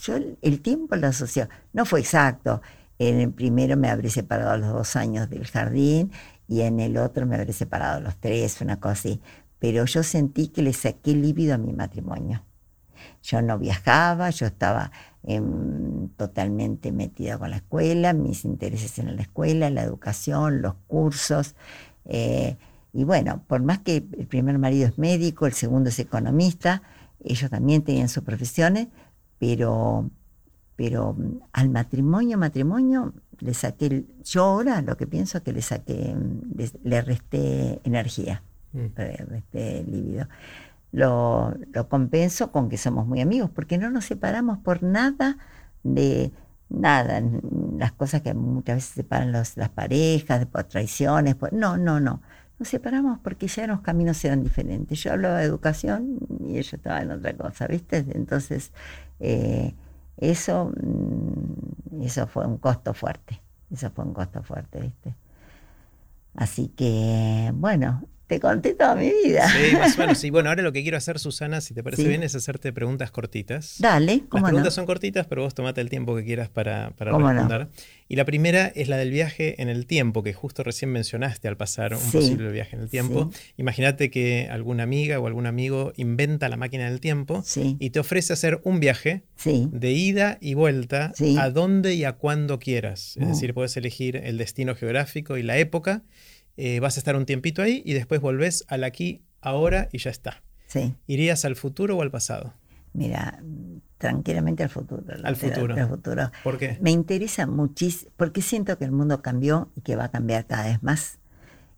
[SPEAKER 2] yo el tiempo lo asoció. No fue exacto. En el primero me habré separado a los dos años del jardín y en el otro me habré separado a los tres, una cosa así. Pero yo sentí que le saqué líbido a mi matrimonio. Yo no viajaba, yo estaba em, totalmente metida con la escuela, mis intereses en la escuela, la educación, los cursos. Eh, y bueno, por más que el primer marido es médico, el segundo es economista, ellos también tenían sus profesiones, pero, pero mm, al matrimonio, matrimonio, le saqué, yo ahora lo que pienso es que le saqué, mm, le, resté energía, mm. le resté líbido. Lo, lo, compenso con que somos muy amigos, porque no nos separamos por nada de nada, las cosas que muchas veces separan las parejas, por traiciones, no, no, no. Nos separamos porque ya los caminos eran diferentes. Yo hablaba de educación y ella estaba en otra cosa, ¿viste? Entonces, eh, eso, mm, eso fue un costo fuerte. Eso fue un costo fuerte, ¿viste? Así que, bueno, te conté toda mi vida.
[SPEAKER 1] Sí, más o menos. (laughs) Sí, bueno, ahora lo que quiero hacer, Susana, si te parece bien, es hacerte preguntas cortitas.
[SPEAKER 2] Dale,
[SPEAKER 1] ¿cómo Las preguntas son cortitas, pero vos tomate el tiempo que quieras para, para responder. Y la primera es la del viaje en el tiempo, que justo recién mencionaste al pasar un posible viaje en el tiempo. Imagínate que alguna amiga o algún amigo inventa la máquina del tiempo y te ofrece hacer un viaje de ida y vuelta a donde y a cuándo quieras. Es mm. decir, puedes elegir el destino geográfico y la época eh, vas a estar un tiempito ahí y después volvés al aquí, ahora y ya está.
[SPEAKER 2] Sí.
[SPEAKER 1] ¿Irías al futuro o al pasado?
[SPEAKER 2] Mira, tranquilamente al futuro.
[SPEAKER 1] Al futuro.
[SPEAKER 2] Al futuro.
[SPEAKER 1] ¿Por qué?
[SPEAKER 2] Me interesa muchísimo, porque siento que el mundo cambió y que va a cambiar cada vez más.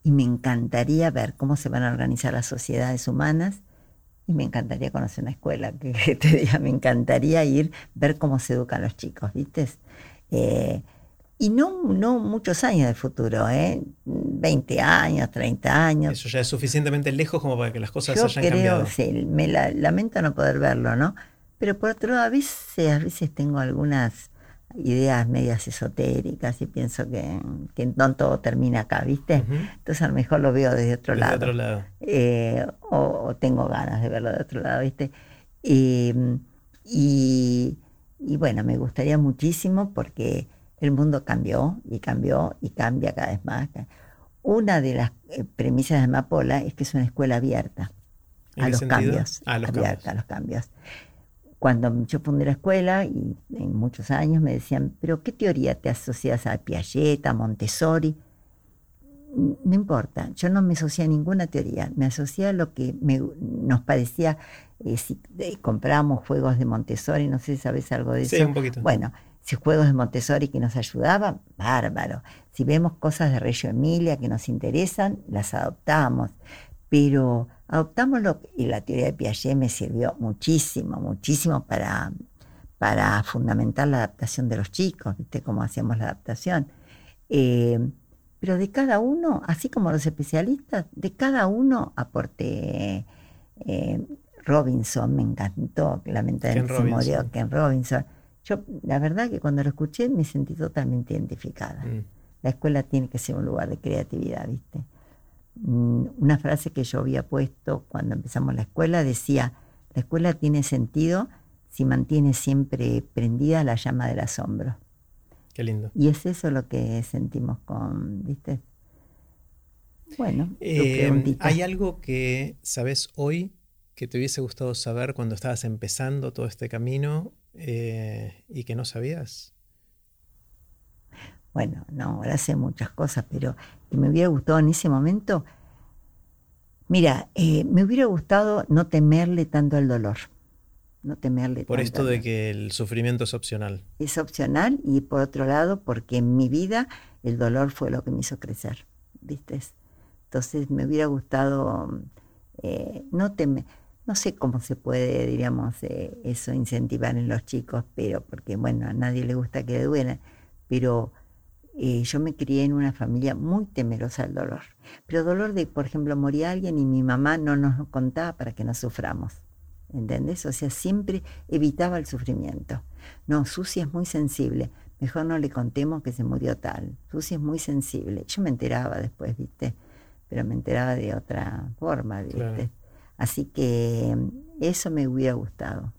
[SPEAKER 2] Y me encantaría ver cómo se van a organizar las sociedades humanas. Y me encantaría conocer una escuela, (laughs) que, te diga, me encantaría ir, ver cómo se educan los chicos, ¿viste? Eh, y no, no muchos años de futuro, ¿eh? 20 años, 30 años.
[SPEAKER 1] Eso ya es suficientemente lejos como para que las cosas Yo hayan creo, cambiado.
[SPEAKER 2] Sí, me lamento no poder verlo, ¿no? Pero por otro lado, a veces, a veces tengo algunas ideas medias esotéricas y pienso que, que no todo termina acá, ¿viste? Entonces a lo mejor lo veo desde otro lado.
[SPEAKER 1] Otro lado.
[SPEAKER 2] Eh, o, tengo ganas de verlo de otro lado, ¿viste? y, y bueno, me gustaría muchísimo porque el mundo cambió y cambió y cambia cada vez más. Una de las eh, premisas de Amapola es que es una escuela abierta a los, cambios,
[SPEAKER 1] a los
[SPEAKER 2] abierta a los cambios. Cuando yo fundé la escuela, y en muchos años me decían, pero ¿qué teoría te asocias a Piaget, a Montessori? No importa, yo no me asocié a ninguna teoría, me asocié a lo que nos parecía, eh, si eh, compramos juegos de Montessori, no sé si sabes algo de
[SPEAKER 1] sí,
[SPEAKER 2] eso.
[SPEAKER 1] un poquito.
[SPEAKER 2] Bueno, si juegos de Montessori que nos ayudaban, bárbaro. Si vemos cosas de Reggio Emilia que nos interesan, las adoptamos. Pero adoptamos lo y la teoría de Piaget me sirvió muchísimo, muchísimo para, para fundamentar la adaptación de los chicos, ¿viste? Cómo hacíamos la adaptación. Eh, pero de cada uno, así como los especialistas, de cada uno aporté. Eh, Robinson me encantó, lamentablemente se murió Ken Robinson yo, la verdad que cuando lo escuché me sentí totalmente identificada. Mm. La escuela tiene que ser un lugar de creatividad, ¿viste? Mm, una frase que yo había puesto cuando empezamos la escuela decía, la escuela tiene sentido si mantiene siempre prendida la llama del asombro.
[SPEAKER 1] Qué lindo.
[SPEAKER 2] Y es eso lo que sentimos con, ¿viste? Bueno,
[SPEAKER 1] eh, ¿hay algo que sabes hoy que te hubiese gustado saber cuando estabas empezando todo este camino eh, y que no sabías?
[SPEAKER 2] Bueno, no, ahora sé muchas cosas, pero que me hubiera gustado en ese momento, mira, eh, me hubiera gustado no temerle tanto al dolor. No temerle
[SPEAKER 1] por esto de que el sufrimiento es opcional.
[SPEAKER 2] Es opcional y por otro lado porque en mi vida el dolor fue lo que me hizo crecer, ¿viste? Entonces me hubiera gustado eh, no temer no sé cómo se puede, diríamos, eh, eso incentivar en los chicos, pero porque, bueno, a nadie le gusta que le duela, pero eh, yo me crié en una familia muy temerosa del dolor. Pero dolor de, por ejemplo, moría alguien y mi mamá no nos contaba para que no suframos. ¿Entendés? O sea, siempre evitaba el sufrimiento. No, Susi es muy sensible. Mejor no le contemos que se murió tal. Susi es muy sensible. Yo me enteraba después, ¿viste? Pero me enteraba de otra forma, ¿viste? Así que eso me hubiera gustado.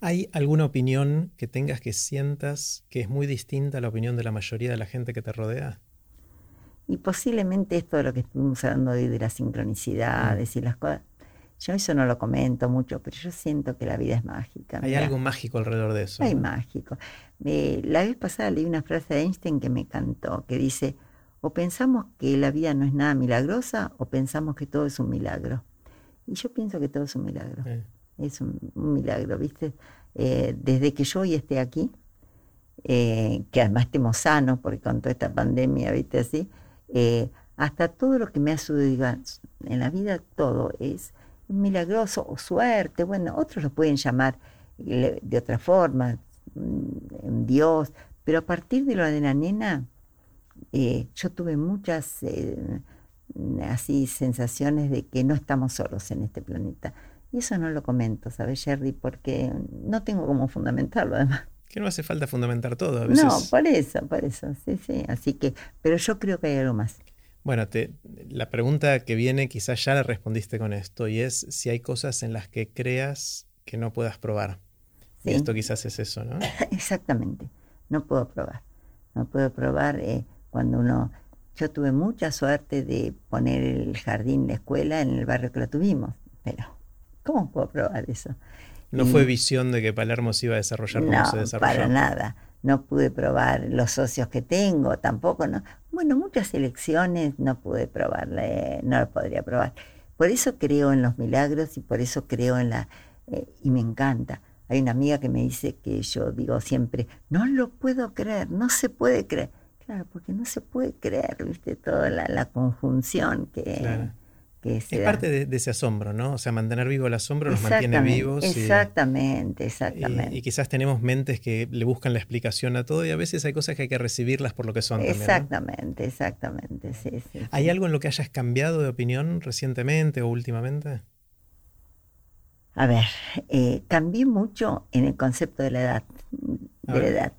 [SPEAKER 1] ¿Hay alguna opinión que tengas que sientas que es muy distinta a la opinión de la mayoría de la gente que te rodea?
[SPEAKER 2] Y posiblemente esto de lo que estuvimos hablando hoy de las sincronicidades mm. y las cosas. Yo eso no lo comento mucho, pero yo siento que la vida es mágica.
[SPEAKER 1] Hay algo mágico alrededor de eso.
[SPEAKER 2] Hay mágico. la vez pasada leí una frase de Einstein que me encantó, que dice, o pensamos que la vida no es nada milagrosa o pensamos que todo es un milagro. Y yo pienso que todo es un milagro. Es un, milagro, ¿viste? Eh, desde que yo hoy esté aquí, eh, que además estemos sanos, porque con toda esta pandemia, ¿viste? Así, eh, hasta todo lo que me ha sucedido en la vida, todo es milagroso o suerte. Bueno, otros lo pueden llamar de otra forma, mm, Dios, pero a partir de lo de la nena, yo tuve muchas así sensaciones de que no estamos solos en este planeta. Y eso no lo comento, ¿sabes, Jerry? Porque no tengo cómo fundamentarlo además.
[SPEAKER 1] Que no hace falta fundamentar todo a veces.
[SPEAKER 2] No, por eso, por eso, sí, sí. Así que, pero yo creo que hay algo más.
[SPEAKER 1] Bueno, te, la pregunta que viene quizás ya la respondiste con esto y es si hay cosas en las que creas que no puedas probar. Y esto quizás es eso, ¿no? (laughs)
[SPEAKER 2] Exactamente, no puedo probar. No puedo probar eh, cuando uno yo tuve mucha suerte de poner el jardín, la escuela en el barrio que lo tuvimos, pero ¿cómo puedo probar eso?
[SPEAKER 1] ¿No fue visión de que Palermo se iba a desarrollar como se desarrolló?
[SPEAKER 2] Para nada. No pude probar los socios que tengo, tampoco. No. Bueno, muchas elecciones no pude probarla, no lo podría probar. Por eso creo en los milagros y por eso creo en la... Eh, y me encanta. Hay una amiga que me dice que yo digo siempre, no lo puedo creer, no se puede creer. Claro, porque no se puede creer, viste, toda la, conjunción que,
[SPEAKER 1] es parte de, ese asombro, ¿no? O sea, mantener vivo el asombro nos mantiene vivos.
[SPEAKER 2] Exactamente, exactamente.
[SPEAKER 1] Y, quizás tenemos mentes que le buscan la explicación a todo y a veces hay cosas que hay que recibirlas por lo que son.
[SPEAKER 2] Exactamente, exactamente, sí, sí.
[SPEAKER 1] ¿Hay algo en lo que hayas cambiado de opinión recientemente o últimamente?
[SPEAKER 2] A ver, eh, cambié mucho en el concepto de la edad. De la edad.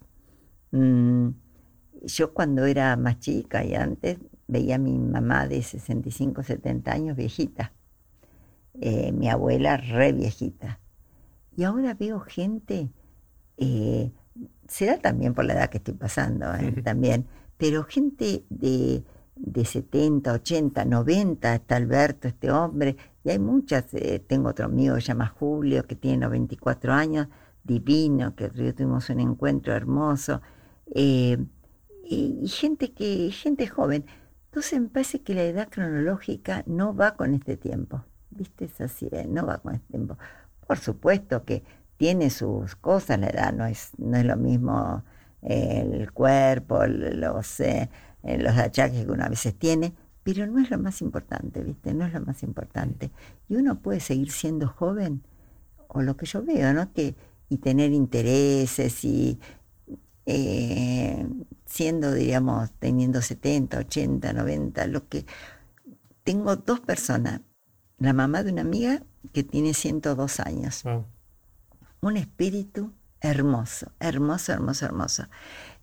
[SPEAKER 2] Mm, yo cuando era más chica y antes veía a mi mamá de 65, 70 años viejita, eh, mi abuela re viejita. Y ahora veo gente, eh, será también por la edad que estoy pasando, eh, también, pero gente de, de 70, 80, 90, está Alberto, este hombre, y hay muchas, tengo otro amigo que se llama Julio, que tiene 94 años, divino, que tuvimos un encuentro hermoso y, gente que gente joven. Entonces me parece que la edad cronológica no va con este tiempo. ¿Viste? Es así, ¿eh? no va con este tiempo. Por supuesto que tiene sus cosas, la edad no es, no es lo mismo eh, el cuerpo, los, eh, los achaques que uno a veces tiene, pero no es lo más importante, ¿viste? No es lo más importante. Y uno puede seguir siendo joven, o lo que yo veo, ¿no? Que, y tener intereses y, eh, siendo, diríamos, teniendo 70, 80, 90, lo que... Tengo dos personas, la mamá de una amiga que tiene 102 años, un espíritu hermoso, hermoso, hermoso, hermoso.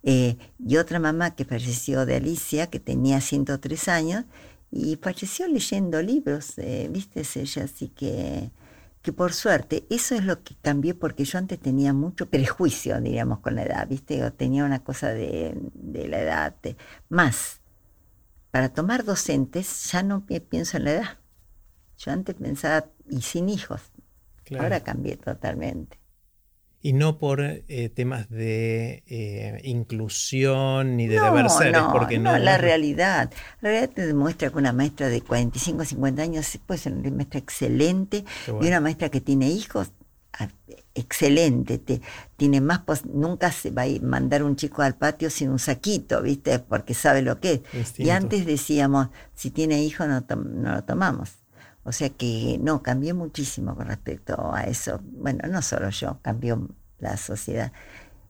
[SPEAKER 2] Eh, y otra mamá que falleció de Alicia, que tenía 103 años, y falleció leyendo libros, eh, viste, ella, así que que por suerte, eso es lo que cambié porque yo antes tenía mucho prejuicio, diríamos, con la edad, ¿viste? O tenía una cosa de, la edad. Más, para tomar docentes ya no pienso en la edad. Yo antes pensaba, y sin hijos. Ahora cambié totalmente.
[SPEAKER 1] Y no por eh, temas de eh, inclusión ni de deber ser, no, porque no,
[SPEAKER 2] no. La realidad. La realidad te demuestra que una maestra de 45 50 años puede ser una maestra excelente y una maestra que tiene hijos ah, excelente, te, tiene más nunca se va a mandar un chico al patio sin un saquito, ¿viste? Porque sabe lo que es. Y antes decíamos, si tiene hijos no, no lo tomamos. O sea que no, cambió muchísimo con respecto a eso. Bueno, no solo yo, cambió la sociedad.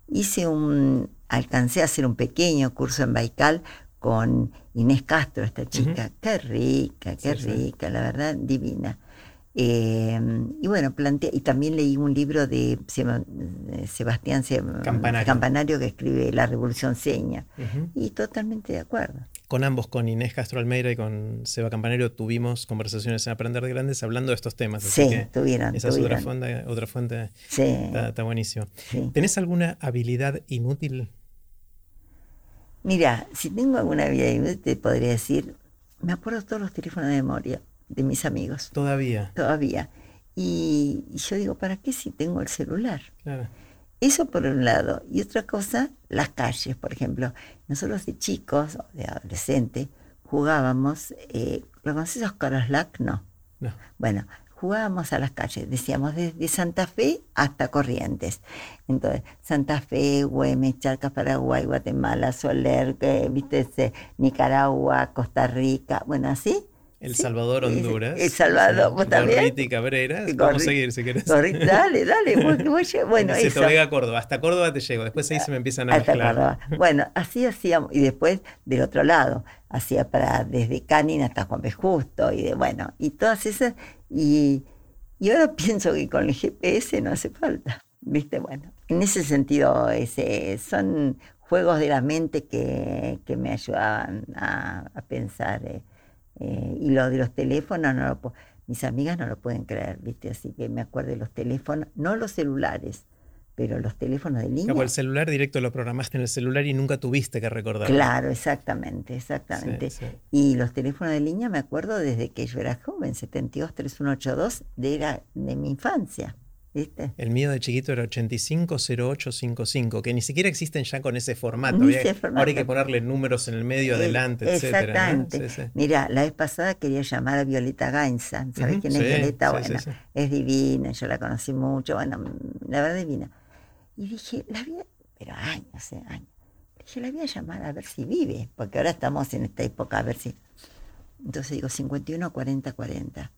[SPEAKER 2] Hice un, alcancé a hacer un pequeño curso en Baikal con Inés Castro, esta chica. Qué rica, qué rica, la verdad, divina. Eh, y bueno, planteé, y también leí un libro de Sebastián
[SPEAKER 1] Campanario.
[SPEAKER 2] que escribe La Revolución Seña. Y totalmente de acuerdo.
[SPEAKER 1] Con ambos, con Inés Castro Almeida y con Seba Campanero, tuvimos conversaciones en Aprender de Grandes hablando de estos temas.
[SPEAKER 2] sí, tuvieron.
[SPEAKER 1] Esa es otra fuente. Otra fuente
[SPEAKER 2] sí.
[SPEAKER 1] Está, buenísimo. ¿Tenés alguna habilidad inútil?
[SPEAKER 2] Mira, si tengo alguna habilidad inútil, te podría decir, me acuerdo todos los teléfonos de memoria de mis amigos.
[SPEAKER 1] Todavía.
[SPEAKER 2] Todavía. Y, yo digo, ¿para qué si tengo el celular?
[SPEAKER 1] Claro.
[SPEAKER 2] Eso por un lado. Y otra cosa, las calles, por ejemplo. Nosotros de chicos, de adolescentes, jugábamos, eh, ¿lo conoces Oscar?
[SPEAKER 1] No. no.
[SPEAKER 2] Bueno, jugábamos a las calles, decíamos desde Santa Fe hasta Corrientes. Entonces, Santa Fe, Güemes, Charcas, Paraguay, Guatemala, Soler, que, viste, Nicaragua, Costa Rica, bueno, así
[SPEAKER 1] el Salvador, Honduras.
[SPEAKER 2] El Salvador, vos también.
[SPEAKER 1] y Cabrera. Vamos a seguir si querés.
[SPEAKER 2] dale, dale. (laughs) Bueno,
[SPEAKER 1] eso. a Córdoba. Hasta Córdoba te llego. Después ahí se me empiezan a Hasta Córdoba.
[SPEAKER 2] Bueno, así hacíamos. Y después, del otro lado, hacía para desde Canin hasta Juan P. Justo. Y de, bueno, y todas esas. Y, y ahora (laughs) pienso que con el GPS no hace falta. ¿Viste? Bueno, en ese sentido, ese, son juegos de la mente que, que me ayudaban a, a pensar. Eh, eh, y lo de los teléfonos, no lo mis amigas no lo pueden creer, ¿viste? Así que me acuerdo de los teléfonos, no los celulares, pero los teléfonos de línea.
[SPEAKER 1] el celular directo lo programaste en el celular y nunca tuviste que recordar.
[SPEAKER 2] Claro, exactamente, exactamente. Y los teléfonos de línea me acuerdo desde que yo era joven, 723182, de, de mi infancia.
[SPEAKER 1] El mío de chiquito era 850855, que ni siquiera existen ya con ese formato. Ahora hay que ponerle números en el medio, eh, adelante,
[SPEAKER 2] Exactamente. Mira, la vez pasada quería llamar a Violeta Gainza. ¿Sabes quién es Violeta? bueno, es divina, yo la conocí mucho, bueno, la verdad divina. Y dije, la voy pero años, eh, años. Dije, la voy a llamar a ver si vive, porque ahora estamos en esta época, a ver si. Entonces digo, 51 40 40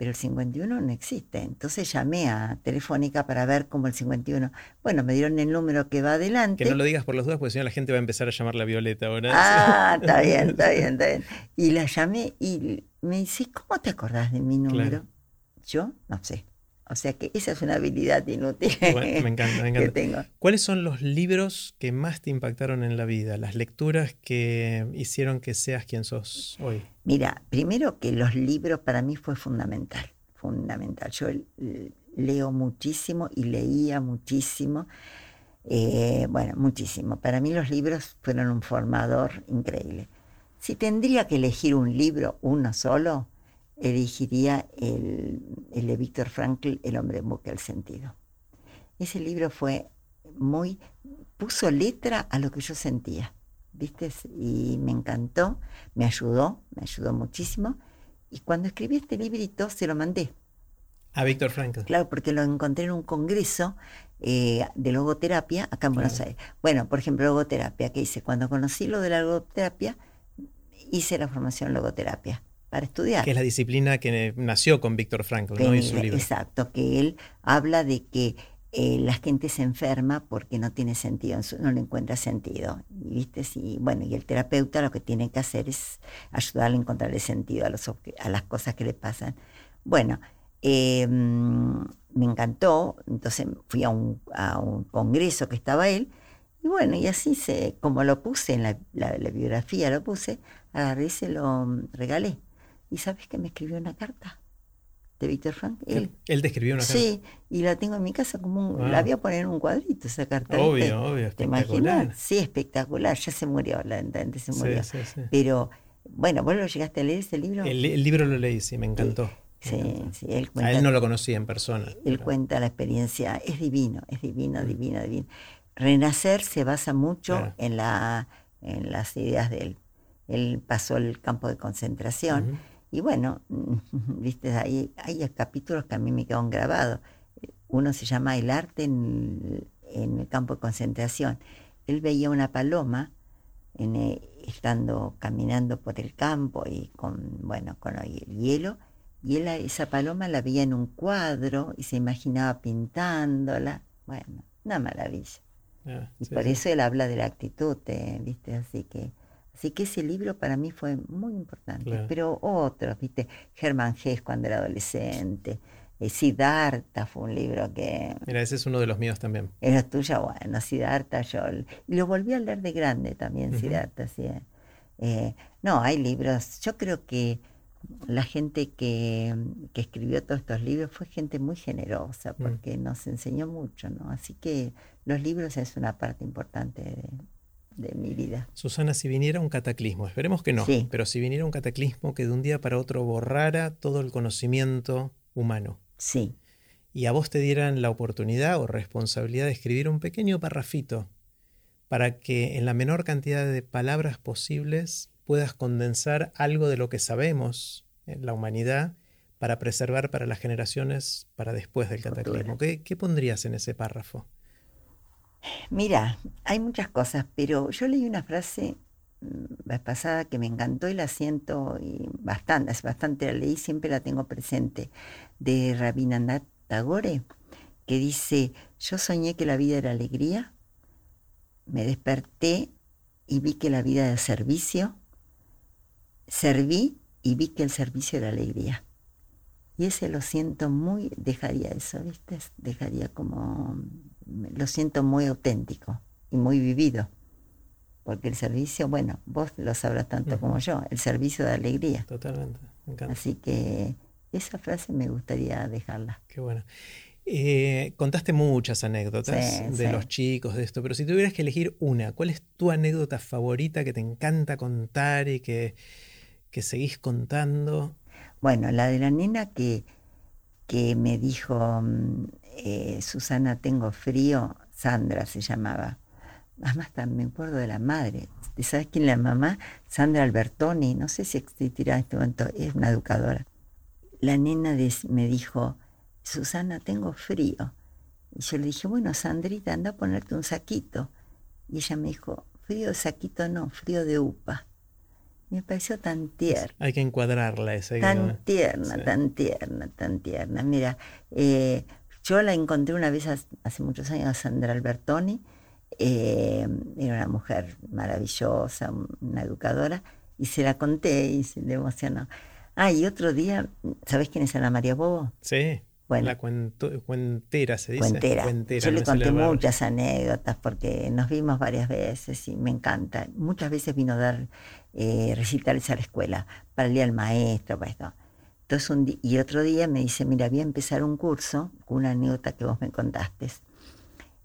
[SPEAKER 2] pero el 51 no existe. Entonces llamé a Telefónica para ver cómo el 51. Bueno, me dieron el número que va adelante.
[SPEAKER 1] Que no lo digas por las dudas, porque si no la gente va a empezar a llamar la Violeta ahora.
[SPEAKER 2] Ah, está bien, está bien, está bien. Y la llamé y me dice, ¿cómo te acordás de mi número? Yo no sé. O sea que esa es una habilidad inútil
[SPEAKER 1] me encanta, me (laughs) encanta.
[SPEAKER 2] que tengo.
[SPEAKER 1] ¿Cuáles son los libros que más te impactaron en la vida? Las lecturas que hicieron que seas quien sos hoy.
[SPEAKER 2] Mira, primero que los libros para mí fue fundamental, fundamental. Yo leo muchísimo y leía muchísimo. Eh, bueno, muchísimo. Para mí los libros fueron un formador increíble. Si tendría que elegir un libro, uno solo, elegiría el, de Víctor Frankl, El hombre en busca del sentido. Ese libro fue muy, puso letra a lo que yo sentía, ¿viste? Y me encantó, me ayudó, me ayudó muchísimo. Y cuando escribí este librito se lo mandé.
[SPEAKER 1] A Víctor Frankl.
[SPEAKER 2] Claro, porque lo encontré en un congreso eh, de logoterapia acá en Buenos Aires. Bueno, por ejemplo, logoterapia, que hice, cuando conocí lo de la logoterapia, hice la formación logoterapia para estudiar.
[SPEAKER 1] Que es la disciplina que nació con Víctor Frankl, ¿no? Su libro.
[SPEAKER 2] Exacto, que él habla de que eh, la gente se enferma porque no tiene sentido, no le encuentra sentido. Y, ¿viste? Sí, bueno, y el terapeuta lo que tiene que hacer es ayudarle a encontrarle sentido a, los, a las cosas que le pasan. Bueno, em, me encantó, entonces fui a un, a un, congreso que estaba él, y bueno, y así se, como lo puse en la, la biografía, lo puse, agarré y se lo regalé. ¿Y sabes que me escribió una carta? De Víctor Frank.
[SPEAKER 1] Él, él te escribió una
[SPEAKER 2] carta. Sí, y la tengo en mi casa como un, la voy a poner en un cuadrito esa carta.
[SPEAKER 1] Obvio, obvio.
[SPEAKER 2] ¿Te imaginas? Sí, espectacular. Ya se murió, la se murió. Sí, sí, sí. Pero, bueno, ¿vos lo llegaste a leer ese libro?
[SPEAKER 1] El, libro lo leí, sí, me encantó.
[SPEAKER 2] Sí, sí, él
[SPEAKER 1] cuenta, a él no lo conocía en persona.
[SPEAKER 2] Él cuenta la experiencia, es divino, es divino, mm. divino, divino. Renacer se basa mucho en, la, en las ideas de él. Él pasó el campo de concentración. Y bueno, (laughs) viste, hay, hay capítulos que a mí me quedan grabados. Uno se llama El arte en, el campo de concentración. Él veía una paloma en, eh, estando caminando por el campo y con, bueno, con el hielo, y él esa paloma la veía en un cuadro y se imaginaba pintándola. Bueno, una maravilla. Ah, y por eso él habla de la actitud, eh, ¿viste? Así que Así que ese libro para mí fue muy importante. Pero otros, ¿viste? Germán Gess cuando era adolescente. Eh, Siddhartha fue un libro que...
[SPEAKER 1] Mira, ese es uno de los míos también.
[SPEAKER 2] Era tuyo, bueno, Siddhartha, yo... Y lo volví a leer de grande también, Siddhartha, sí. Eh, no, hay libros. Yo creo que la gente que, que, escribió todos estos libros fue gente muy generosa mm. porque nos enseñó mucho, ¿no? Así que los libros es una parte importante de, de mi vida.
[SPEAKER 1] Susana, si viniera un cataclismo, esperemos que no, pero si viniera un cataclismo que de un día para otro borrara todo el conocimiento humano.
[SPEAKER 2] Sí.
[SPEAKER 1] Y a vos te dieran la oportunidad o responsabilidad de escribir un pequeño parrafito para que en la menor cantidad de palabras posibles puedas condensar algo de lo que sabemos en la humanidad para preservar para las generaciones para después del cataclismo. ¿Qué, pondrías en ese párrafo?
[SPEAKER 2] Mira, hay muchas cosas, pero yo leí una frase mm, pasada que me encantó y la siento y bastante, es bastante la leí, siempre la tengo presente, de Rabindranath Tagore, que dice, yo soñé que la vida era alegría, me desperté y vi que la vida era servicio, serví y vi que el servicio era alegría. Y ese lo siento muy, dejaría eso, ¿viste? Dejaría como, lo siento muy auténtico y muy vivido. Porque el servicio, bueno, vos lo sabrás tanto como yo, el servicio de alegría.
[SPEAKER 1] Totalmente, me encanta.
[SPEAKER 2] Así que esa frase me gustaría dejarla.
[SPEAKER 1] Qué bueno. Eh, contaste muchas anécdotas de los chicos, de esto, pero si tuvieras que elegir una, ¿cuál es tu anécdota favorita que te encanta contar y que, que seguís contando?
[SPEAKER 2] Bueno, la de la nena que, que me dijo, mm, eh, Susana, tengo frío, Sandra se llamaba. Además, también me acuerdo de la madre. ¿Sabes quién la mamá? Sandra Albertoni, no sé si existirá en este momento, es una educadora. La nena me dijo, Susana, tengo frío. Y yo le dije, bueno, Sandrita, anda a ponerte un saquito. Y ella me dijo, frío de saquito no, frío de upa. Me pareció tan tierna.
[SPEAKER 1] Hay que encuadrarla esa
[SPEAKER 2] Tan tierna, tan tierna, tan tierna. Mira, eh, yo la encontré una vez hace muchos años a Sandra Albertoni. Eh, era una mujer maravillosa, una educadora, y se la conté y se le emocionó. Ah, y otro día, ¿sabes quién es Ana María Bobo?
[SPEAKER 1] Sí. Bueno, la cuentera se dice.
[SPEAKER 2] Cuentera. Yo le conté muchas anécdotas porque nos vimos varias veces y me encanta. Muchas veces vino a dar eh, recitales a la escuela para el día del maestro, para esto. Entonces un y otro día me dice, mira, voy a empezar un curso, con una anécdota que vos me contaste.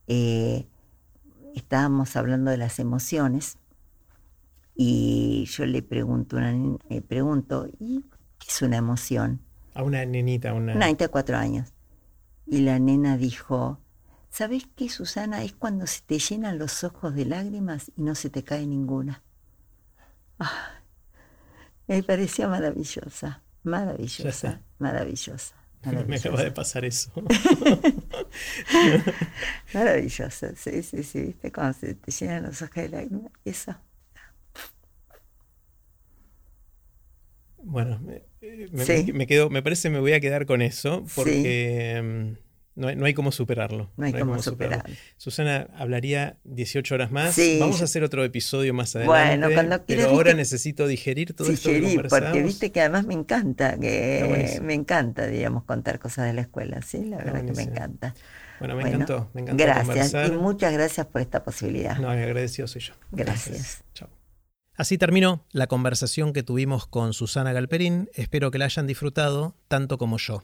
[SPEAKER 2] Eh, estábamos hablando de las emociones y yo le pregunto, una, me pregunto, ¿y qué es una emoción?
[SPEAKER 1] A una nenita, una...
[SPEAKER 2] Una nenita de cuatro años. Y la nena dijo, ¿sabes qué, Susana? Es cuando se te llenan los ojos de lágrimas y no se te cae ninguna. Ah, me parecía maravillosa, maravillosa, maravillosa. (laughs)
[SPEAKER 1] Me acaba de pasar eso. (laughs)
[SPEAKER 2] maravillosa, sí, sí, sí, ¿viste? Cuando se te llenan los ojos de lágrimas, eso.
[SPEAKER 1] Bueno, me, quedo, me parece me voy a quedar con eso porque mm, no, hay, no, hay, cómo superarlo.
[SPEAKER 2] No hay, cómo, superarlo.
[SPEAKER 1] Susana hablaría 18 horas más. Vamos a hacer otro episodio más adelante. Bueno, cuando Pero ahora necesito digerir todo esto que
[SPEAKER 2] porque viste que además me encanta, que me encanta, digamos, contar cosas de la escuela, sí, la verdad que me encanta.
[SPEAKER 1] Bueno, me encantó, me encantó
[SPEAKER 2] Gracias y muchas gracias por esta posibilidad.
[SPEAKER 1] No, agradecido soy yo.
[SPEAKER 2] Gracias.
[SPEAKER 1] Chao. Así terminó la conversación que tuvimos con Susana Galperín. Espero que la hayan disfrutado tanto como yo.